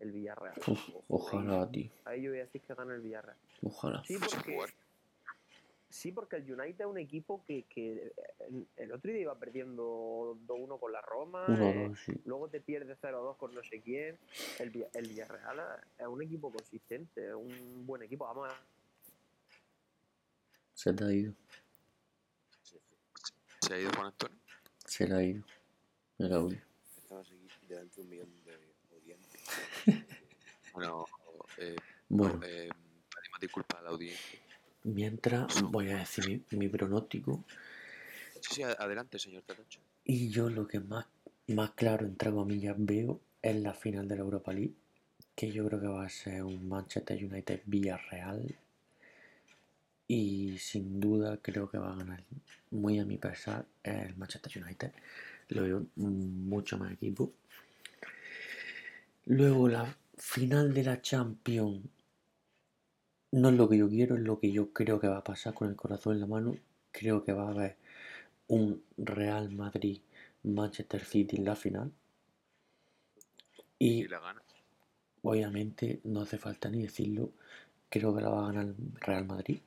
el Villarreal. Uf, ojalá, tío. Ahí yo voy a decir que gana el Villarreal. Ojalá. Sí, Sin porque, sí, porque el United es un equipo que, que el, el otro día iba perdiendo 2-1 con la Roma. Uno, eh, sí. Luego te pierde 0-2 con no sé quién. El, Villa- el Villarreal es un equipo consistente, es un buen equipo. Vamos a Se te ha ido. Se ha ido Juan Antonio. Se le ha ido. El audio. Estabas aquí delante de un millón de oyentes. Bueno, eh, Bueno, eh, pedimos disculpas a la audiencia. mientras voy a decir mi, mi pronóstico. Sí, sí, adelante, señor Tatacho. Y yo lo que más, más claro, entre comillas, veo es la final de la Europa League. Que yo creo que va a ser un Manchester United Villarreal. Y sin duda creo que va a ganar, muy a mi pesar, el Manchester United. Lo veo mucho más equipo. Luego la final de la Champions no es lo que yo quiero, es lo que yo creo que va a pasar con el corazón en la mano. Creo que va a haber un Real Madrid Manchester City en la final. Y Y la gana. obviamente no hace falta ni decirlo, creo que la va a ganar el Real Madrid.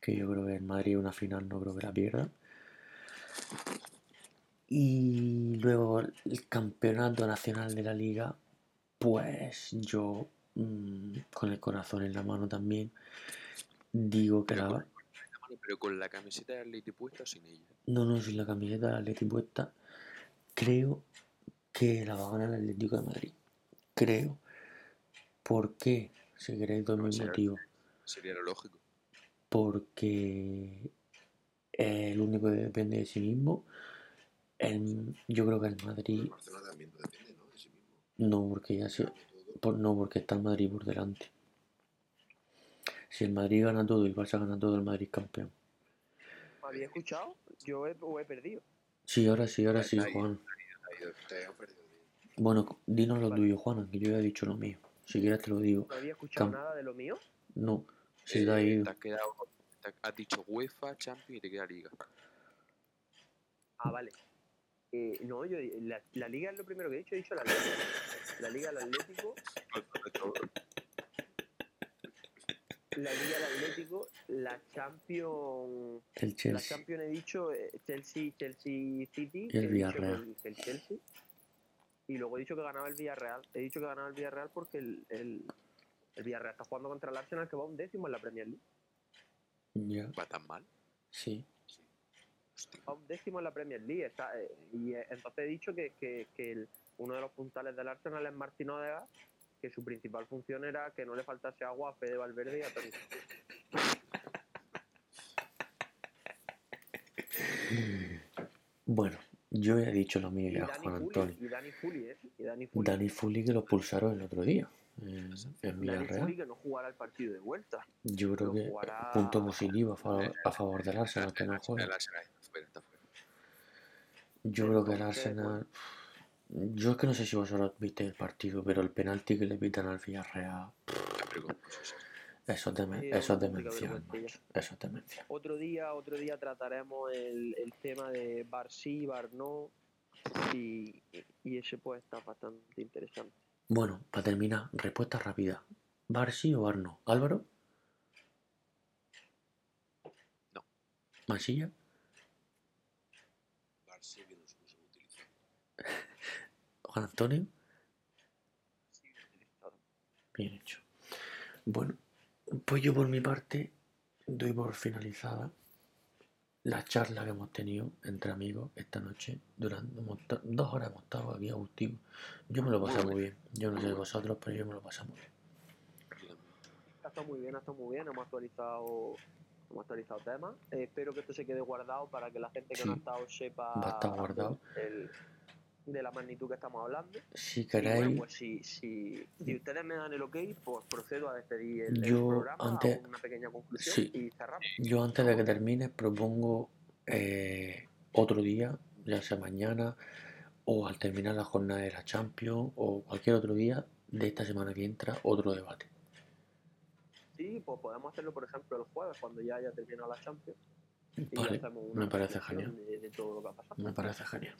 Que yo creo que el Madrid una final no creo que la pierda. Y luego el campeonato nacional de la liga, pues yo mm, con el corazón en la mano también digo que la va. Pero con la camiseta de Atleti puesta o sin ella. No, no, sin la camiseta del Atleti puesta, creo que la va a ganar el Atlético de Madrid. Creo. ¿Por qué? Si queréis dos será- motivos. Sería lo lógico. Porque el único que depende de sí mismo. El- yo creo que el El Madrid, Barcelona también depende, ¿no? De sí mismo. no, porque ya se, por- no, porque está el Madrid por delante. Si el Madrid gana todo y el Barça gana todo, el Madrid campeón. ¿Me había escuchado? Yo he, o he perdido. Sí, ahora sí, ahora sí. Juan. Bueno, dinos lo Vale. tuyo, Juan, que yo ya he dicho lo mío. Si quieres te lo digo. No había escuchado Cam- nada de lo mío. No, si Eh, te ha ido. te has quedado. te has dicho UEFA, Champions y te queda Liga. Ah, vale. Eh, no, yo la, la liga es lo primero que he dicho, he dicho la liga. La liga del Atlético, la liga del Atlético, la Champions, El la Chelsea. Champions he dicho eh, Chelsea, Chelsea City, Y el Villarreal. el, Chelsea. Y luego he dicho que ganaba el Villarreal. He dicho que ganaba el Villarreal porque el, el, el Villarreal está jugando contra el Arsenal que va un décimo en la Premier League. Va tan mal. sí. Va un décimo en la Premier League. Está, eh, y eh, entonces he dicho que, que, que el- uno de los puntales del Arsenal es Martín Odegaard, que su principal función era que no le faltase agua a Fede Valverde y a Toni. Bueno, yo ya he dicho lo mío Y ya, Juan Antonio. y Dani Fuli, ¿eh? Y Dani Fuli. Dani Fuli que lo pulsaron el otro día en, Villarreal. que no jugará el partido de vuelta. Yo creo que jugará- punto positivo a favor, a favor del Arsenal que no juega. Yo creo que el Arsenal. Yo es que no sé si vosotros viste el partido, pero el penalti que le pitan al Villarreal, eso Sí, eso es demencial. Eso es demencial. Otro día, otro día trataremos el, el tema de bar sí, bar no. Y, y ese pues está bastante interesante. Bueno, para terminar, respuesta rápida. ¿Bar sí o bar no? ¿Álvaro? No. Que no se usa utilizar. ¿Juan Antonio? Bien hecho. Bueno, pues yo por mi parte doy por finalizada la charla que hemos tenido entre amigos esta noche. Durante dos horas hemos estado aquí agustivos. Yo me lo pasé Muy muy bien. Yo no sé vosotros, pero yo me lo pasé muy bien. Ha estado muy bien, ha estado muy bien. Hemos actualizado, hemos actualizado temas. Eh, espero que esto se quede guardado para que la gente que no ha estado sepa va a estar guardado. el- de la magnitud que estamos hablando. Si Y bueno, queréis, pues si, si, si ustedes me dan el ok, pues procedo a despedir el, el Yo programa, antes- hago una pequeña conclusión Sí. y cerramos. yo antes de que termine propongo eh, otro día, ya sea mañana o al terminar la jornada de la Champions o cualquier otro día de esta semana que entra, otro debate. Sí, pues podemos hacerlo, por ejemplo, el jueves, cuando ya haya terminado la Champions. Vale, me parece genial. De, de todo lo que ha pasado. Me parece genial.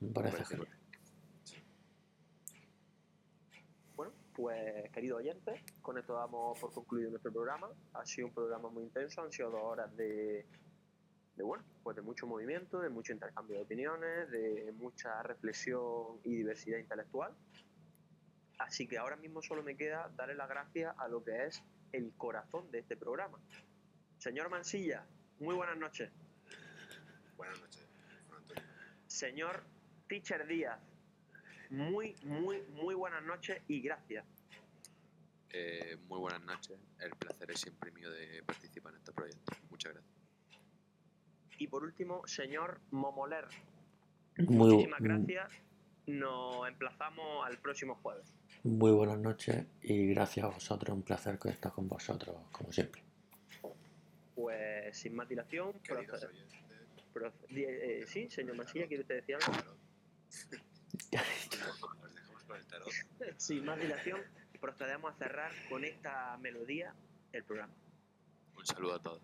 Interesante. Me parece parece genial. Bueno, pues queridos oyentes, con esto damos por concluido nuestro programa. Ha sido un programa muy intenso, han sido dos horas de, de bueno, pues de mucho movimiento, de mucho intercambio de opiniones, de mucha reflexión y diversidad intelectual. Así que ahora mismo solo me queda darle las gracias a lo que es el corazón de este programa. Señor Mansilla, muy buenas noches. Buenas noches, Antonio. Señor Teacher Díaz, muy, muy, muy buenas noches y gracias. Eh, muy buenas noches. El placer es siempre mío de participar en este proyecto. Muchas gracias. Y por último, señor Momoler, Muy, muchísimas gracias. Nos emplazamos al próximo jueves. muy buenas noches y gracias a vosotros. Un placer que estar con vosotros, como siempre. Pues sin más dilación, di- eh, sí, señor Mansilla, ¿quiere usted decir algo? Tarot. Os dejamos con el tarot. Sin más dilación, procedemos a cerrar con esta melodía el programa. Un saludo a todos.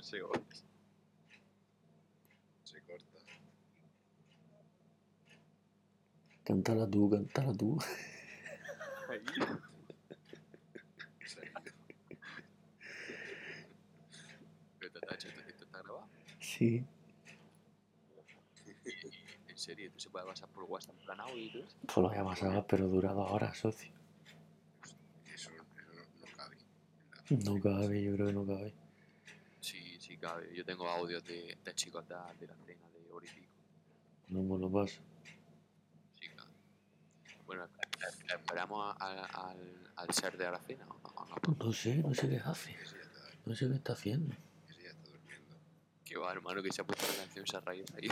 Se corta. Se corta. Cántala tú, cántala tú. Se ha ido. Pero te está hecho esto, esto está grabado. Sí. En serio, tú se puede pasar por WhatsApp en plan audio y todo. Pues lo voy a pasar, pero dura dos horas, socio. Eso, eso no, no cabe. No cabe, yo creo que no cabe. Sí, sí, cabe. Yo tengo audios de, de chicos de, de la cena de hora y pico. No me lo paso. Sí, cabe. Bueno, ¿e- ¿esperamos a- a- al, al ser de la cena o no? no? No sé, no sé qué hace. No sé qué está haciendo. Que va, hermano, que se ha puesto la canción, ha reído ahí.